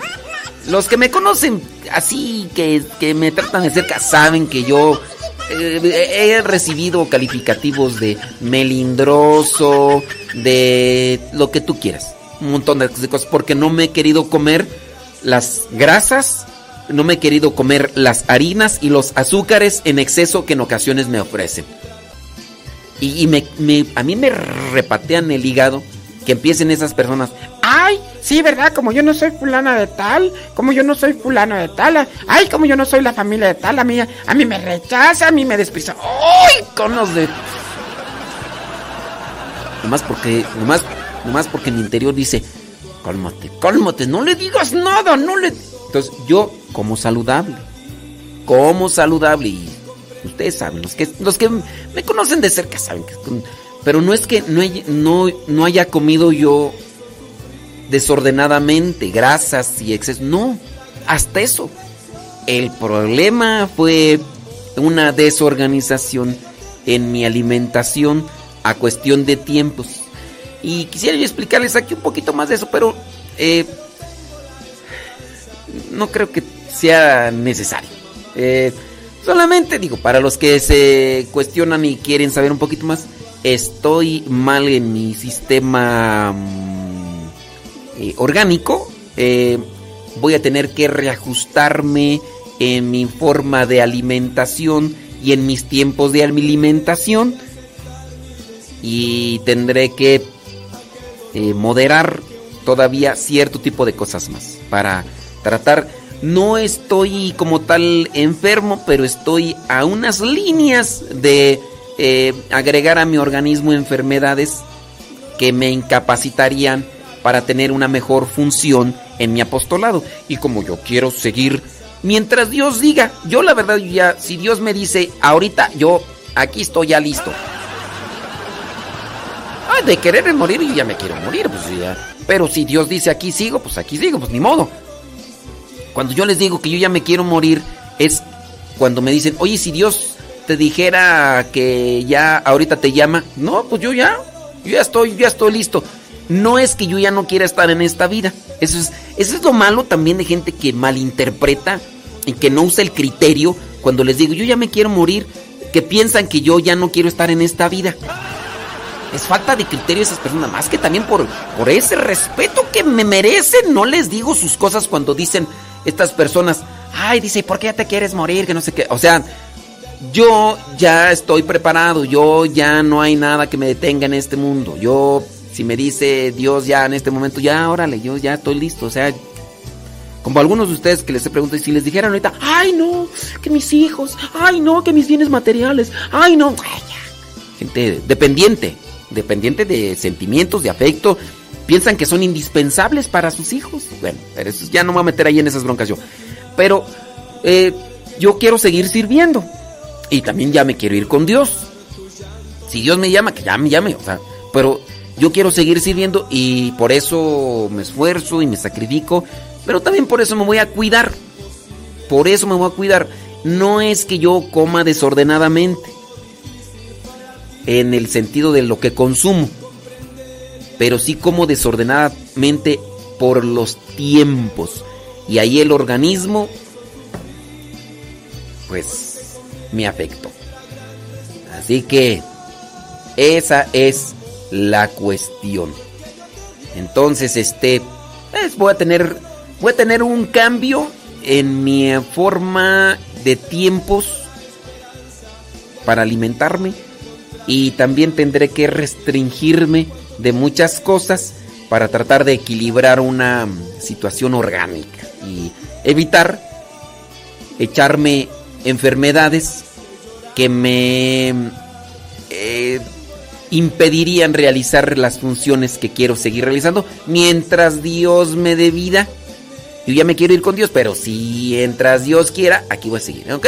Los que me conocen así, que, que me tratan de cerca, saben que yo eh, he recibido calificativos de melindroso, de lo que tú quieras. Un montón de cosas, porque no me he querido comer las grasas, no me he querido comer las harinas y los azúcares en exceso que en ocasiones me ofrecen. Y, me, a mí me repatean el hígado que empiecen esas personas. Ay, sí, ¿verdad? Como yo no soy fulana de tal, como yo no soy fulano de tal, ay, como yo no soy la familia de tal, a mí, a mí me rechaza, a mí me desprecia. ¡Ay, conos de... Nomás porque, nomás, nomás porque mi interior dice, cálmate, cálmate, no le digas nada, no le... Entonces yo como saludable, como saludable y ustedes saben, los que, los que me conocen de cerca saben que... Pero no es que no, no, no haya comido yo desordenadamente, grasas y exceso. No, hasta eso. El problema fue una desorganización en mi alimentación a cuestión de tiempos. Y quisiera yo explicarles aquí un poquito más de eso, pero eh, no creo que sea necesario. Eh, solamente digo, para los que se cuestionan y quieren saber un poquito más, estoy mal en mi sistema mm, eh, orgánico. Eh, voy a tener que reajustarme en mi forma de alimentación y en mis tiempos de alimentación. Y tendré que eh, moderar todavía cierto tipo de cosas más para tratar. No estoy como tal enfermo, pero estoy a unas líneas de eh, agregar a mi organismo enfermedades que me incapacitarían para tener una mejor función en mi apostolado. Y como yo quiero seguir mientras Dios diga, yo la verdad ya, si Dios me dice, ahorita yo aquí estoy ya listo. Ay, de querer morir, yo ya me quiero morir, pues ya. Pero si Dios dice aquí sigo, pues aquí sigo, pues ni modo. Cuando yo les digo que yo ya me quiero morir, es cuando me dicen, oye, si Dios te dijera que ya ahorita te llama, no, pues yo ya, yo ya estoy, ya estoy listo. No es que yo ya no quiera estar en esta vida. Eso es, eso es lo malo también de gente que malinterpreta y que no usa el criterio cuando les digo, yo ya me quiero morir, que piensan que yo ya no quiero estar en esta vida. Es falta de criterio esas personas, más que también por, por ese respeto que me merecen. No les digo sus cosas cuando dicen estas personas, ay, dice, ¿por qué ya te quieres morir? Que no sé qué. O sea, yo ya estoy preparado, yo ya no hay nada que me detenga en este mundo. Yo, si me dice Dios ya en este momento, ya, órale, yo ya estoy listo. O sea, como algunos de ustedes que les he preguntado, si les dijeran ahorita, ay, no, que mis hijos, ay, no, que mis bienes materiales, ay, no. Gente dependiente, dependiente de sentimientos, de afecto, piensan que son indispensables para sus hijos. Bueno, pero eso ya no me voy a meter ahí en esas broncas yo. Pero eh, yo quiero seguir sirviendo. Y también ya me quiero ir con Dios. Si Dios me llama, que ya me llame. O sea, pero yo quiero seguir sirviendo y por eso me esfuerzo y me sacrifico. Pero también por eso me voy a cuidar. Por eso me voy a cuidar. No es que yo coma desordenadamente. En el sentido de lo que consumo. Pero sí como desordenadamente por los tiempos. Y ahí el organismo, pues, me afectó. Así que esa es la cuestión. Entonces, este, pues voy a tener, voy a tener un cambio en mi forma de tiempos para alimentarme y también tendré que restringirme de muchas cosas para tratar de equilibrar una situación orgánica y evitar echarme enfermedades que me eh, impedirían realizar las funciones que quiero seguir realizando mientras Dios me dé vida. Yo ya me quiero ir con Dios, pero si mientras Dios quiera, aquí voy a seguir, ¿ok?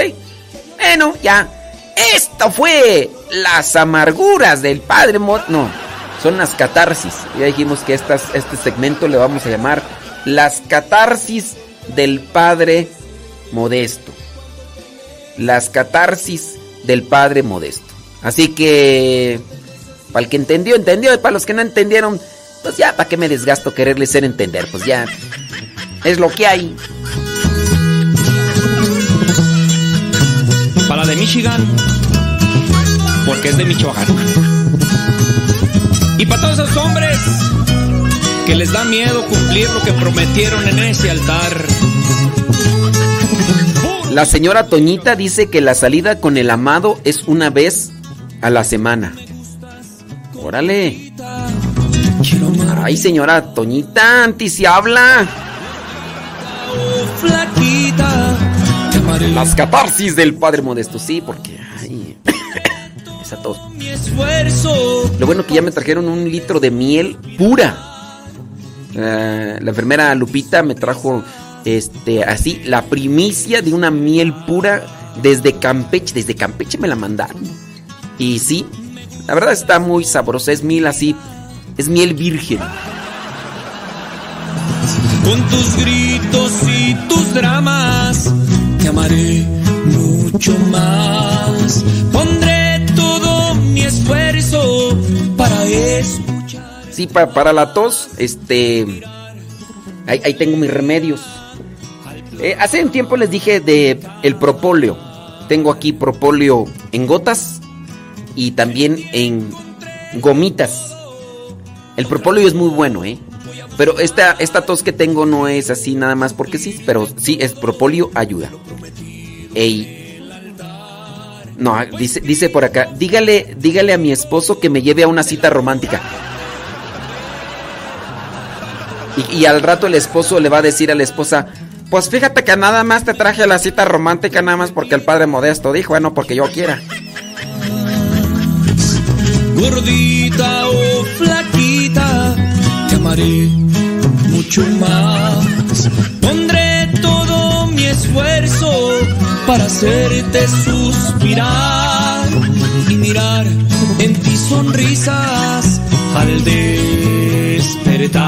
Bueno, ya. Esto fue las amarguras del Padre Mo No, son las catarsis. Ya dijimos que estas, este segmento le vamos a llamar las catarsis del Padre Modesto. Las catarsis del Padre Modesto. Así que, para el que entendió, entendió. Y para los que no entendieron, pues ya, ¿para qué me desgasto quererles hacer entender? Pues ya, es lo que hay. Para de Michigan, porque es de Michoacán. Y para todos esos hombres que les da miedo cumplir lo que prometieron en ese altar. La señora Toñita dice que la salida con el amado es una vez a la semana. Órale. Ay, señora Toñita, anti se habla. Las catarsis del Padre Modesto, sí, porque. Ay, tos. Lo bueno que ya me trajeron un litro de miel pura. Eh, la enfermera Lupita me trajo este así la primicia de una miel pura desde Campeche. Desde Campeche me la mandaron. Y sí, la verdad está muy sabrosa. Es miel así. Es miel virgen. Con tus gritos y tus dramas, te amaré mucho más. Pondré Sí, pa- para la tos, este. Ahí, ahí tengo mis remedios. Eh, hace un tiempo les dije de el propóleo. Tengo aquí propóleo en gotas y también en gomitas. El propóleo es muy bueno, ¿eh? Pero esta, esta tos que tengo no es así nada más porque sí, pero sí, es propóleo ayuda. Ey. No, dice, dice por acá, dígale, dígale a mi esposo que me lleve a una cita romántica. Y, y al rato el esposo le va a decir a la esposa, pues fíjate que nada más te traje a la cita romántica nada más porque el padre modesto dijo, bueno, porque yo quiera. Gordita o flaquita, te amaré mucho más. Pondré todo mi esfuerzo para hacerte suspirar y mirar en ti sonrisas al despertar.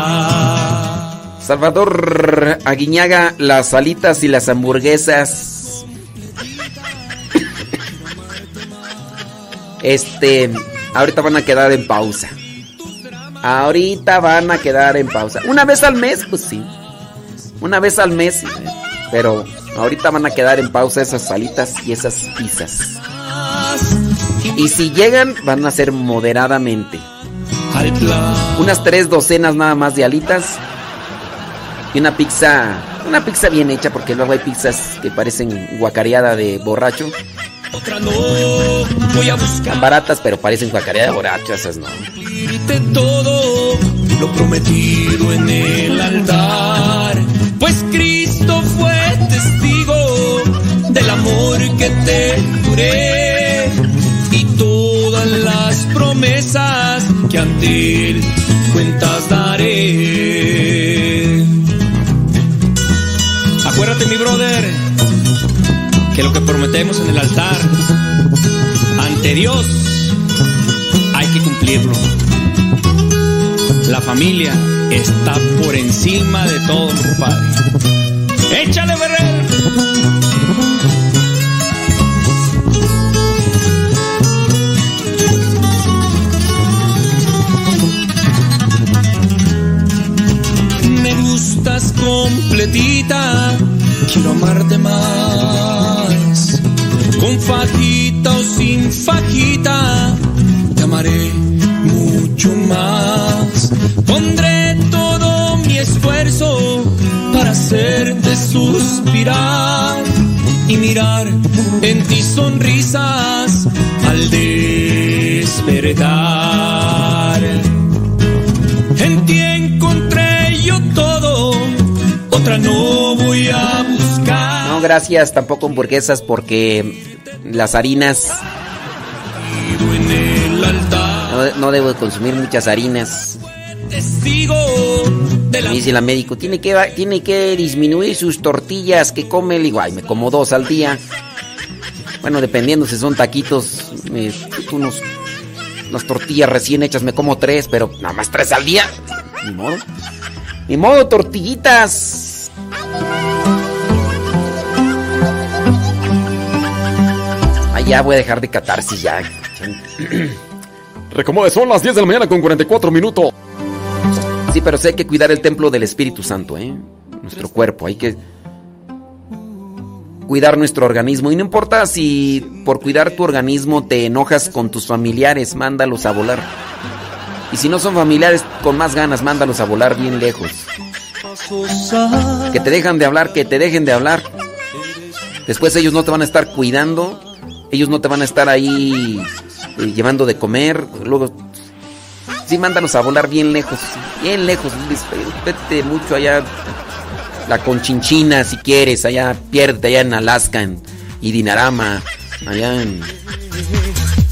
Salvador Aguiñaga, las alitas y las hamburguesas. Este, ahorita van a quedar en pausa. Ahorita van a quedar en pausa. Una vez al mes, pues sí. Una vez al mes. Pero ahorita van a quedar en pausa esas alitas y esas pizzas. Y si llegan, van a ser moderadamente. Unas tres docenas nada más de alitas. Y una pizza. Una pizza bien hecha, porque luego hay pizzas que parecen guacareada de borracho. Otra no voy a buscar Están baratas, pero parecen guacareada de borracho, esas no. todo lo prometido en el altar. Pues Cristo fue testigo del amor que te juré y todas las promesas que ante él cuentas daré. Acuérdate, mi brother, que lo que prometemos en el altar ante Dios hay que cumplirlo. La familia está por encima de todo, compadre. ¡Échale, Ferrer! Me gustas completita, quiero amarte más. Con fajita o sin fajita, te amaré mucho más. Pondré todo mi esfuerzo para suspirar y mirar en ti sonrisas al despertar. En ti encontré yo todo, otra no voy a buscar. No, gracias, tampoco hamburguesas porque las harinas... No, no debo de consumir muchas harinas. Testigo de Me dice la médico, tiene que, tiene que disminuir sus tortillas que come. Le digo, ay, me como dos al día. Bueno, dependiendo si son taquitos, me- unos, unas tortillas recién hechas, me como tres, pero nada más tres al día. Ni modo. Ni modo, tortillitas. Ay, ya voy a dejar de catarsis ya. Recomode, son las 10 de la mañana con 44 minutos. Sí, pero sí hay que cuidar el templo del Espíritu Santo, ¿eh? Nuestro cuerpo, hay que cuidar nuestro organismo. Y no importa si por cuidar tu organismo te enojas con tus familiares, mándalos a volar. Y si no son familiares, con más ganas, mándalos a volar bien lejos. Que te dejan de hablar, que te dejen de hablar. Después ellos no te van a estar cuidando, ellos no te van a estar ahí eh, llevando de comer. Luego, sí, mándalos a volar bien lejos, bien lejos. Vete mucho allá, la conchinchina si quieres, allá, pierde allá en Alaska en, Dinarama, allá en.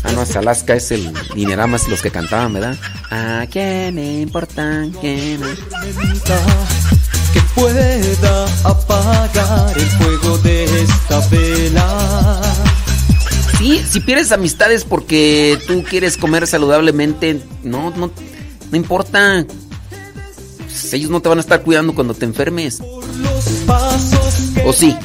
Ah, no, es Alaska, es el Dinarama, es los que cantaban, ¿verdad? ¿A quién me importa? ¿Quién me- que pueda apagar el fuego de esta vela. Sí, si pierdes amistades porque tú quieres comer saludablemente, no, no, no importa. Pues ellos no te van a estar cuidando cuando te enfermes. ¿O sí?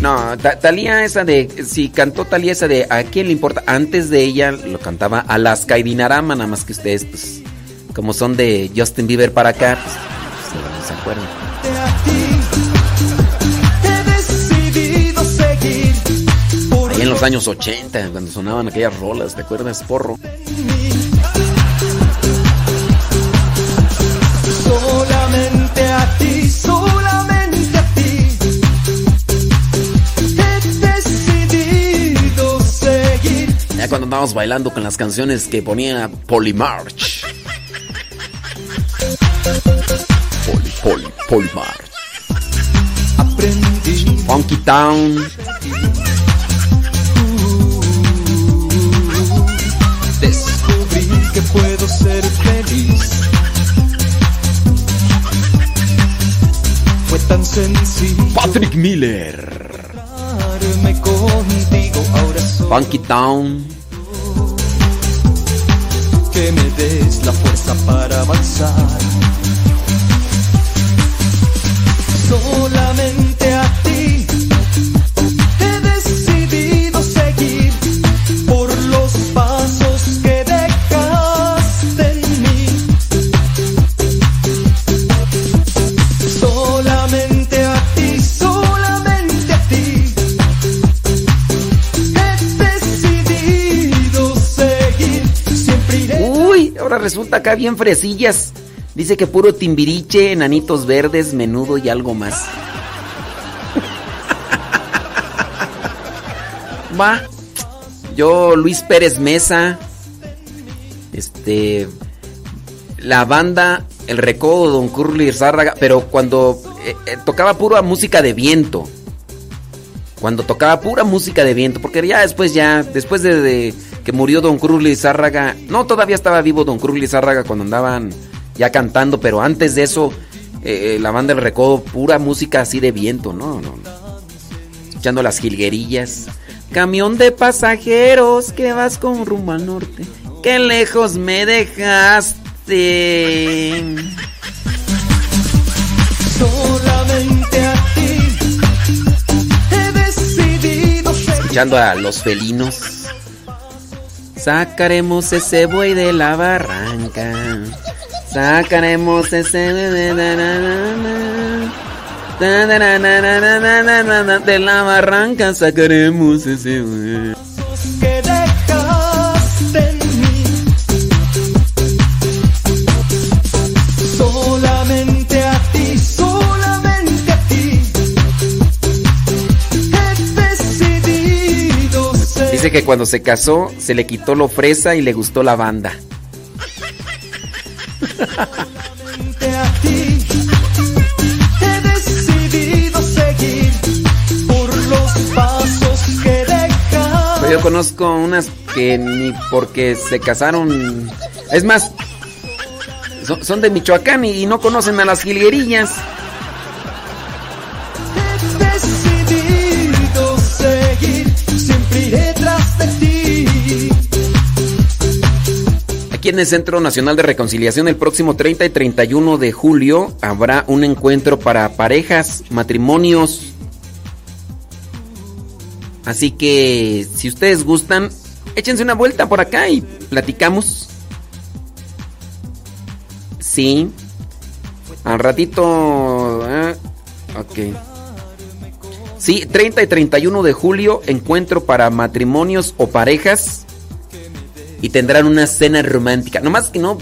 No, Ta- Talía esa de, si cantó Talía esa de ¿A quién le importa? Antes de ella lo cantaba Alaska y Dinarama, nada más que ustedes, pues, como son de Justin Bieber para acá, pues, se, acuerdan. Ahí en los años 80, cuando sonaban aquellas rolas, ¿te acuerdas, porro? solamente a ti, solamente a ti. He decidido seguir Ya cuando andábamos bailando con las canciones que ponía Polymarch. Poly, Poly, Polymarch. Funky Town. Descubrí que puedo ser feliz. Fue tan sencillo. Patrick Miller. Contigo ahora Funky Town. que me des la fuerza para avanzar. Solamente a ti he decidido seguir por los pasos que dejaste en mí. Solamente a ti, solamente a ti he decidido seguir. Siempre iré. Uy, ahora resulta acá bien fresillas. Dice que puro timbiriche, enanitos verdes, menudo y algo más. Va. Yo, Luis Pérez Mesa. Este. La banda El Recodo, Don Curly Zárraga. Pero cuando eh, eh, tocaba pura música de viento. Cuando tocaba pura música de viento, porque ya después, ya, después de, de que murió Don Cruz Lizárraga, no, todavía estaba vivo Don Cruz Lizárraga cuando andaban ya cantando, pero antes de eso, eh, la banda del recodo, pura música así de viento, no, no. Escuchando las jilguerillas. Camión de pasajeros que vas con rumbo al norte. Qué lejos me dejaste. Solamente a ti he decidido Escuchando a los felinos. Sacaremos ese buey de la barranca. Sacaremos ese de la barranca sacaremos ese que. Solamente a ti, solamente a ti. Dice que cuando se casó se le quitó lo fresa y le gustó la banda yo conozco unas que ni porque se casaron. Es más, son, de Michoacán y, y no conocen a las jilguerillas. Aquí en el Centro Nacional de Reconciliación el próximo 30 y 31 de julio habrá un encuentro para parejas, matrimonios. Así que si ustedes gustan, échense una vuelta por acá y platicamos. Sí. Al ratito... ah, ok. Sí, 30 y 31 de julio, encuentro para matrimonios o parejas. Y tendrán una cena romántica. Nomás que no,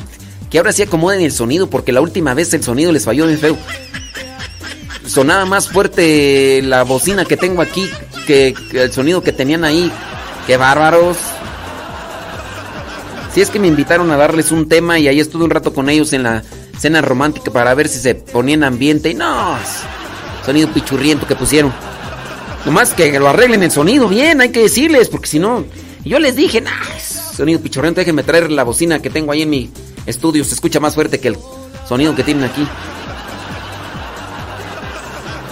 que ahora sí acomoden el sonido, porque la última vez el sonido les falló bien feo. Sonaba más fuerte la bocina que tengo aquí que, el sonido que tenían ahí. ¡Qué bárbaros! Si es que me invitaron a darles un tema y ahí estuve un rato con ellos en la cena romántica para ver si se ponían ambiente. Y no, sonido pichurriento que pusieron. Nomás que lo arreglen el sonido bien, hay que decirles, porque si no. Yo les dije, nah, sonido pichurriento, déjenme traer la bocina que tengo ahí en mi estudio. Se escucha más fuerte que el sonido que tienen aquí.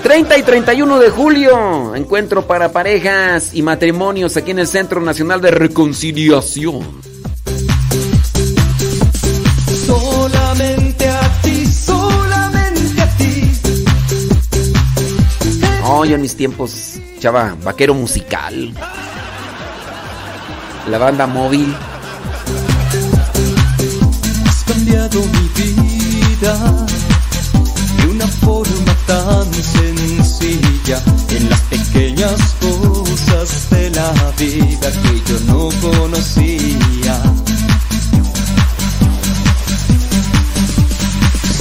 30 y 31 de julio, encuentro para parejas y matrimonios aquí en el Centro Nacional de Reconciliación. Solamente a ti, solamente a ti. No, yo en mis tiempos, chava, vaquero musical. La banda móvil. Has cambiado mi vida de una forma tan sencilla en las pequeñas cosas de la vida que yo no conocía.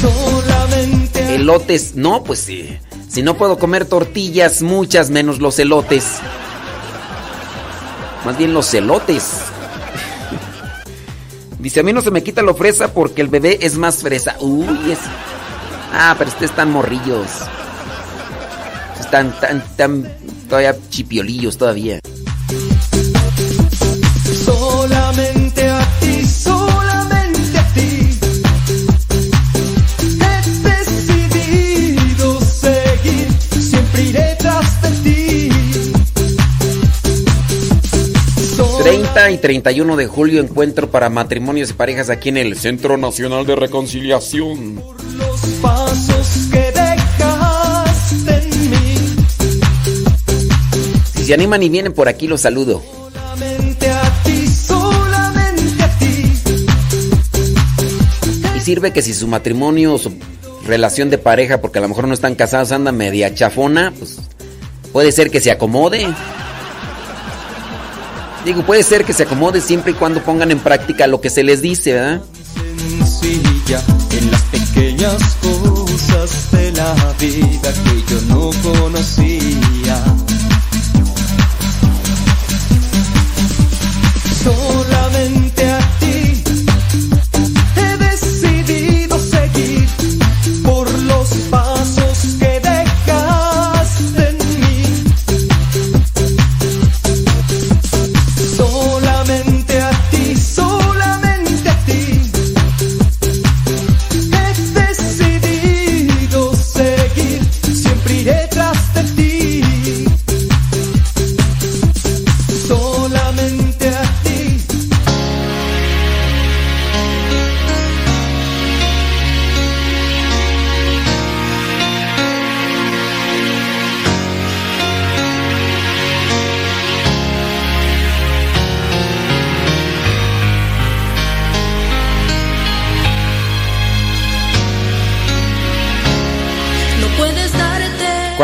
Solamente Elotes, no, pues sí. Si no puedo comer tortillas, muchas menos los elotes. Más bien los elotes. Dice, a mí no se me quita lo fresa porque el bebé es más fresa. Uy, es... Ah, pero ustedes están morrillos. Están tan, tan, todavía chipiolillos todavía. 30 y 31 de julio encuentro para matrimonios y parejas aquí en el Centro Nacional de Reconciliación. Si se animan y vienen por aquí, los saludo. Solamente a ti, solamente a ti. Y sirve que si su matrimonio o su relación de pareja, porque a lo mejor no están casados, anda media chafona, pues puede ser que se acomode. Digo, puede ser que se acomode siempre y cuando pongan en práctica lo que se les dice, ¿verdad?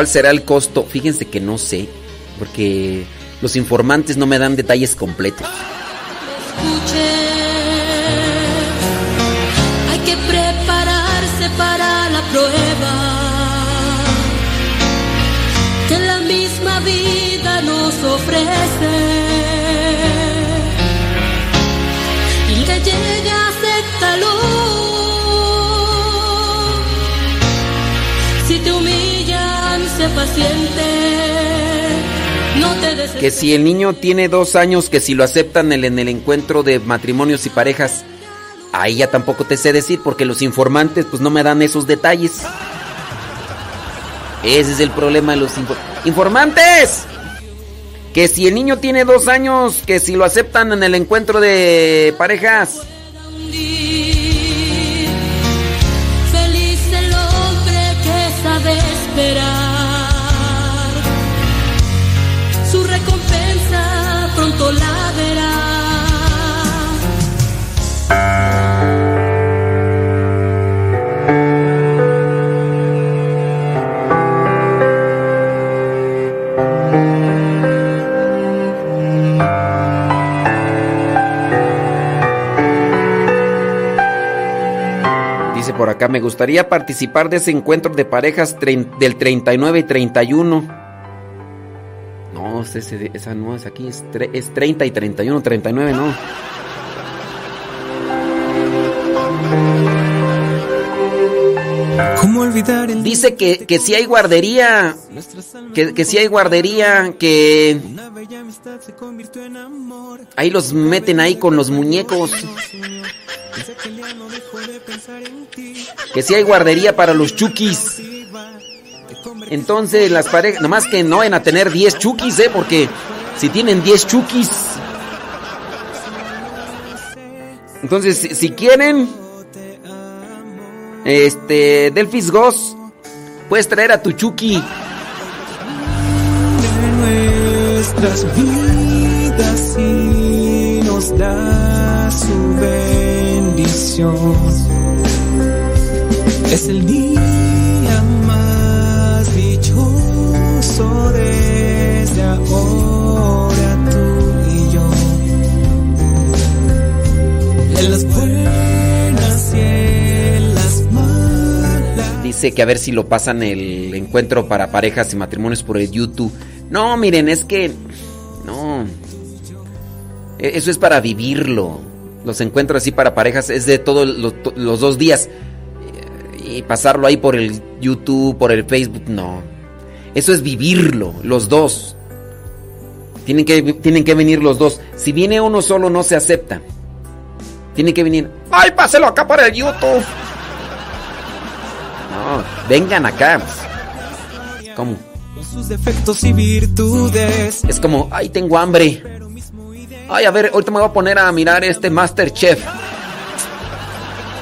¿Cuál será el costo? Fíjense que no sé, porque los informantes no me dan detalles completos. Que si el niño tiene dos años, que si lo aceptan en el, en el encuentro de matrimonios y parejas, ahí ya tampoco te sé decir, porque los informantes pues no me dan esos detalles. Ese es el problema de los info- informantes. Que si el niño tiene dos años, que si lo aceptan en el encuentro de parejas. Me gustaría participar de ese encuentro de parejas del 39 y 31. No, esa no es aquí, es, es 30 y 31, 39 no. Dice que, que si hay guardería, que, que si hay guardería, que ahí los meten ahí con los muñecos. Que si hay guardería para los chukis. Entonces las parejas, nomás que no van a tener 10 chukis, ¿eh? Porque si tienen 10 chukis. Entonces, si, si quieren, este, Delphis Goss, puedes traer a tu chuki. nuestras vidas y nos da su bendición. Es el día más dichoso desde ahora Que a ver si lo pasan el encuentro para parejas y matrimonios por el YouTube. No, miren, es que. No. E- Eso es para vivirlo. Los encuentros así para parejas es de todos los, dos días. Y pasarlo ahí por el YouTube, por el Facebook, no. Eso es vivirlo, los dos. Tienen que, tienen que venir los dos. Si viene uno solo, no se acepta. Tienen que venir. ¡Ay, páselo acá para el YouTube! No, vengan acá. ¿Cómo? Con sus defectos y virtudes. Es como, ay, tengo hambre. Ay, a ver, ahorita me voy a poner a mirar este Masterchef.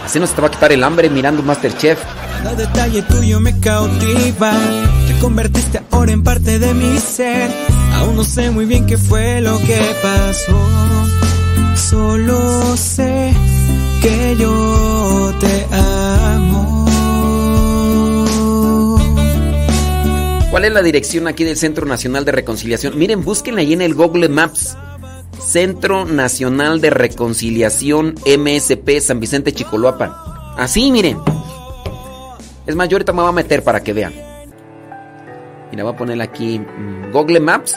Así no se te va a quitar el hambre mirando Masterchef. Cada detalle tuyo me cautiva. Te convertiste ahora en parte de mi ser. Aún no sé muy bien qué fue lo que pasó. Solo sé que yo te amo. ¿Cuál es la dirección aquí del Centro Nacional de Reconciliación? Miren, búsquenla ahí en el Google Maps. Centro Nacional de Reconciliación MSP San Vicente Chicoloapan. Así, miren. Es más, yo ahorita me voy a meter para que vean. Mira, voy a poner aquí mm, Google Maps.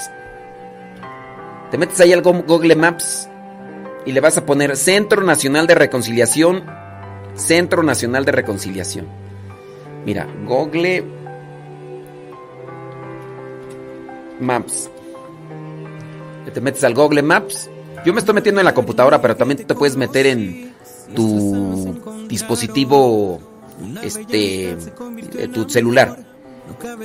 Te metes ahí al Go- Google Maps y le vas a poner Centro Nacional de Reconciliación. Centro Nacional de Reconciliación. Mira, Google Maps. Te metes al Google Maps. Yo me estoy metiendo en la computadora, pero también te puedes meter en tu dispositivo, este, eh, tu celular.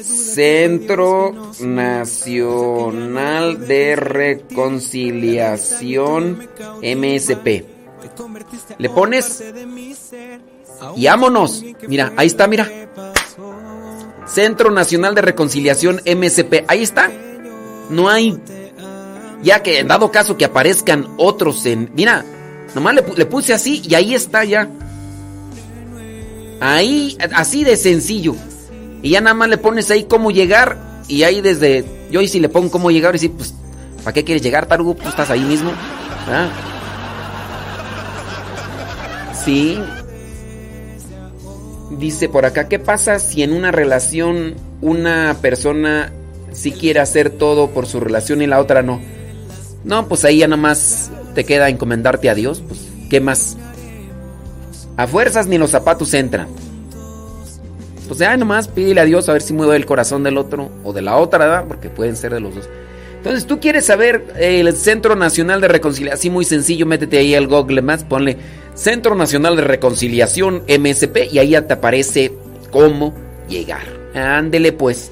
Centro Nacional de Reconciliación MSP. Le pones y vámonos. Mira, ahí está, mira. Centro Nacional de Reconciliación MSP. Ahí está. No hay. Ya que en dado caso que aparezcan otros en. Mira, nomás le, le puse así y ahí está ya. Ahí, así de sencillo. Y ya nada más le pones ahí cómo llegar. Y ahí desde. Yo ahí si le pongo cómo llegar y sí, pues. ¿Para qué quieres llegar, Tarugo? Tú estás ahí mismo. ¿verdad? Sí. Dice por acá, ¿qué pasa si en una relación una persona sí quiere hacer todo por su relación y la otra no? No, pues ahí ya nada más te queda encomendarte a Dios. Pues, ¿qué más? A fuerzas ni los zapatos entran. Pues ya nomás pídele a Dios a ver si mueve el corazón del otro o de la otra, ¿verdad? Porque pueden ser de los dos. Entonces, tú quieres saber eh, el Centro Nacional de Reconciliación, así muy sencillo, métete ahí al Google Maps, ponle Centro Nacional de Reconciliación MSP y ahí ya te aparece cómo llegar. Ándele pues.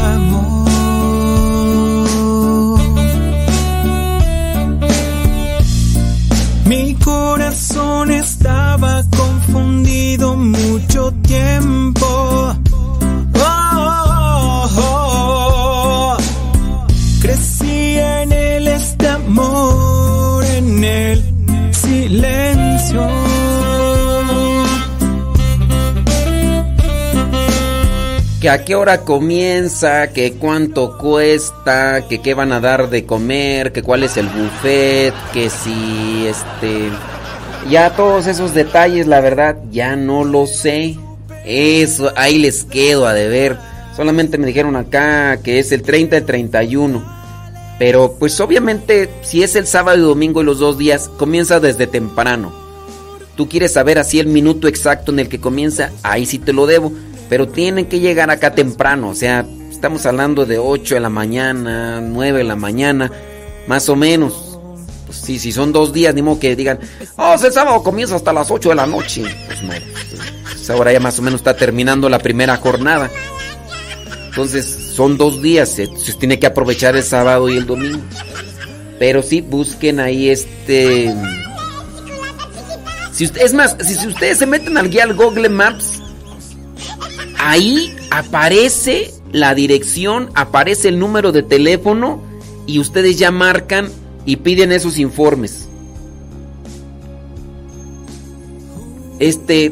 Corazón estaba confundido mucho tiempo. Oh, oh, oh. Crecí en el este amor, en el silencio. Que a qué hora comienza, que cuánto cuesta, que qué van a dar de comer, que cuál es el buffet, que si este... Ya todos esos detalles, la verdad, ya no lo sé. Eso, ahí les quedo a deber. Solamente me dijeron acá que es el 30 y 31. Pero pues obviamente si es el sábado y domingo y los dos días, comienza desde temprano. Tú quieres saber así el minuto exacto en el que comienza, ahí sí te lo debo. Pero tienen que llegar acá temprano, o sea, estamos hablando de 8 de la mañana, 9 de la mañana, más o menos. Pues sí, si son dos días, ni modo que digan, oh, el sábado comienza hasta las 8 de la noche. Pues no, pues ahora ya más o menos está terminando la primera jornada. Entonces son dos días, se, tiene que aprovechar el sábado y el domingo. Pero sí, busquen ahí este... Si usted- es más, si ustedes se meten al guía al Google Maps, ahí aparece la dirección, aparece el número de teléfono y ustedes ya marcan y piden esos informes. Este,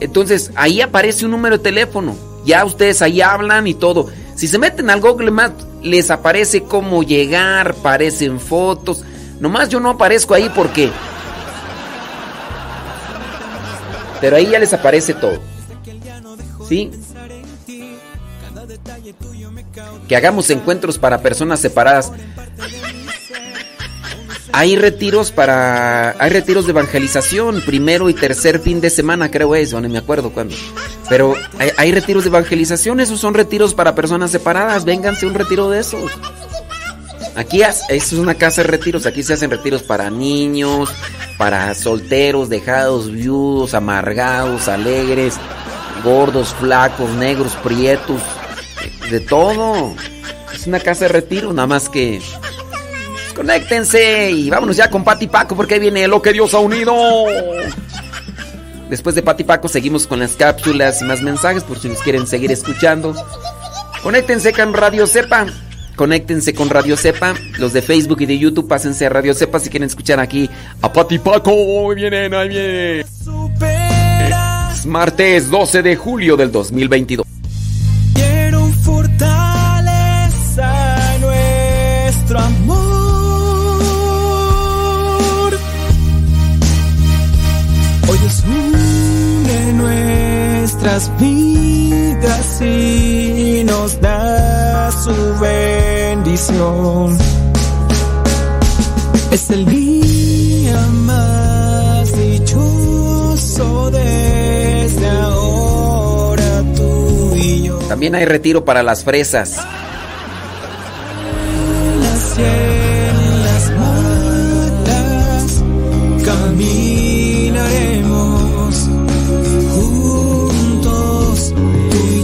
entonces ahí aparece un número de teléfono. Ya ustedes ahí hablan y todo. Si se meten al Google Maps, les aparece cómo llegar, aparecen fotos. Nomás yo no aparezco ahí porque. Pero ahí ya les aparece todo. ¿Sí? Que hagamos encuentros para personas separadas. Hay retiros para. Hay retiros de evangelización, primero y tercer fin de semana, creo es, no me acuerdo cuándo. Pero hay, retiros de evangelización, esos son retiros para personas separadas. Vénganse un retiro de esos. Aquí es una casa de retiros, aquí se hacen retiros para niños, para solteros, dejados, viudos, amargados, alegres, gordos, flacos, negros, prietos, de todo. Es una casa de retiro, nada más que conéctense y vámonos ya con Pati Paco porque ahí viene lo que Dios ha unido. Después de Pati Paco seguimos con las cápsulas y más mensajes por si nos quieren seguir escuchando. Conéctense con Radio Cepa. Conéctense con Radio Cepa. Los de Facebook y de YouTube pásense a Radio Cepa si quieren escuchar aquí a Pati Paco. Ahí vienen, ahí viene. Es martes 12 de julio del 2022. nuestras vidas y nos da su bendición. Es el día más dichoso desde ahora tú y yo. También hay retiro para las fresas. Las cielas matas, camino.